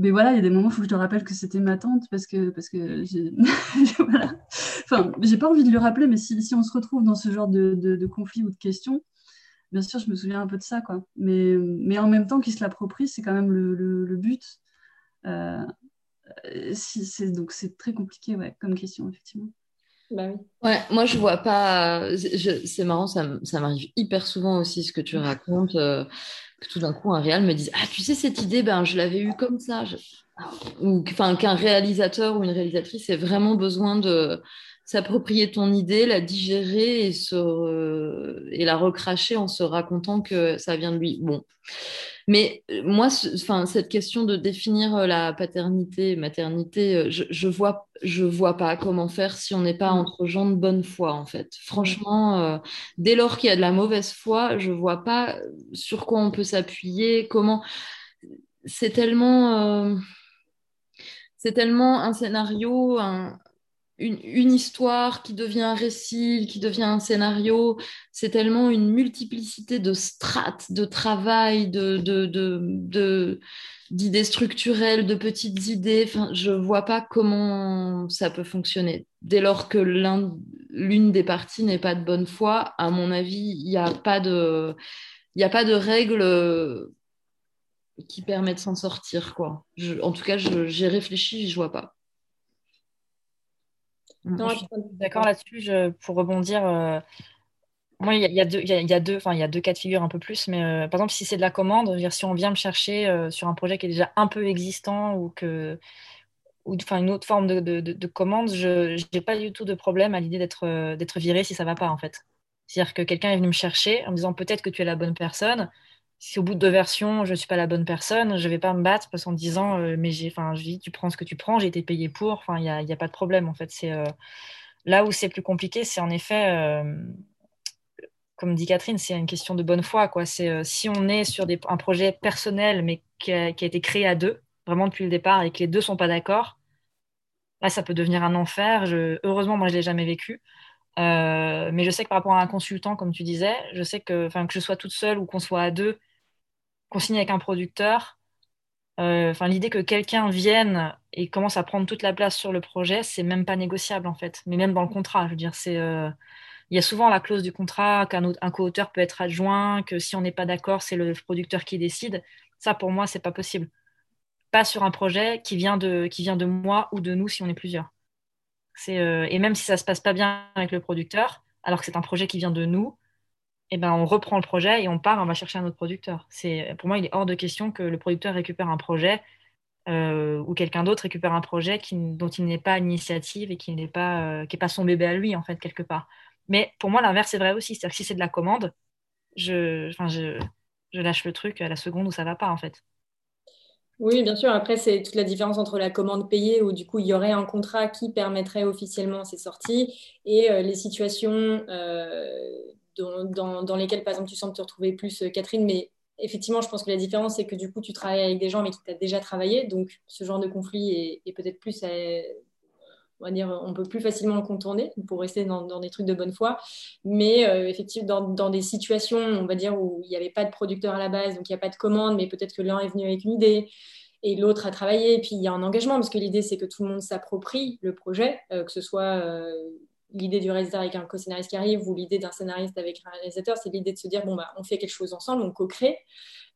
mais voilà, il y a des moments où il faut que je te rappelle que c'était ma tante parce que parce que j'ai [laughs] voilà. Enfin, j'ai pas envie de lui rappeler, mais si, si, on se retrouve dans ce genre de conflit ou de questions, bien sûr, je me souviens un peu de ça, quoi. Mais, mais en même temps, qu'il se l'approprie, c'est quand même le, le, but. Euh, si, c'est, donc, c'est très compliqué, ouais, comme question, effectivement. Bah oui. Ouais, moi je vois pas. c'est marrant, ça, ça, m'arrive hyper souvent aussi ce que tu racontes. Euh, que tout d'un coup un réal me dise Ah, tu sais, cette idée, ben, je l'avais eue comme ça. Ou enfin, qu'un réalisateur ou une réalisatrice ait vraiment besoin de, s'approprier ton idée, la digérer et, se, et la recracher en se racontant que ça vient de lui. Bon. Mais euh, moi, enfin, cette question de définir euh, la paternité, maternité, euh, je, je vois, je vois pas comment faire si on n'est pas mm. entre gens de bonne foi, en fait. Franchement, dès lors qu'il y a de la mauvaise foi, je vois pas sur quoi on peut s'appuyer, comment. C'est tellement, c'est tellement un scénario, un, une, histoire qui devient un récit, qui devient un scénario. C'est tellement une multiplicité de strates, de travail, de, de, d'idées structurelles, de petites idées. Enfin, je vois pas comment ça peut fonctionner. Dès lors que l'une des parties n'est pas de bonne foi, à mon avis, il n'y a pas de, il a pas de règle qui permet de s'en sortir, quoi. en tout cas, j'ai réfléchi, je vois pas. Non, je suis d'accord là-dessus. Pour rebondir, euh, moi, il y, a deux, il y a deux, enfin, il y a deux cas de figure un peu plus, mais euh, par exemple, si c'est de la commande, dire, si on vient me chercher euh, sur un projet qui est déjà un peu existant ou que, ou enfin, une autre forme de, de, de commande, je n'ai pas du tout de problème à l'idée d'être d'être viré si ça va pas en fait. C'est-à-dire que quelqu'un est venu me chercher en me disant peut-être que tu es la bonne personne, si au bout de deux versions, je ne suis pas la bonne personne, je ne vais pas me battre parce qu'en disant, euh, mais j'ai, enfin, je dis, tu prends ce que tu prends, j'ai été payé pour, enfin, il n'y a, y a, pas de problème, en fait. C'est, euh, là où c'est plus compliqué, c'est en effet, euh, comme dit Catherine, c'est une question de bonne foi, quoi. C'est si on est sur des, un projet personnel, mais qui a, été créé à deux, vraiment depuis le départ, et que les deux sont pas d'accord, là, ça peut devenir un enfer. Heureusement, moi, je l'ai jamais vécu. mais je sais que par rapport à un consultant, comme tu disais, je sais que, que je sois toute seule ou qu'on soit à deux, qu'on signe avec un producteur, euh, enfin l'idée que quelqu'un vienne et commence à prendre toute la place sur le projet, c'est même pas négociable en fait. Mais même dans le contrat, je veux dire, c'est euh, il y a souvent la clause du contrat qu'un un co-auteur peut être adjoint, que si on n'est pas d'accord, c'est le producteur qui décide. Ça, pour moi, c'est pas possible. Pas sur un projet qui vient de, qui vient de moi ou de nous si on est plusieurs. C'est, euh, et même si ça se passe pas bien avec le producteur, alors que c'est un projet qui vient de nous, eh ben, on reprend le projet et on part, on va chercher un autre producteur. C'est, pour moi, il est hors de question que le producteur récupère un projet euh, ou quelqu'un d'autre récupère un projet qui, dont il n'est pas initiative et qui n'est pas, euh, qui est pas son bébé à lui, en fait, quelque part. Mais pour moi, l'inverse est vrai aussi. C'est-à-dire que si c'est de la commande, je, je, je lâche le truc à la seconde où ça va pas, en fait. Oui, bien sûr. Après, c'est toute la différence entre la commande payée, où du coup, il y aurait un contrat qui permettrait officiellement ces sorties, et euh, les situations dans, dans, lesquels, par exemple, tu sens te retrouver plus, euh, Catherine, mais effectivement, je pense que la différence, c'est que du coup, tu travailles avec des gens, mais qui t'ont déjà travaillé. Donc, ce genre de conflit est, peut-être plus, euh, on va dire, on peut plus facilement le contourner pour rester dans, des trucs de bonne foi. Mais euh, effectivement, dans, des situations, on va dire, où il n'y avait pas de producteur à la base, donc il n'y a pas de commande, mais peut-être que l'un est venu avec une idée et l'autre a travaillé, et puis il y a un engagement, parce que l'idée, c'est que tout le monde s'approprie le projet, que ce soit l'idée du réalisateur avec un co-scénariste qui arrive ou l'idée d'un scénariste avec un réalisateur, c'est l'idée de se dire bon bah on fait quelque chose ensemble, on co-crée.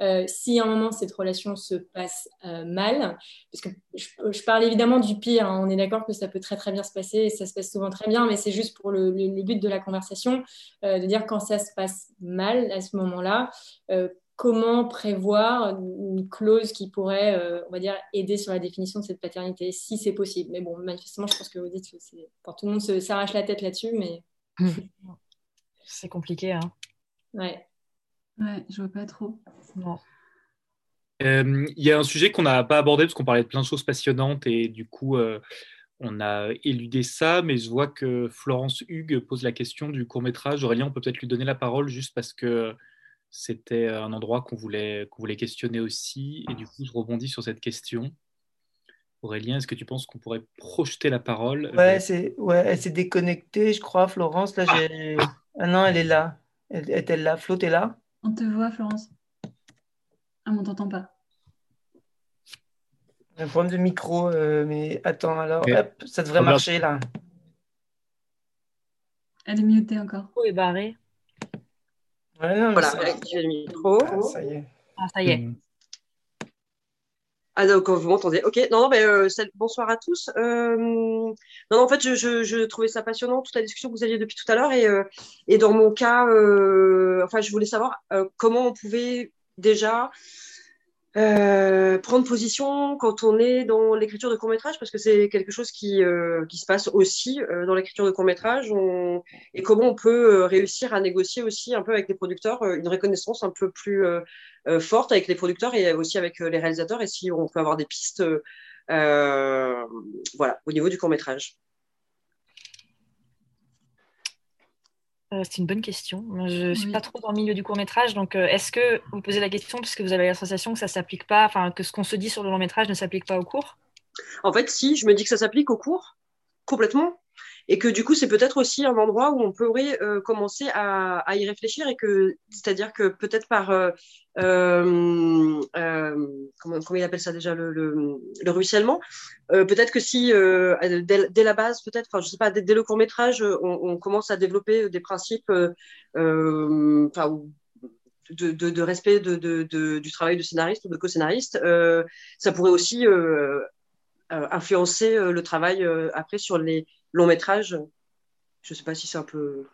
Euh, si à un moment cette relation se passe euh, mal, parce que je, parle évidemment du pire, hein, on est d'accord que ça peut très très bien se passer et ça se passe souvent très bien, mais c'est juste pour le, but de la conversation euh, de dire quand ça se passe mal à ce moment-là, comment prévoir une clause qui pourrait, euh, on va dire, aider sur la définition de cette paternité, si c'est possible. Mais bon, manifestement, je pense que vous dites que c'est... tout le monde s'arrache la tête là-dessus, mais... [laughs] C'est compliqué, hein Ouais. Ouais, je vois pas trop. Non. Euh, il y a un sujet qu'on n'a pas abordé parce qu'on parlait de plein de choses passionnantes et du coup, euh, on a éludé ça, mais je vois que Florence Hugues pose la question du court métrage. Aurélien, on peut peut-être lui donner la parole juste parce que c'était un endroit qu'on voulait, qu'on voulait questionner aussi. Et du coup, je rebondis sur cette question. Aurélien, est-ce que tu penses qu'on pourrait projeter la parole Ouais, c'est, ouais elle s'est déconnectée, je crois, Florence. Là, j'ai... Ah non, elle est là. Elle, est-elle là Flo, t'es là? On te voit, Florence. Ah, on t'entend pas. Un problème de micro, euh, mais attends, alors, hop, ça devrait marcher là. Elle est mutée encore. Oh, est voilà, activé le micro. Ah, ça y est. Ah, ça y est. Hmm. Ah donc vous m'entendez. Ok, non, non, mais euh, bonsoir à tous. Euh, non, non, en fait, je, je, je, trouvais ça passionnant toute la discussion que vous aviez depuis tout à l'heure et, euh, et dans mon cas, euh, enfin, je voulais savoir euh, comment on pouvait déjà euh, prendre position quand on est dans l'écriture de court métrage parce que c'est quelque chose qui, euh, qui se passe aussi euh, dans l'écriture de court métrage on... et comment on peut réussir à négocier aussi un peu avec les producteurs une reconnaissance un peu plus forte avec les producteurs et aussi avec les réalisateurs et si on peut avoir des pistes voilà au niveau du court métrage. Euh, c'est une bonne question. Je ne suis pas trop dans le milieu du court métrage, donc euh, est-ce que vous posez la question puisque vous avez la sensation que ça s'applique pas, enfin que ce qu'on se dit sur le long métrage ne s'applique pas au cours? En fait, si, je me dis que ça s'applique au cours complètement, et que du coup c'est peut-être aussi un endroit où on pourrait euh, commencer à, y réfléchir et que c'est-à-dire que peut-être par euh, euh, comment, il appelle ça déjà le, le, le ruissellement peut-être que si dès, la base peut-être enfin je sais pas dès, le court métrage on, commence à développer des principes enfin de, respect du travail de scénariste ou de co-scénariste, ça pourrait aussi influencer le travail après sur les, long métrage, je ne sais pas si c'est un peu.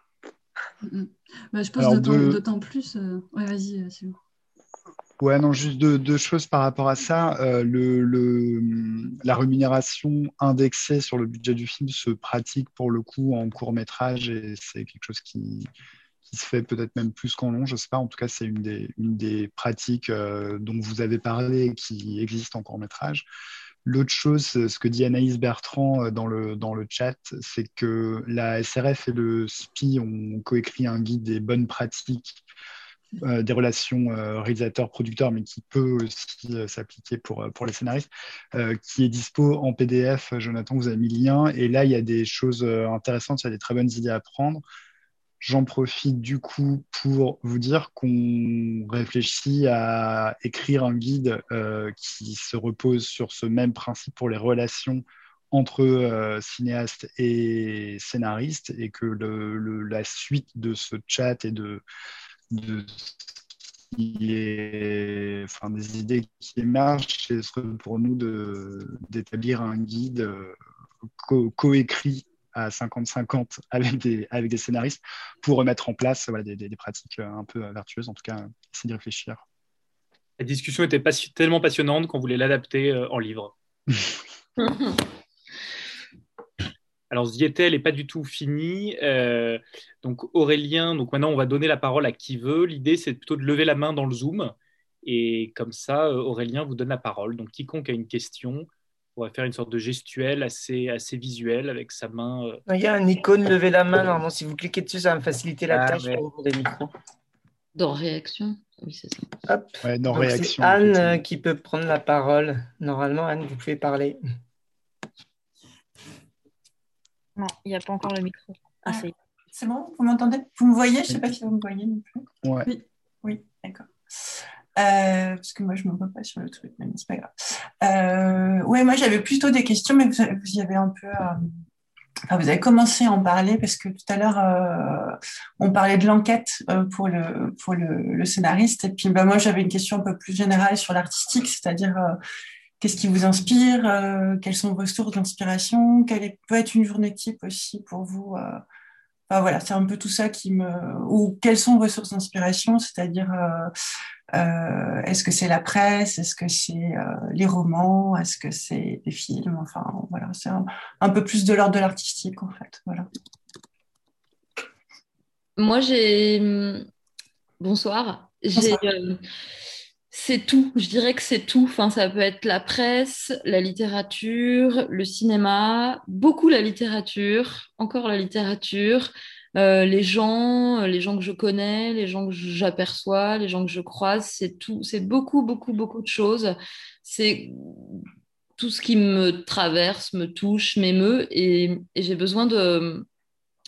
Bah, je pense d'autant plus. Euh... Ouais, vas-y, euh, c'est bon. Ouais, non, juste deux, deux, choses par rapport à ça. Euh, le, le, la rémunération indexée sur le budget du film se pratique pour le coup en court métrage et c'est quelque chose qui, qui se fait peut-être même plus qu'en long, je ne sais pas. En tout cas, c'est une des, une des pratiques euh, dont vous avez parlé et qui existe en court métrage. L'autre chose, ce que dit Anaïs Bertrand euh, dans le, chat, c'est que la SRF et le SPI ont coécrit un guide des bonnes pratiques euh, des relations euh, réalisateur-producteur, mais qui peut aussi euh, s'appliquer pour, pour les scénaristes, euh, qui est dispo en PDF. Jonathan, vous avez mis le lien. Et là, il y a des choses intéressantes, il y a des très bonnes idées à prendre. J'en profite du coup pour vous dire qu'on réfléchit à écrire un guide euh, qui se repose sur ce même principe pour les relations entre euh, cinéastes et scénaristes et que la suite de ce chat et de, des idées qui émergent, ce serait pour nous d'établir un guide euh, coécrit à 50-50 avec des, avec des scénaristes pour remettre en place voilà, des, des, des, pratiques un peu vertueuses, en tout cas, essayer d'y réfléchir. La discussion était pas, tellement passionnante qu'on voulait l'adapter euh, en livre. [laughs] Alors, Zietel n'est pas du tout fini. Euh, donc, Aurélien, donc maintenant, on va donner la parole à qui veut. L'idée, c'est plutôt de lever la main dans le Zoom. Et comme ça, euh, Aurélien vous donne la parole. Donc, quiconque a une question, on va faire une sorte de gestuelle assez, assez visuelle avec sa main. Euh... Il y a un icône lever la main. Normalement, si vous cliquez dessus, ça va me faciliter la ah, tâche ouais. pour les micros. Dans réaction Oui, c'est ça. Hop. Ouais, dans Donc, réaction. Anne euh, qui peut prendre la parole. Normalement, Anne, vous pouvez parler. Non, il n'y a pas encore le micro. Ah, ah, c'est bon Vous m'entendez? Vous me voyez? Je ne sais pas si vous me voyez non plus. Ouais. Oui, oui d'accord. Euh, parce que moi, je me vois pas sur le truc, mais c'est pas grave. Euh, ouais, moi, j'avais plutôt des questions, mais vous, y avez un peu. Euh, enfin, vous avez commencé à en parler parce que tout à l'heure, euh, on parlait de l'enquête pour, le, pour le, scénariste. Et puis, bah, moi, j'avais une question un peu plus générale sur l'artistique, c'est-à-dire qu'est-ce qui vous inspire, quelles sont vos sources d'inspiration, quelle peut être une journée type aussi pour vous. Enfin, voilà, c'est un peu tout ça qui me. Ou quelles sont vos sources d'inspiration, c'est-à-dire euh, est-ce que c'est la presse? Est-ce que c'est euh, les romans? Est-ce que c'est des films? Enfin, voilà, c'est un, un, peu plus de l'ordre de l'artistique, en fait. Voilà. Moi, j'ai. Bonsoir. J'ai. Euh, c'est tout. Je dirais que c'est tout. Enfin, ça peut être la presse, la littérature, le cinéma, beaucoup la littérature, encore la littérature, euh, les gens, les gens que je connais, les gens que j'aperçois, les gens que je croise. C'est tout. C'est beaucoup, beaucoup, beaucoup de choses. C'est tout ce qui me traverse, me touche, m'émeut, et, j'ai besoin de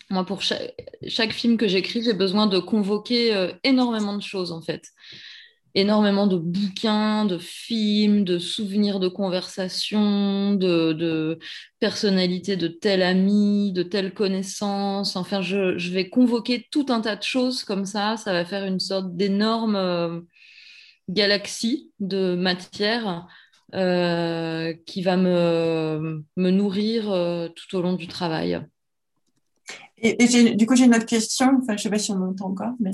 moi, pour chaque, chaque film que j'écris, j'ai besoin de convoquer euh, énormément de choses, en fait énormément de bouquins, de films, de souvenirs de conversations, de, personnalités de tel ami, de telle connaissance. Enfin, je, vais convoquer tout un tas de choses comme ça. Ça va faire une sorte d'énorme euh, galaxie de matière euh, qui va me, nourrir euh, tout au long du travail. Et, du coup, j'ai une autre question. Enfin, je sais pas si on m'entend encore, mais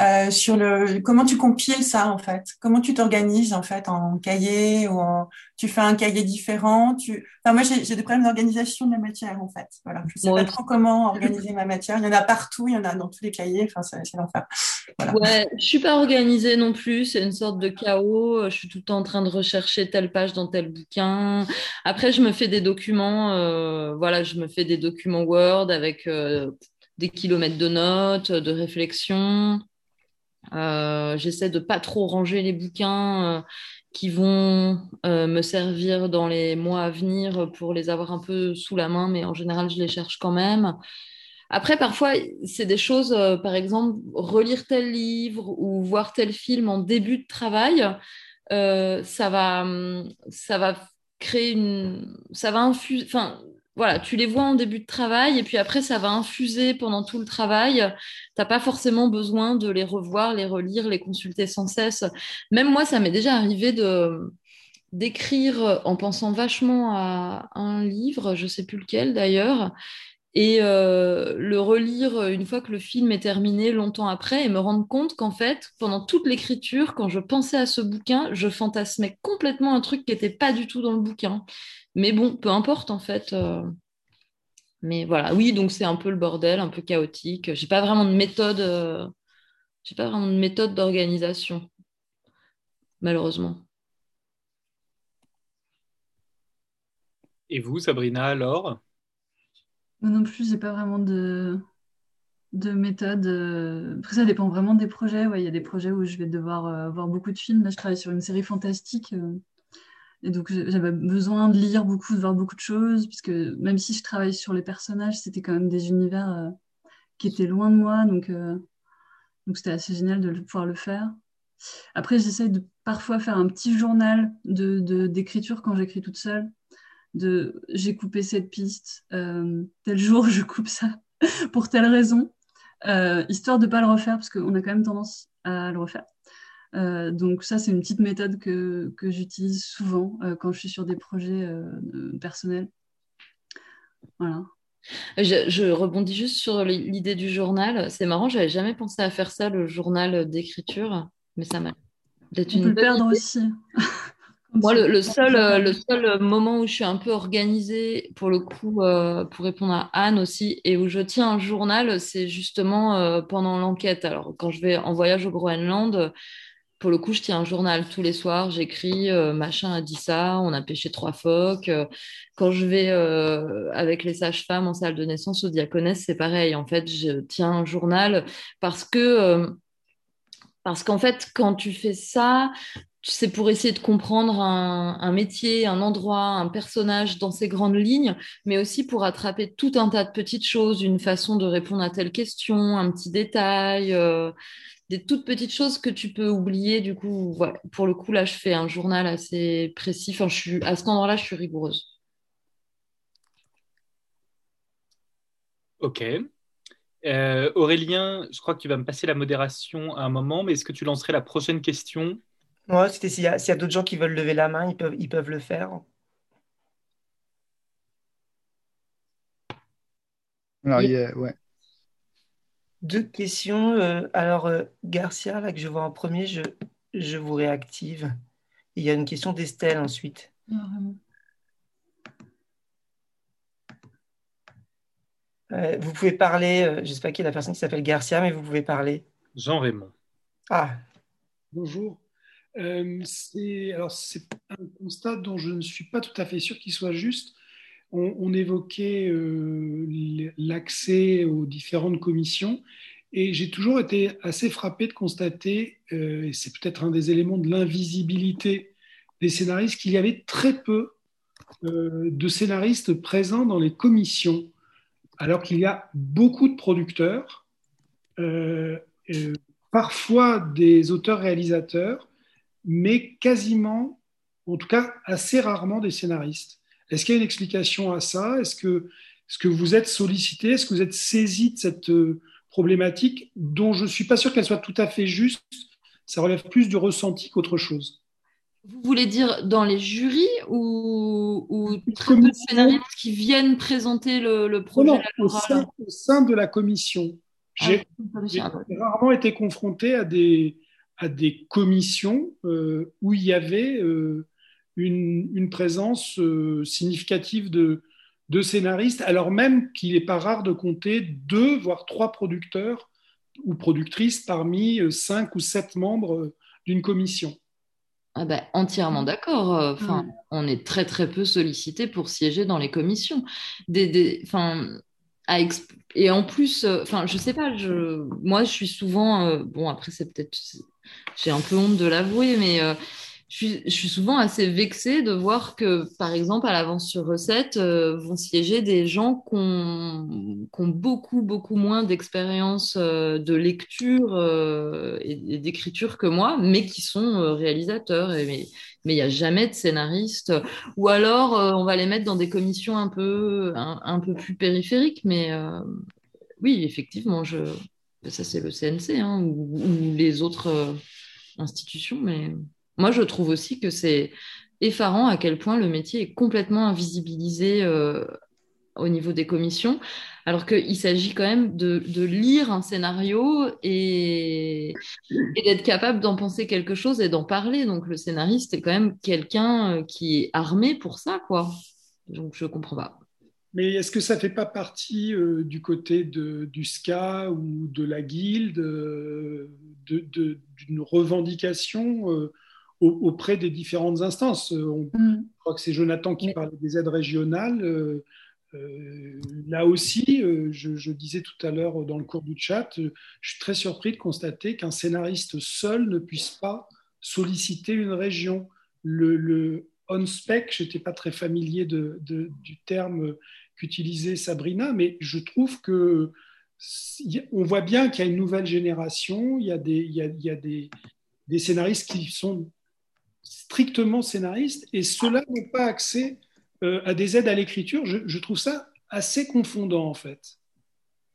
euh, sur le comment tu compiles ça en fait? Comment tu t'organises en fait en cahier ou en tu fais un cahier différent. Tu... Enfin, moi, j'ai des problèmes d'organisation de la matière en fait. Voilà, je sais pas trop comment organiser ma matière. Il y en a partout, il y en a dans tous les cahiers. Enfin, c'est l'enfer. Voilà. Ouais, je suis pas organisée non plus. C'est une sorte de chaos. Je suis tout le temps en train de rechercher telle page dans tel bouquin. Après, je me fais des documents. Euh, voilà, je me fais des documents Word avec euh, des kilomètres de notes, de réflexions. Euh, j'essaie de pas trop ranger les bouquins qui vont euh, me servir dans les mois à venir pour les avoir un peu sous la main, mais en général, je les cherche quand même. Après, parfois, c'est des choses, par exemple, relire tel livre ou voir tel film en début de travail, ça va, ça va créer une, ça va infuser, voilà, tu les vois en début de travail et puis après, ça va infuser pendant tout le travail. Tu n'as pas forcément besoin de les revoir, les relire, les consulter sans cesse. Même moi, ça m'est déjà arrivé de d'écrire en pensant vachement à un livre, je sais plus lequel d'ailleurs, et euh, le relire une fois que le film est terminé longtemps après et me rendre compte qu'en fait, pendant toute l'écriture, quand je pensais à ce bouquin, je fantasmais complètement un truc qui n'était pas du tout dans le bouquin. Mais bon, peu importe en fait. Euh. Mais voilà, oui, donc c'est un peu le bordel, un peu chaotique. J'ai pas vraiment de méthode. Euh, j'ai pas vraiment de méthode d'organisation, malheureusement. Et vous, Sabrina, alors? Moi non plus, j'ai pas vraiment de, de méthode. Euh. Après, ça dépend vraiment des projets. Il y a des projets où je vais devoir voir beaucoup de films. Là, je travaille sur une série fantastique. Et donc, j'avais besoin de lire beaucoup, de voir beaucoup de choses, puisque même si je travaille sur les personnages, c'était quand même des univers euh, qui étaient loin de moi. Donc, euh, donc c'était assez génial de pouvoir le faire. Après, j'essaie de parfois faire un petit journal de, d'écriture quand j'écris toute seule. De j'ai coupé cette piste, euh, tel jour je coupe ça [laughs] pour telle raison, histoire de ne pas le refaire, parce qu'on a quand même tendance à le refaire. Euh, donc ça, c'est une petite méthode que, que j'utilise souvent euh, quand je suis sur des projets euh, personnels. Voilà. Je, rebondis juste sur l'idée du journal. C'est marrant, j'avais jamais pensé à faire ça, le journal d'écriture, mais ça m'a. On peut le perdre aussi. [laughs] Moi, le, seul, le seul moment où je suis un peu organisée, pour le coup, pour répondre à Anne aussi, et où je tiens un journal, c'est justement pendant l'enquête. Alors, quand je vais en voyage au Groenland, pour le coup, je tiens un journal tous les soirs, j'écris, euh, machin a dit ça, on a pêché trois phoques. Euh, quand je vais euh, avec les sages-femmes en salle de naissance au diaconesse, c'est pareil. En fait, je tiens un journal parce que, parce qu'en fait, quand tu fais ça, c'est pour essayer de comprendre un, un, métier, un endroit, un personnage dans ses grandes lignes, mais aussi pour attraper tout un tas de petites choses, une façon de répondre à telle question, un petit détail des toutes petites choses que tu peux oublier. Du coup, pour le coup, là, je fais un journal assez précis. Enfin, je suis, à cet endroit-là, je suis rigoureuse. Ok. Euh, Aurélien, je crois que tu vas me passer la modération à un moment, mais est-ce que tu lancerais la prochaine question? Moi, c'était s'il y a, d'autres gens qui veulent lever la main, ils peuvent, ils peuvent le faire. Alors, ouais deux questions. Euh, alors, euh, Garcia, là, que je vois en premier, je, je vous réactive. Il y a une question d'Estelle ensuite. Euh, vous pouvez parler, je ne sais pas qui est la personne qui s'appelle Garcia, mais vous pouvez parler. Jean Raymond. Ah. Bonjour. Euh, c'est alors c'est un constat dont je ne suis pas tout à fait sûr qu'il soit juste. On, évoquait euh, l'accès aux différentes commissions et j'ai toujours été assez frappé de constater, euh, et c'est peut-être un des éléments de l'invisibilité des scénaristes, qu'il y avait très peu de scénaristes présents dans les commissions, alors qu'il y a beaucoup de producteurs, parfois des auteurs-réalisateurs mais quasiment, en tout cas assez rarement des scénaristes. Est-ce qu'il y a une explication à ça? Est-ce que, est que vous êtes sollicité? Est-ce que vous êtes saisi de cette euh, problématique dont je ne suis pas sûr qu'elle soit tout à fait juste? Ça relève plus du ressenti qu'autre chose. Vous voulez dire dans les jurys ou, ou très peu de scénaristes qui viennent présenter le, projet non, au, sein, au, sein, de la commission. J'ai ah, rarement été confronté à des, à des commissions euh, où il y avait euh, une, présence euh, significative de, de, scénaristes, alors même qu'il n'est pas rare de compter deux, voire trois producteurs ou productrices parmi cinq ou sept membres d'une commission. Ah ben, entièrement d'accord. Enfin, mm. on est très très peu sollicité pour siéger dans les commissions. Des, des, enfin, et en plus, enfin, je sais pas. Je, moi, je suis souvent. bon, après, c'est peut-être j'ai un peu honte de l'avouer, mais euh, je, suis, souvent assez vexée de voir que, par exemple, à l'avance sur recette, euh, vont siéger des gens qui ont, beaucoup, beaucoup moins d'expérience euh, de lecture et, d'écriture que moi, mais qui sont réalisateurs. Et, mais il n'y a jamais de scénariste. Ou alors, on va les mettre dans des commissions un peu, un, peu plus périphériques. Mais oui, effectivement, je, ça c'est le CNC hein, ou, les autres institution, mais moi je trouve aussi que c'est effarant à quel point le métier est complètement invisibilisé euh, au niveau des commissions, alors qu'il s'agit quand même de, lire un scénario et, d'être capable d'en penser quelque chose et d'en parler. Donc le scénariste est quand même quelqu'un euh, qui est armé pour ça, quoi. Donc je comprends pas. Mais est-ce que ça ne fait pas partie euh, du côté du SCA ou de la guilde d'une revendication auprès des différentes instances On mm. croit que c'est Jonathan qui parlait des aides régionales. Euh, là aussi, je, disais tout à l'heure dans le cours du chat, je suis très surpris de constater qu'un scénariste seul ne puisse pas solliciter une région. Le, le on-spec, je n'étais pas très familier de, du terme qu'utilisait Sabrina, mais je trouve que on voit bien qu'il y a une nouvelle génération, il y a des, il y a, des, des, scénaristes qui sont strictement scénaristes et ceux-là n'ont pas accès euh, à des aides à l'écriture. Je, trouve ça assez confondant en fait.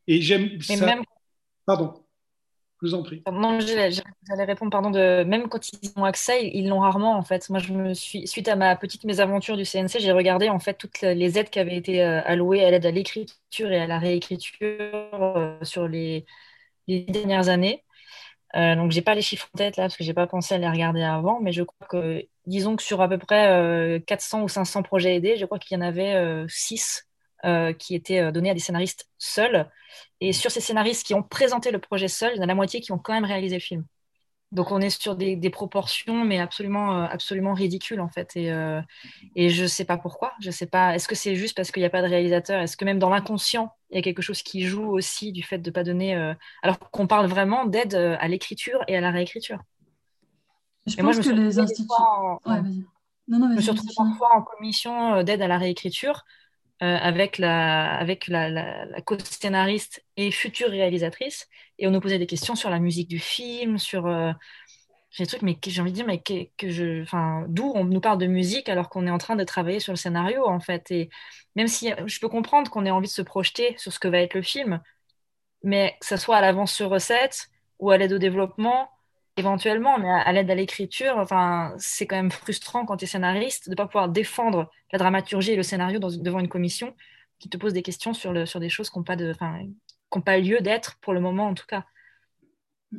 Et j'aime ça. Pardon. Je vous en prie. Non, j'allais répondre, pardon, de même quand ils ont accès, ils l'ont rarement en fait. Moi, je me suis, suite à ma petite mésaventure du CNC, j'ai regardé en fait toutes les aides qui avaient été euh, allouées à l'aide à l'écriture et à la réécriture euh, sur les, dernières années. Euh, donc, j'ai pas les chiffres en tête là parce que j'ai pas pensé à les regarder avant, mais je crois que, disons que sur à peu près 400 ou 500 projets aidés, je crois qu'il y en avait 6 euh, qui étaient euh, donnés à des scénaristes seuls. Et sur ces scénaristes qui ont présenté le projet seuls, il y en a la moitié qui ont quand même réalisé le film. Donc on est sur des, proportions, mais absolument, euh, absolument ridicules en fait. Et, et je ne sais pas pourquoi. Je sais pas. Est-ce que c'est juste parce qu'il n'y a pas de réalisateur? Est-ce que même dans l'inconscient, il y a quelque chose qui joue aussi du fait de ne pas donner. Alors qu'on parle vraiment d'aide à l'écriture et à la réécriture? Je pense que les institutions. Non, non, je me suis retrouvée parfois en commission d'aide à la réécriture euh, avec la, avec la, la, co-scénariste et future réalisatrice, et on nous posait des questions sur la musique du film, sur euh, des trucs, mais j'ai envie de dire, mais que, que je, d'où on nous parle de musique alors qu'on est en train de travailler sur le scénario, en fait. Et même si je peux comprendre qu'on ait envie de se projeter sur ce que va être le film, mais que ce soit à l'avance sur recette ou à l'aide au développement, éventuellement, mais à, l'aide à l'écriture, enfin, c'est quand même frustrant quand tu es scénariste de ne pas pouvoir défendre la dramaturgie et le scénario devant une commission qui te pose des questions sur, le, sur des choses qui n'ont pas, de, pas lieu d'être pour le moment en tout cas.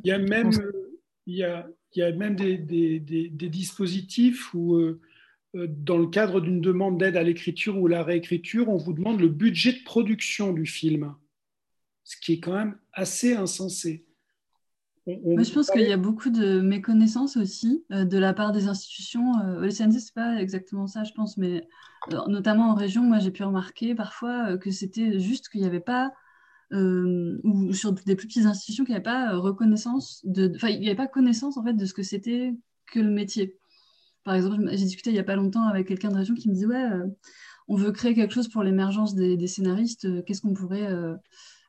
Il y a même, il y a, il y a même des, des, des, dispositifs où, euh, euh, dans le cadre d'une demande d'aide à l'écriture ou à la réécriture, on vous demande le budget de production du film, ce qui est quand même assez insensé. Je pense qu'il y a beaucoup de méconnaissance aussi euh, de la part des institutions. Euh, le CNC, c'est pas exactement ça, je pense, mais euh, notamment en région, moi j'ai pu remarquer parfois que c'était juste qu'il n'y avait pas, ou sur des plus petites institutions, qu'il n'y avait pas reconnaissance de, enfin, il n'y avait pas connaissance en fait de ce que c'était que le métier. Par exemple, j'ai discuté il n'y a pas longtemps avec quelqu'un de région qui me dit ouais, on veut créer quelque chose pour l'émergence des, des, scénaristes. Qu'est-ce qu'on pourrait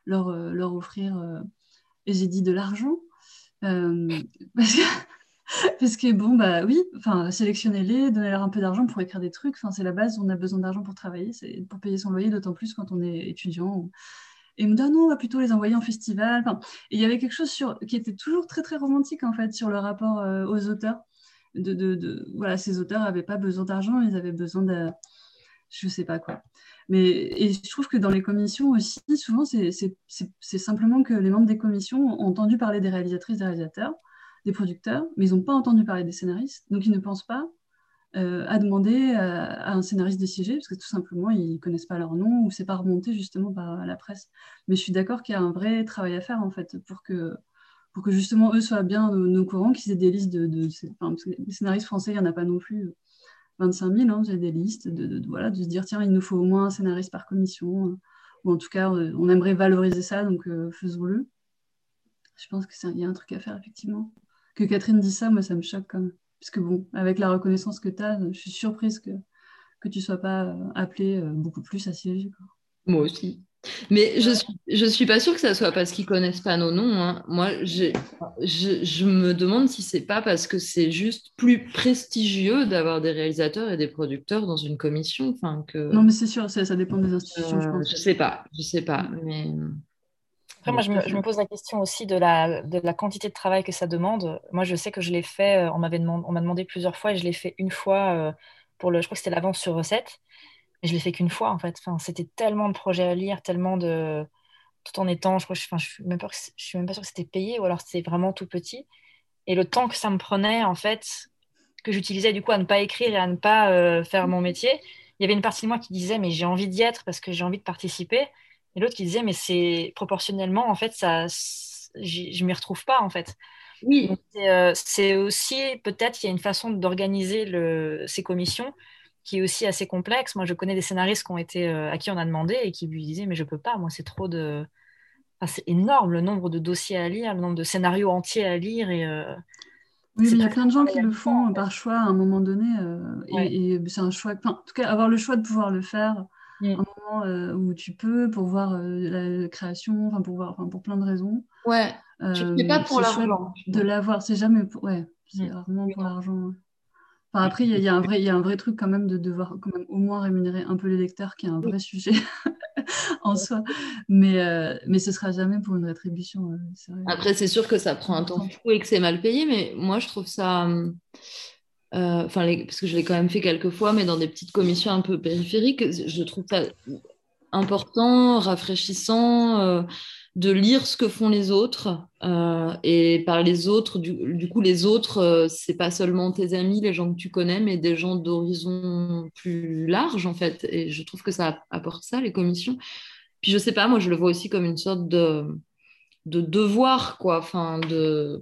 leur, leur offrir Et j'ai dit de l'argent. Euh, [laughs] parce, que, bon, bah oui, enfin, sélectionnez-les, donnez-leur un peu d'argent pour écrire des trucs. Enfin, c'est la base, on a besoin d'argent pour travailler, pour payer son loyer, d'autant plus quand on est étudiant. Et il me dit, ah non, on va plutôt les envoyer en festival. Enfin, et il y avait quelque chose sur, qui était toujours très, très romantique, en fait, sur le rapport euh, aux auteurs. De, de, voilà, ces auteurs n'avaient pas besoin d'argent, ils avaient besoin de, je sais pas quoi. Mais et je trouve que dans les commissions aussi, souvent, c'est simplement que les membres des commissions ont entendu parler des réalisatrices, des réalisateurs, des producteurs, mais ils n'ont pas entendu parler des scénaristes. Donc, ils ne pensent pas euh, à demander à, un scénariste de siéger, parce que tout simplement, ils ne connaissent pas leur nom ou c'est pas remonté justement par la presse. Mais je suis d'accord qu'il y a un vrai travail à faire, en fait, pour que, pour que justement eux soient bien au, courant, qu'ils aient des listes de... de enfin, les scénaristes français, il n'y en a pas non plus 25 000, hein, j'ai des listes, de, se dire, tiens, il nous faut au moins un scénariste par commission, euh, ou en tout cas, euh, on aimerait valoriser ça, donc euh, faisons-le. Je pense qu'il y a un truc à faire, effectivement. Que Catherine dise ça, moi, ça me choque quand même. Parce que bon, avec la reconnaissance que tu as, je suis surprise que, que tu ne sois pas appelée beaucoup plus à siéger. Moi aussi. Mais je suis, je suis pas sûre que ça soit parce qu'ils connaissent pas nos noms. Hein. Moi, je, je, me demande si c'est pas parce que c'est juste plus prestigieux d'avoir des réalisateurs et des producteurs dans une commission. Enfin, que... Non, mais c'est sûr, ça, ça, dépend des institutions, je euh, pense. Je sais pas, je sais pas. Mais... Après, moi, je me, je me, pose la question aussi de la, de la quantité de travail que ça demande. Moi, je sais que je l'ai fait, euh, on m'avait demandé, on m'a demandé plusieurs fois et je l'ai fait une fois euh, pour le, je crois que c'était l'avance sur recette je l'ai fait qu'une fois, en fait. Enfin, c'était tellement de projets à lire, tellement de. Tout en étant, je crois, je, enfin, je suis même pas, je suis même pas sûre que c'était payé ou alors c'était vraiment tout petit. Et le temps que ça me prenait, en fait, que j'utilisais du coup à ne pas écrire et à ne pas euh, faire mon métier, il y avait une partie de moi qui disait, mais j'ai envie d'y être parce que j'ai envie de participer. Et l'autre qui disait, mais c'est proportionnellement, en fait, ça, je m'y retrouve pas, en fait. Oui. Euh, c'est aussi, peut-être, qu'il y a une façon d'organiser ces commissions qui est aussi assez complexe. Moi, je connais des scénaristes qui ont été, euh, à qui on a demandé et qui lui disaient Mais je peux pas, moi, c'est trop de. c'est énorme le nombre de dossiers à lire, le nombre de scénarios entiers à lire. Et, euh, oui, il y a plein de gens qui le font par choix à un moment donné. Euh, et, c'est un choix. en tout cas, avoir le choix de pouvoir le faire à un moment où tu peux, pour voir la création, enfin, pour, voir, pour plein de raisons. Ouais. tu ne fais pas pour l'argent. De l'avoir, c'est jamais pour. Ouais, c'est rarement pour l'argent après, il y, a un vrai, il y a un vrai truc quand même de devoir quand même au moins rémunérer un peu les lecteurs, qui est un vrai sujet [laughs] en soi. Mais, euh, mais ce sera jamais pour une rétribution. Euh, après, c'est sûr que ça prend un temps fou et que c'est mal payé, mais moi, je trouve ça. Euh, enfin, parce que je l'ai quand même fait quelques fois, mais dans des petites commissions un peu périphériques, je trouve ça important, rafraîchissant de lire ce que font les autres. Euh, et par les autres, du, coup, les autres, euh, c'est pas seulement tes amis, les gens que tu connais, mais des gens d'horizon plus large, en fait. Et je trouve que ça apporte ça, les commissions. Puis je sais pas, moi, je le vois aussi comme une sorte de, de devoir, quoi. Enfin, de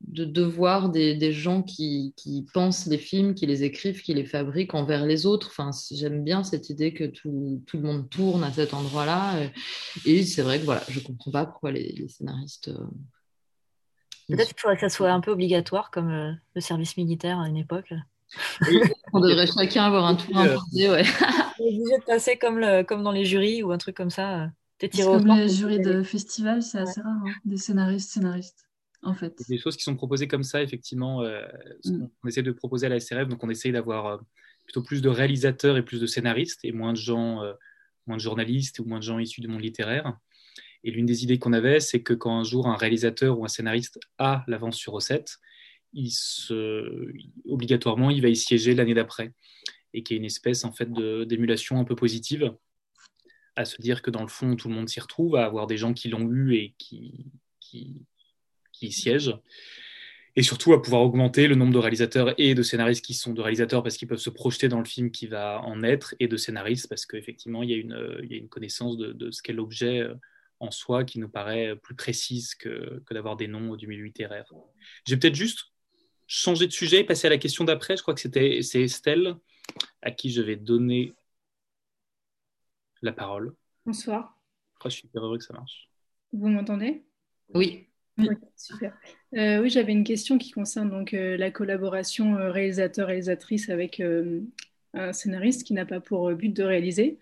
de devoir des, des gens qui, qui, pensent les films, qui les écrivent, qui les fabriquent envers les autres. Enfin, j'aime bien cette idée que tout, tout, le monde tourne à cet endroit-là. Et, c'est vrai que voilà, je ne comprends pas pourquoi les, scénaristes. Euh, Peut-être qu'il faudrait que ça soit un peu obligatoire, comme euh, le service militaire à une époque. On devrait [laughs] chacun avoir un tour imposé, ouais. [laughs] obligé de passer comme, le, comme dans les jurys ou un truc comme ça. T'es tiré au Comme les jurys de festival, c'est assez rare, hein, des scénaristes, scénaristes en fait. Des choses qui sont proposées comme ça, effectivement, euh, mm. on essaie de proposer à la SRF, donc on essaye d'avoir euh, plutôt plus de réalisateurs et plus de scénaristes et moins de gens, euh, moins de journalistes ou moins de gens issus du monde littéraire. Et l'une des idées qu'on avait, c'est que quand un jour un réalisateur ou un scénariste a l'avance sur recette, il se, obligatoirement, il va y siéger l'année d'après. Et qu'il y ait une espèce en fait d'émulation un peu positive à se dire que dans le fond, tout le monde s'y retrouve, à avoir des gens qui l'ont eu et qui, qui, qui siègent. Et surtout à pouvoir augmenter le nombre de réalisateurs et de scénaristes qui sont de réalisateurs parce qu'ils peuvent se projeter dans le film qui va en être, et de scénaristes parce qu'effectivement, il, y a une, il y a une connaissance de, ce qu'est l'objet euh, en soi qui nous paraît plus précise que, d'avoir des noms du milieu littéraire. J'ai peut-être juste changé de sujet et passer à la question d'après. Je crois que c'était c'est Estelle à qui je vais donner la parole. Bonsoir. Je suis super heureux que ça marche. Vous m'entendez? Oui. Euh, oui, j'avais une question qui concerne donc euh, la collaboration euh, réalisateur-réalisatrice avec un scénariste qui n'a pas pour but de réaliser.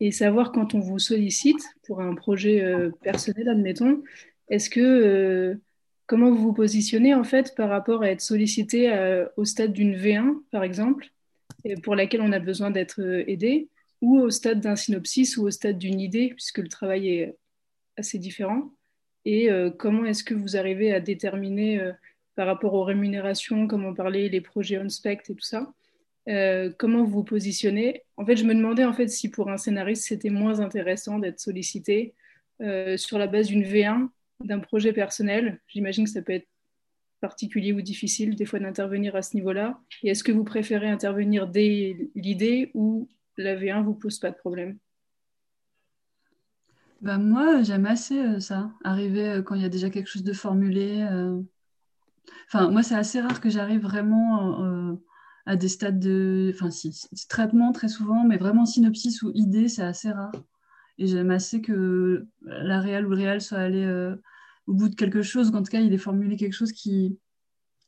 Et savoir quand on vous sollicite pour un projet personnel, admettons, est-ce que comment vous vous positionnez en fait par rapport à être sollicité au stade d'une V1 par exemple, pour laquelle on a besoin d'être aidé, ou au stade d'un synopsis ou au stade d'une idée, puisque le travail est assez différent? Et euh, comment est-ce que vous arrivez à déterminer euh, par rapport aux rémunérations, comme on parlait, les projets on-spec et tout ça, euh, comment vous vous positionnez? En fait, je me demandais en fait si pour un scénariste, c'était moins intéressant d'être sollicité sur la base d'une V1, d'un projet personnel. J'imagine que ça peut être particulier ou difficile des fois d'intervenir à ce niveau-là. Et est-ce que vous préférez intervenir dès l'idée ou la V1 vous pose pas de problème? Bah, moi, j'aime assez euh, ça, arriver euh, quand il y a déjà quelque chose de formulé. Euh. Enfin, moi, c'est assez rare que j'arrive vraiment à des stades de. Enfin, si, traitement très souvent, mais vraiment synopsis ou idée, c'est assez rare. Et j'aime assez que la réal ou le réal soit allé au bout de quelque chose, qu'en tout cas, il ait formulé quelque chose qui,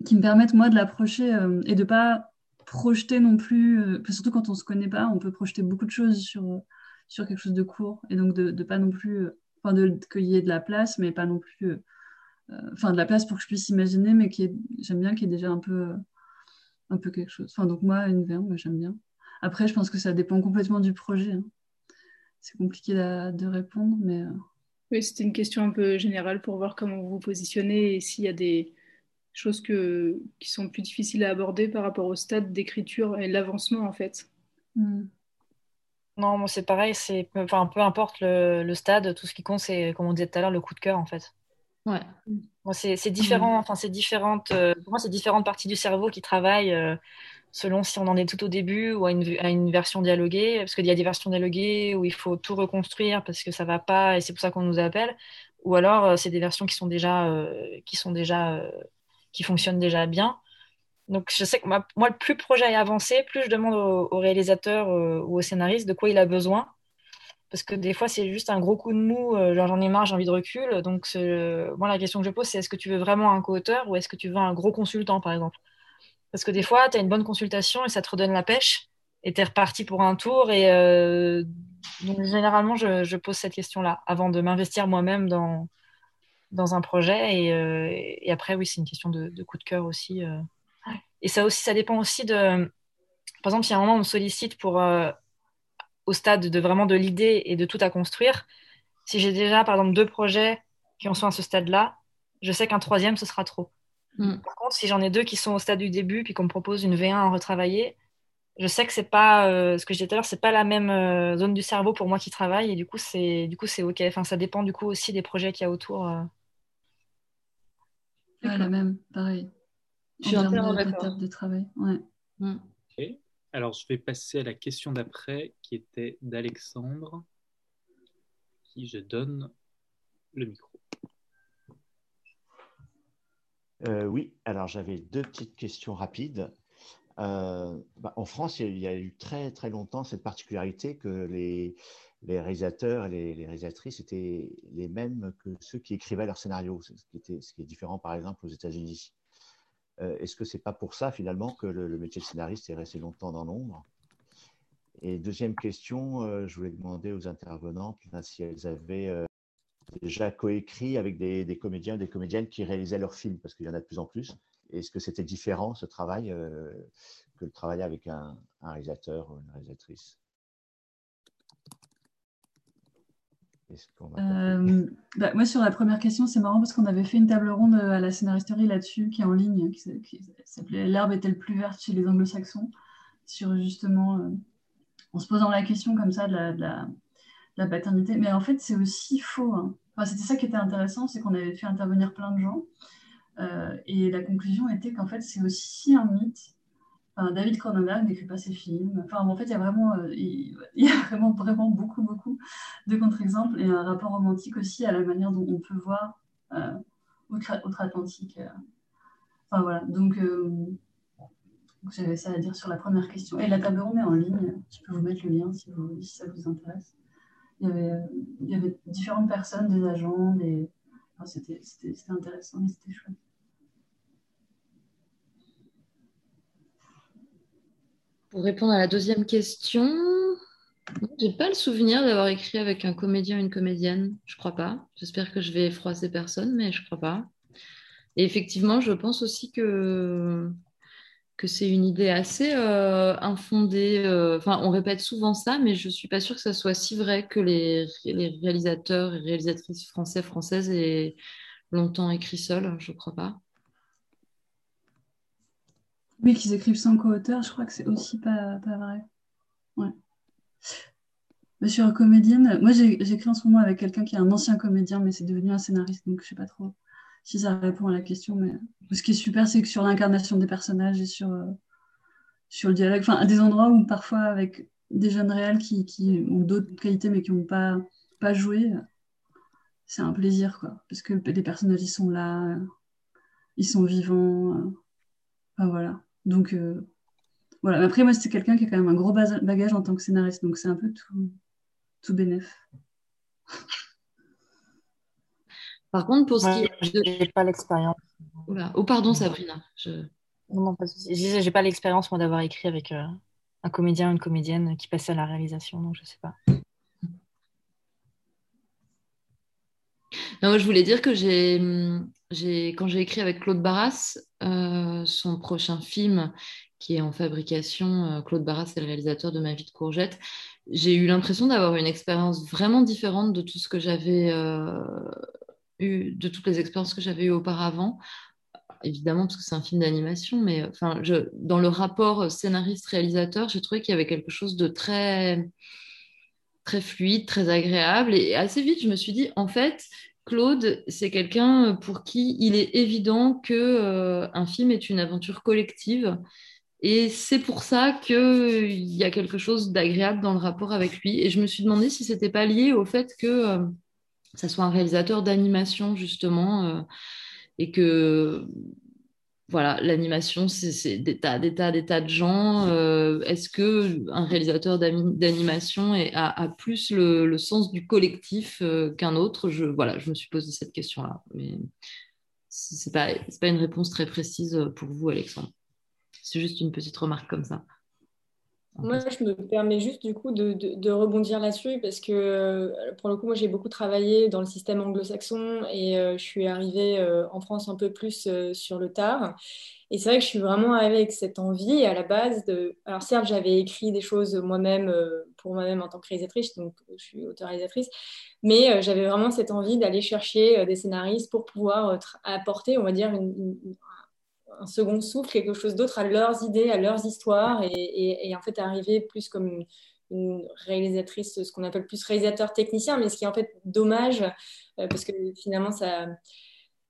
qui me permette, moi, de l'approcher et de pas projeter non plus. surtout quand on se connaît pas, on peut projeter beaucoup de choses sur sur quelque chose de court et donc de, de pas non plus, euh, enfin de qu'il y ait de la place, mais pas non plus, euh, euh, enfin de la place pour que je puisse imaginer, mais qui j'aime bien qu'il y ait déjà un peu, un peu quelque chose. Enfin donc moi une verbe, j'aime bien. Après, je pense que ça dépend complètement du projet. Hein. C'est compliqué de répondre, mais. Oui, c'était une question un peu générale pour voir comment vous vous positionnez et s'il y a des choses que, qui sont plus difficiles à aborder par rapport au stade d'écriture et l'avancement en fait. Hmm. Non, moi c'est pareil, c'est enfin, peu importe le, stade, tout ce qui compte, c'est comme on disait tout à l'heure, le coup de cœur en fait. Ouais. c'est différent, enfin c'est différentes, euh, pour moi c'est différentes parties du cerveau qui travaillent euh, selon si on en est tout au début ou à une, à une version dialoguée, parce qu'il y a des versions dialoguées où il faut tout reconstruire parce que ça va pas et c'est pour ça qu'on nous appelle, ou alors euh, c'est des versions qui sont déjà, qui sont déjà, qui fonctionnent déjà bien. Donc, je sais que moi, le plus le projet est avancé, plus je demande au, réalisateur euh, ou au scénariste de quoi il a besoin. Parce que des fois, c'est juste un gros coup de mou, euh, genre j'en ai marre, j'ai envie de recul. Donc, moi, la question que je pose, c'est est-ce que tu veux vraiment un co-auteur ou est-ce que tu veux un gros consultant, par exemple? Parce que des fois, tu as une bonne consultation et ça te redonne la pêche et tu es reparti pour un tour. Et euh, donc, généralement, je, pose cette question-là avant de m'investir moi-même dans, dans un projet. Et, après, oui, c'est une question de, coup de cœur aussi. Et ça aussi, ça dépend aussi de. Par exemple, si à un moment on me sollicite pour euh, au stade de vraiment de l'idée et de tout à construire, si j'ai déjà par exemple deux projets qui en sont à ce stade-là, je sais qu'un troisième ce sera trop. Mm. Par contre, si j'en ai deux qui sont au stade du début puis qu'on me propose une V1 à retravailler, je sais que c'est pas euh, ce que je disais tout à l'heure, c'est pas la même euh, zone du cerveau pour moi qui travaille et du coup c'est du coup c'est ok. Enfin, ça dépend du coup aussi des projets qu'il y a autour. la même, pareil. Je suis entièrement d'accord. de travail. Ouais. Mm. Alors, je vais passer à la question d'après, qui était d'Alexandre, qui je donne le micro. Euh, oui, alors j'avais deux petites questions rapides. Euh, bah, en France, il y a eu très très longtemps cette particularité que les, les réalisateurs et les, les, réalisatrices étaient les mêmes que ceux qui écrivaient leurs scénarios, ce qui, était, ce qui est différent par exemple aux États-Unis. Euh, est-ce que c'est pas pour ça finalement que le, métier de scénariste est resté longtemps dans l'ombre? Et deuxième question, euh, je voulais demander aux intervenantes si elles avaient euh, déjà coécrit avec des, comédiens, des comédiennes qui réalisaient leurs films, parce qu'il y en a de plus en plus. Est-ce que c'était différent ce travail que le travail avec un réalisateur ou une réalisatrice? Euh, bah, moi, sur la première question, c'est marrant parce qu'on avait fait une table ronde euh, à la scénaristerie là-dessus, qui est en ligne, qui, s'appelait L'herbe est-elle plus verte chez les anglo-saxons, sur justement, euh, en se posant la question comme ça de la, paternité. Mais en fait, c'est aussi faux. Hein. Enfin, C'était ça qui était intéressant, c'est qu'on avait fait intervenir plein de gens. et la conclusion était qu'en fait, c'est aussi un mythe. David Cronenberg n'écrit pas ses films. Enfin, en fait, il y a vraiment, euh, il, y a vraiment, vraiment beaucoup, beaucoup de contre-exemples et un rapport romantique aussi à la manière dont on peut voir euh, outre-Atlantique. Euh. Enfin, voilà. Donc, j'avais ça à dire sur la première question. Et la table ronde est en ligne. Je peux vous mettre le lien si, ça vous intéresse. Il y, avait, il y avait différentes personnes, des agents, des... Enfin, c'était intéressant et c'était chouette. Pour répondre à la deuxième question, j'ai pas le souvenir d'avoir écrit avec un comédien ou une comédienne. Je crois pas. J'espère que je vais froisser personne, mais je crois pas. Et effectivement, je pense aussi que, c'est une idée assez euh, infondée. Euh, enfin, on répète souvent ça, mais je suis pas sûre que ça soit si vrai que les, les réalisateurs et réalisatrices français, françaises aient longtemps écrit seuls. Je crois pas. Oui, qu'ils écrivent sans co-auteur, je crois que c'est aussi pas, vrai. Ouais. sur comédienne, moi j'écris en ce moment avec quelqu'un qui est un ancien comédien, mais c'est devenu un scénariste, donc je sais pas trop si ça répond à la question. Mais ce qui est super, c'est que sur l'incarnation des personnages et sur, euh, sur le dialogue, enfin, à des endroits où parfois avec des jeunes réels qui, ont d'autres qualités mais qui n'ont pas, joué, c'est un plaisir, quoi. Parce que les personnages, ils sont là, ils sont vivants. Voilà. Donc, euh, voilà. Après, moi, c'est quelqu'un qui a quand même un gros bagage en tant que scénariste, donc c'est un peu tout, tout bénef. Par contre, pour ce qui est de... J'ai pas l'expérience. Oh, pardon, Sabrina. Je... Non, non, pas de J'ai pas l'expérience, moi, d'avoir écrit avec euh, un comédien ou une comédienne qui passait à la réalisation, donc je sais pas. Non, je voulais dire que j'ai, quand j'ai écrit avec Claude Barras, euh, son prochain film qui est en fabrication, euh, Claude Barras est le réalisateur de Ma vie de courgette, j'ai eu l'impression d'avoir une expérience vraiment différente de tout ce que j'avais euh, eu, de toutes les expériences que j'avais eues auparavant. Évidemment, parce que c'est un film d'animation, mais dans le rapport scénariste-réalisateur, j'ai trouvé qu'il y avait quelque chose de très très fluide, très agréable. Et assez vite, je me suis dit, en fait, Claude, c'est quelqu'un pour qui il est évident que euh, un film est une aventure collective. Et c'est pour ça qu'il y a quelque chose d'agréable dans le rapport avec lui. Et je me suis demandé si c'était pas lié au fait que euh, ça soit un réalisateur d'animation, justement, euh, et que voilà, l'animation, c'est des tas, des tas, des tas de gens. Euh, est-ce que un réalisateur d'animation a, plus le, sens du collectif euh, qu'un autre? Je, voilà, je me suis posé cette question-là. Mais c'est pas, pas une réponse très précise pour vous, Alexandre. C'est juste une petite remarque comme ça. Moi, je me permets juste du coup de, de, rebondir là-dessus parce que euh, pour le coup, moi j'ai beaucoup travaillé dans le système anglo-saxon et euh, je suis arrivée euh, en France un peu plus sur le tard. Et c'est vrai que je suis vraiment arrivée avec cette envie à la base de. Alors, certes, j'avais écrit des choses moi-même pour moi-même en tant que réalisatrice, donc je suis auteur-réalisatrice, mais j'avais vraiment cette envie d'aller chercher des scénaristes pour pouvoir apporter, on va dire, une, un second souffle, quelque chose d'autre à leurs idées, à leurs histoires, et, en fait arriver plus comme une, réalisatrice, ce qu'on appelle plus réalisateur technicien, mais ce qui est en fait dommage, euh, parce que finalement ça,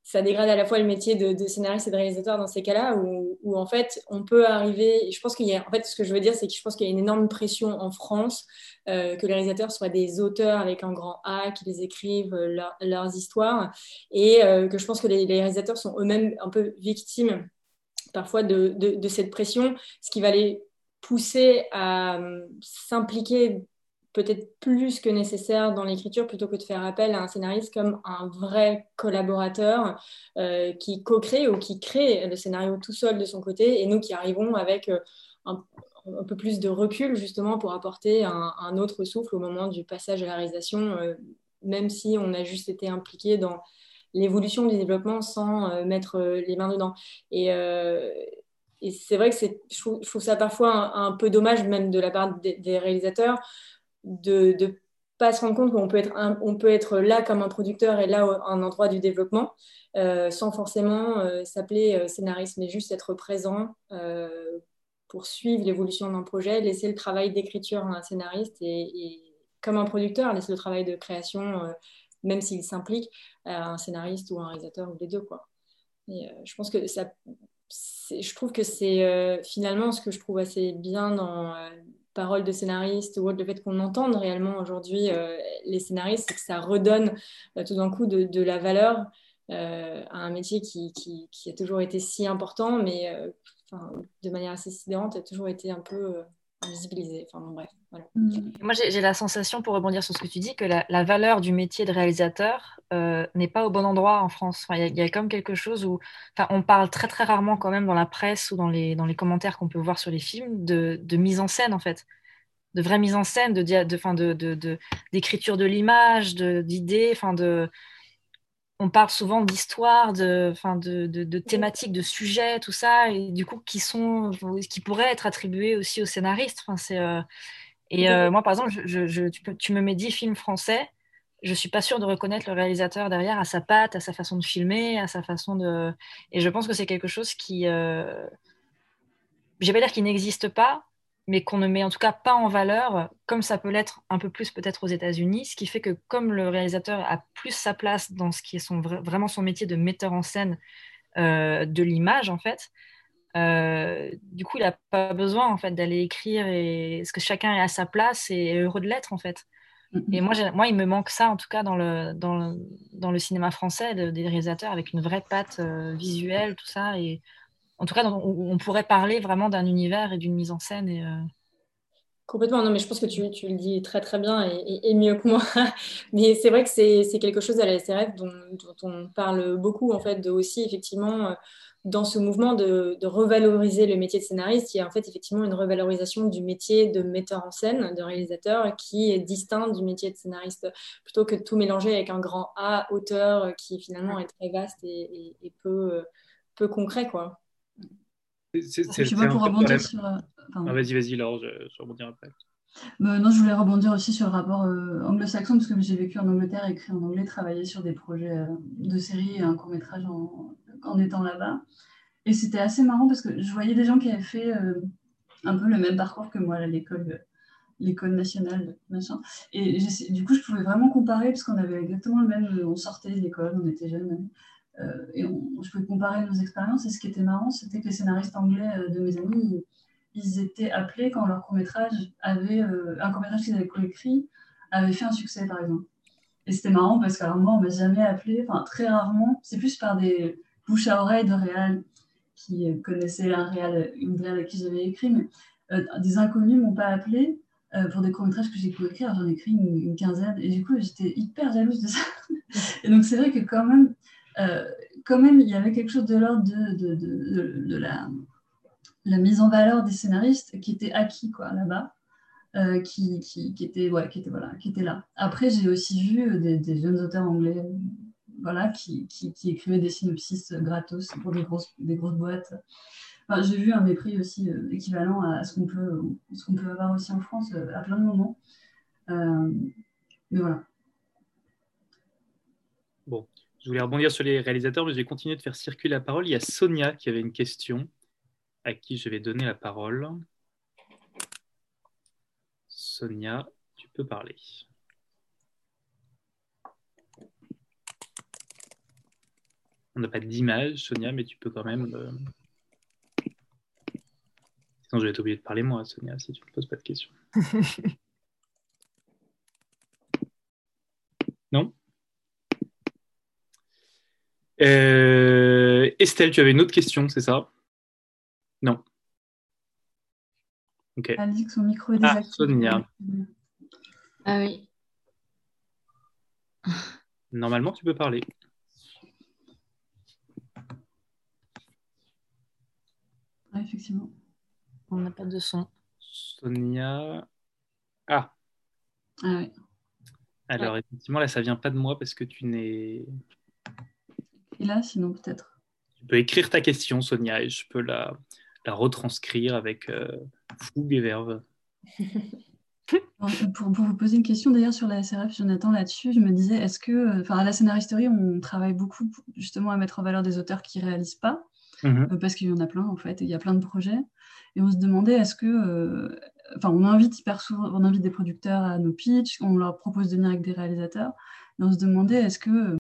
ça dégrade à la fois le métier de, scénariste et de réalisateur dans ces cas-là, où, en fait on peut arriver, je pense qu'il y a, en fait ce que je veux dire, c'est que je pense qu'il y a une énorme pression en France euh, que les réalisateurs soient des auteurs avec un grand A, qui les écrivent leurs histoires, et euh, que je pense que les réalisateurs sont eux-mêmes un peu victimes parfois de, de, cette pression, ce qui va les pousser à euh, s'impliquer peut-être plus que nécessaire dans l'écriture plutôt que de faire appel à un scénariste comme un vrai collaborateur euh, qui co-crée ou qui crée le scénario tout seul de son côté. Et nous qui arrivons avec euh, un, un, peu plus de recul justement pour apporter un, un, autre souffle au moment du passage à la réalisation, même si on a juste été impliqué dans l'évolution du développement sans euh, mettre euh, les mains dedans. Et, euh, c'est vrai que je trouve, ça parfois un, peu dommage, même de la part des, réalisateurs, de ne pas se rendre compte qu'on peut, être on peut être là comme un producteur et là un endroit du développement, sans forcément s'appeler scénariste, mais juste être présent pour suivre l'évolution d'un projet, laisser le travail d'écriture à un scénariste et, comme un producteur, laisser le travail de création même s'il s'implique, un scénariste ou un réalisateur ou les deux. Quoi. Et, euh, je pense que ça, je trouve que c'est finalement ce que je trouve assez bien dans paroles de scénaristes ou le fait qu'on entende réellement aujourd'hui les scénaristes, c'est que ça redonne tout d'un coup de, la valeur à un métier qui, qui, a toujours été si important, mais de manière assez sidérante, a toujours été un peu invisibilisé. Enfin, bref, mm. Moi, j'ai la sensation, pour rebondir sur ce que tu dis, que la, valeur du métier de réalisateur euh, n'est pas au bon endroit en France. Il y, a comme quelque chose où on parle très très rarement quand même dans la presse ou dans les, dans les commentaires qu'on peut voir sur les films de, de, mise en scène en fait. De vraie mise en scène, de, de, de, d'écriture de l'image, d'idées, enfin de, on parle souvent d'histoire, de, de, de, thématiques, de sujets, tout ça, et du coup qui sont, qui pourraient être attribués aussi aux scénaristes. Euh, et euh, moi, par exemple, je, tu, me mets 10 films français, je suis pas sûre de reconnaître le réalisateur derrière à sa patte, à sa façon de filmer, à sa façon de. Et je pense que c'est quelque chose qui, euh... je vais pas dire qu'il n'existe pas, mais qu'on ne met en tout cas pas en valeur, comme ça peut l'être un peu plus peut-être aux États-Unis, ce qui fait que comme le réalisateur a plus sa place dans ce qui est son, vraiment son métier de metteur en scène euh, de l'image, en fait, euh, du coup, il n'a pas besoin en fait d'aller écrire et ce que chacun est à sa place et heureux de l'être en fait. Mm-hmm. Et moi, moi, il me manque ça en tout cas dans le, dans le, dans le cinéma français, des réalisateurs avec une vraie patte euh, visuelle, tout ça. Et en tout cas, on, pourrait parler vraiment d'un univers et d'une mise en scène. Et, euh, Complètement, non, mais je pense que tu, tu le dis très très bien et, mieux que moi. [laughs] mais c'est vrai que c'est quelque chose à la SRF dont, on parle beaucoup, en fait, de aussi effectivement euh, dans ce mouvement de, revaloriser le métier de scénariste, il y a en fait effectivement une revalorisation du métier de metteur en scène, de réalisateur, qui est distinct du métier de scénariste, plutôt que de tout mélanger avec un grand A, auteur, qui finalement est très vaste et, et peu, euh, peu concret, quoi. C'est pour rebondir sur. Euh, ah, vas-y, vas-y, Laure, je, je rebondir après. Euh, non, je voulais rebondir aussi sur le rapport euh, anglo-saxon, parce que j'ai vécu en Angleterre, écrit en anglais, travaillé sur des projets de série et un court-métrage en, en, étant là-bas. Et c'était assez marrant parce que je voyais des gens qui avaient fait un peu le même parcours que moi à l'école l'école nationale, machin. Et du coup, je pouvais vraiment comparer parce qu'on avait exactement le même. On sortait de l'école, on était jeunes. Euh, et je peux comparer nos expériences. Et ce qui était marrant, c'était que les scénaristes anglais euh, de mes amis, ils, étaient appelés quand leur court-métrage avait, euh, un court-métrage qu'ils avaient coécrit, avait fait un succès, par exemple. Et c'était marrant parce qu'à moi, on m'a jamais appelé, enfin très rarement, c'est plus par des bouches à oreille de réal qui connaissaient un réal, une réal à qui j'avais écrit, mais des inconnus m'ont pas appelé pour des courts-métrages que j'ai coécrits. J'en ai écrit une, quinzaine et du coup, j'étais hyper jalouse de ça. [laughs] et donc, c'est vrai que quand même, quand même, il y avait quelque chose de l'ordre de, la, mise en valeur des scénaristes qui était acquis là-bas, euh, qui, qui, était, ouais, qui, était, voilà, qui était là. Après, j'ai aussi vu des, jeunes auteurs anglais voilà, qui, écrivaient des synopsis gratos pour des grosses, des grosses boîtes. Enfin, j'ai vu un mépris aussi euh, équivalent à ce qu'on peut, ce qu'on peut avoir aussi en France à plein de moments. mais voilà. Bon, je voulais rebondir sur les réalisateurs, mais je vais continuer de faire circuler la parole. Il y a Sonia qui avait une question, à qui je vais donner la parole. Sonia, tu peux parler. On n'a pas d'image, Sonia, mais tu peux quand même. Euh, Sinon, je vais être obligé de parler moi, Sonia, si tu ne poses pas de questions. non [laughs] euh, Estelle, tu avais une autre question, c'est ça? Non. Ok. Elle dit que son micro est ah, désactivé. Sonia. Ah oui. Normalement, tu peux parler. Ah, effectivement. On n'a pas de son. Sonia. Ah. Ah oui. Alors, effectivement, là, ça vient pas de moi parce que tu n'es là, sinon peut-être. Tu peux écrire ta question, Sonia, et je peux la, la retranscrire avec euh, fougue et verve. [laughs] pour, pour, vous poser une question d'ailleurs sur la SRF, Jonathan, là-dessus, je me disais, est-ce que, enfin, à la scénaristerie, on travaille beaucoup justement à mettre en valeur des auteurs qui réalisent pas, mhm. euh, parce qu'il y en a plein en fait, il y a plein de projets, et on se demandait, est-ce que, euh, enfin, on invite hyper souvent, on invite des producteurs à nos pitchs, on leur propose de venir avec des réalisateurs, et on se demandait, est-ce que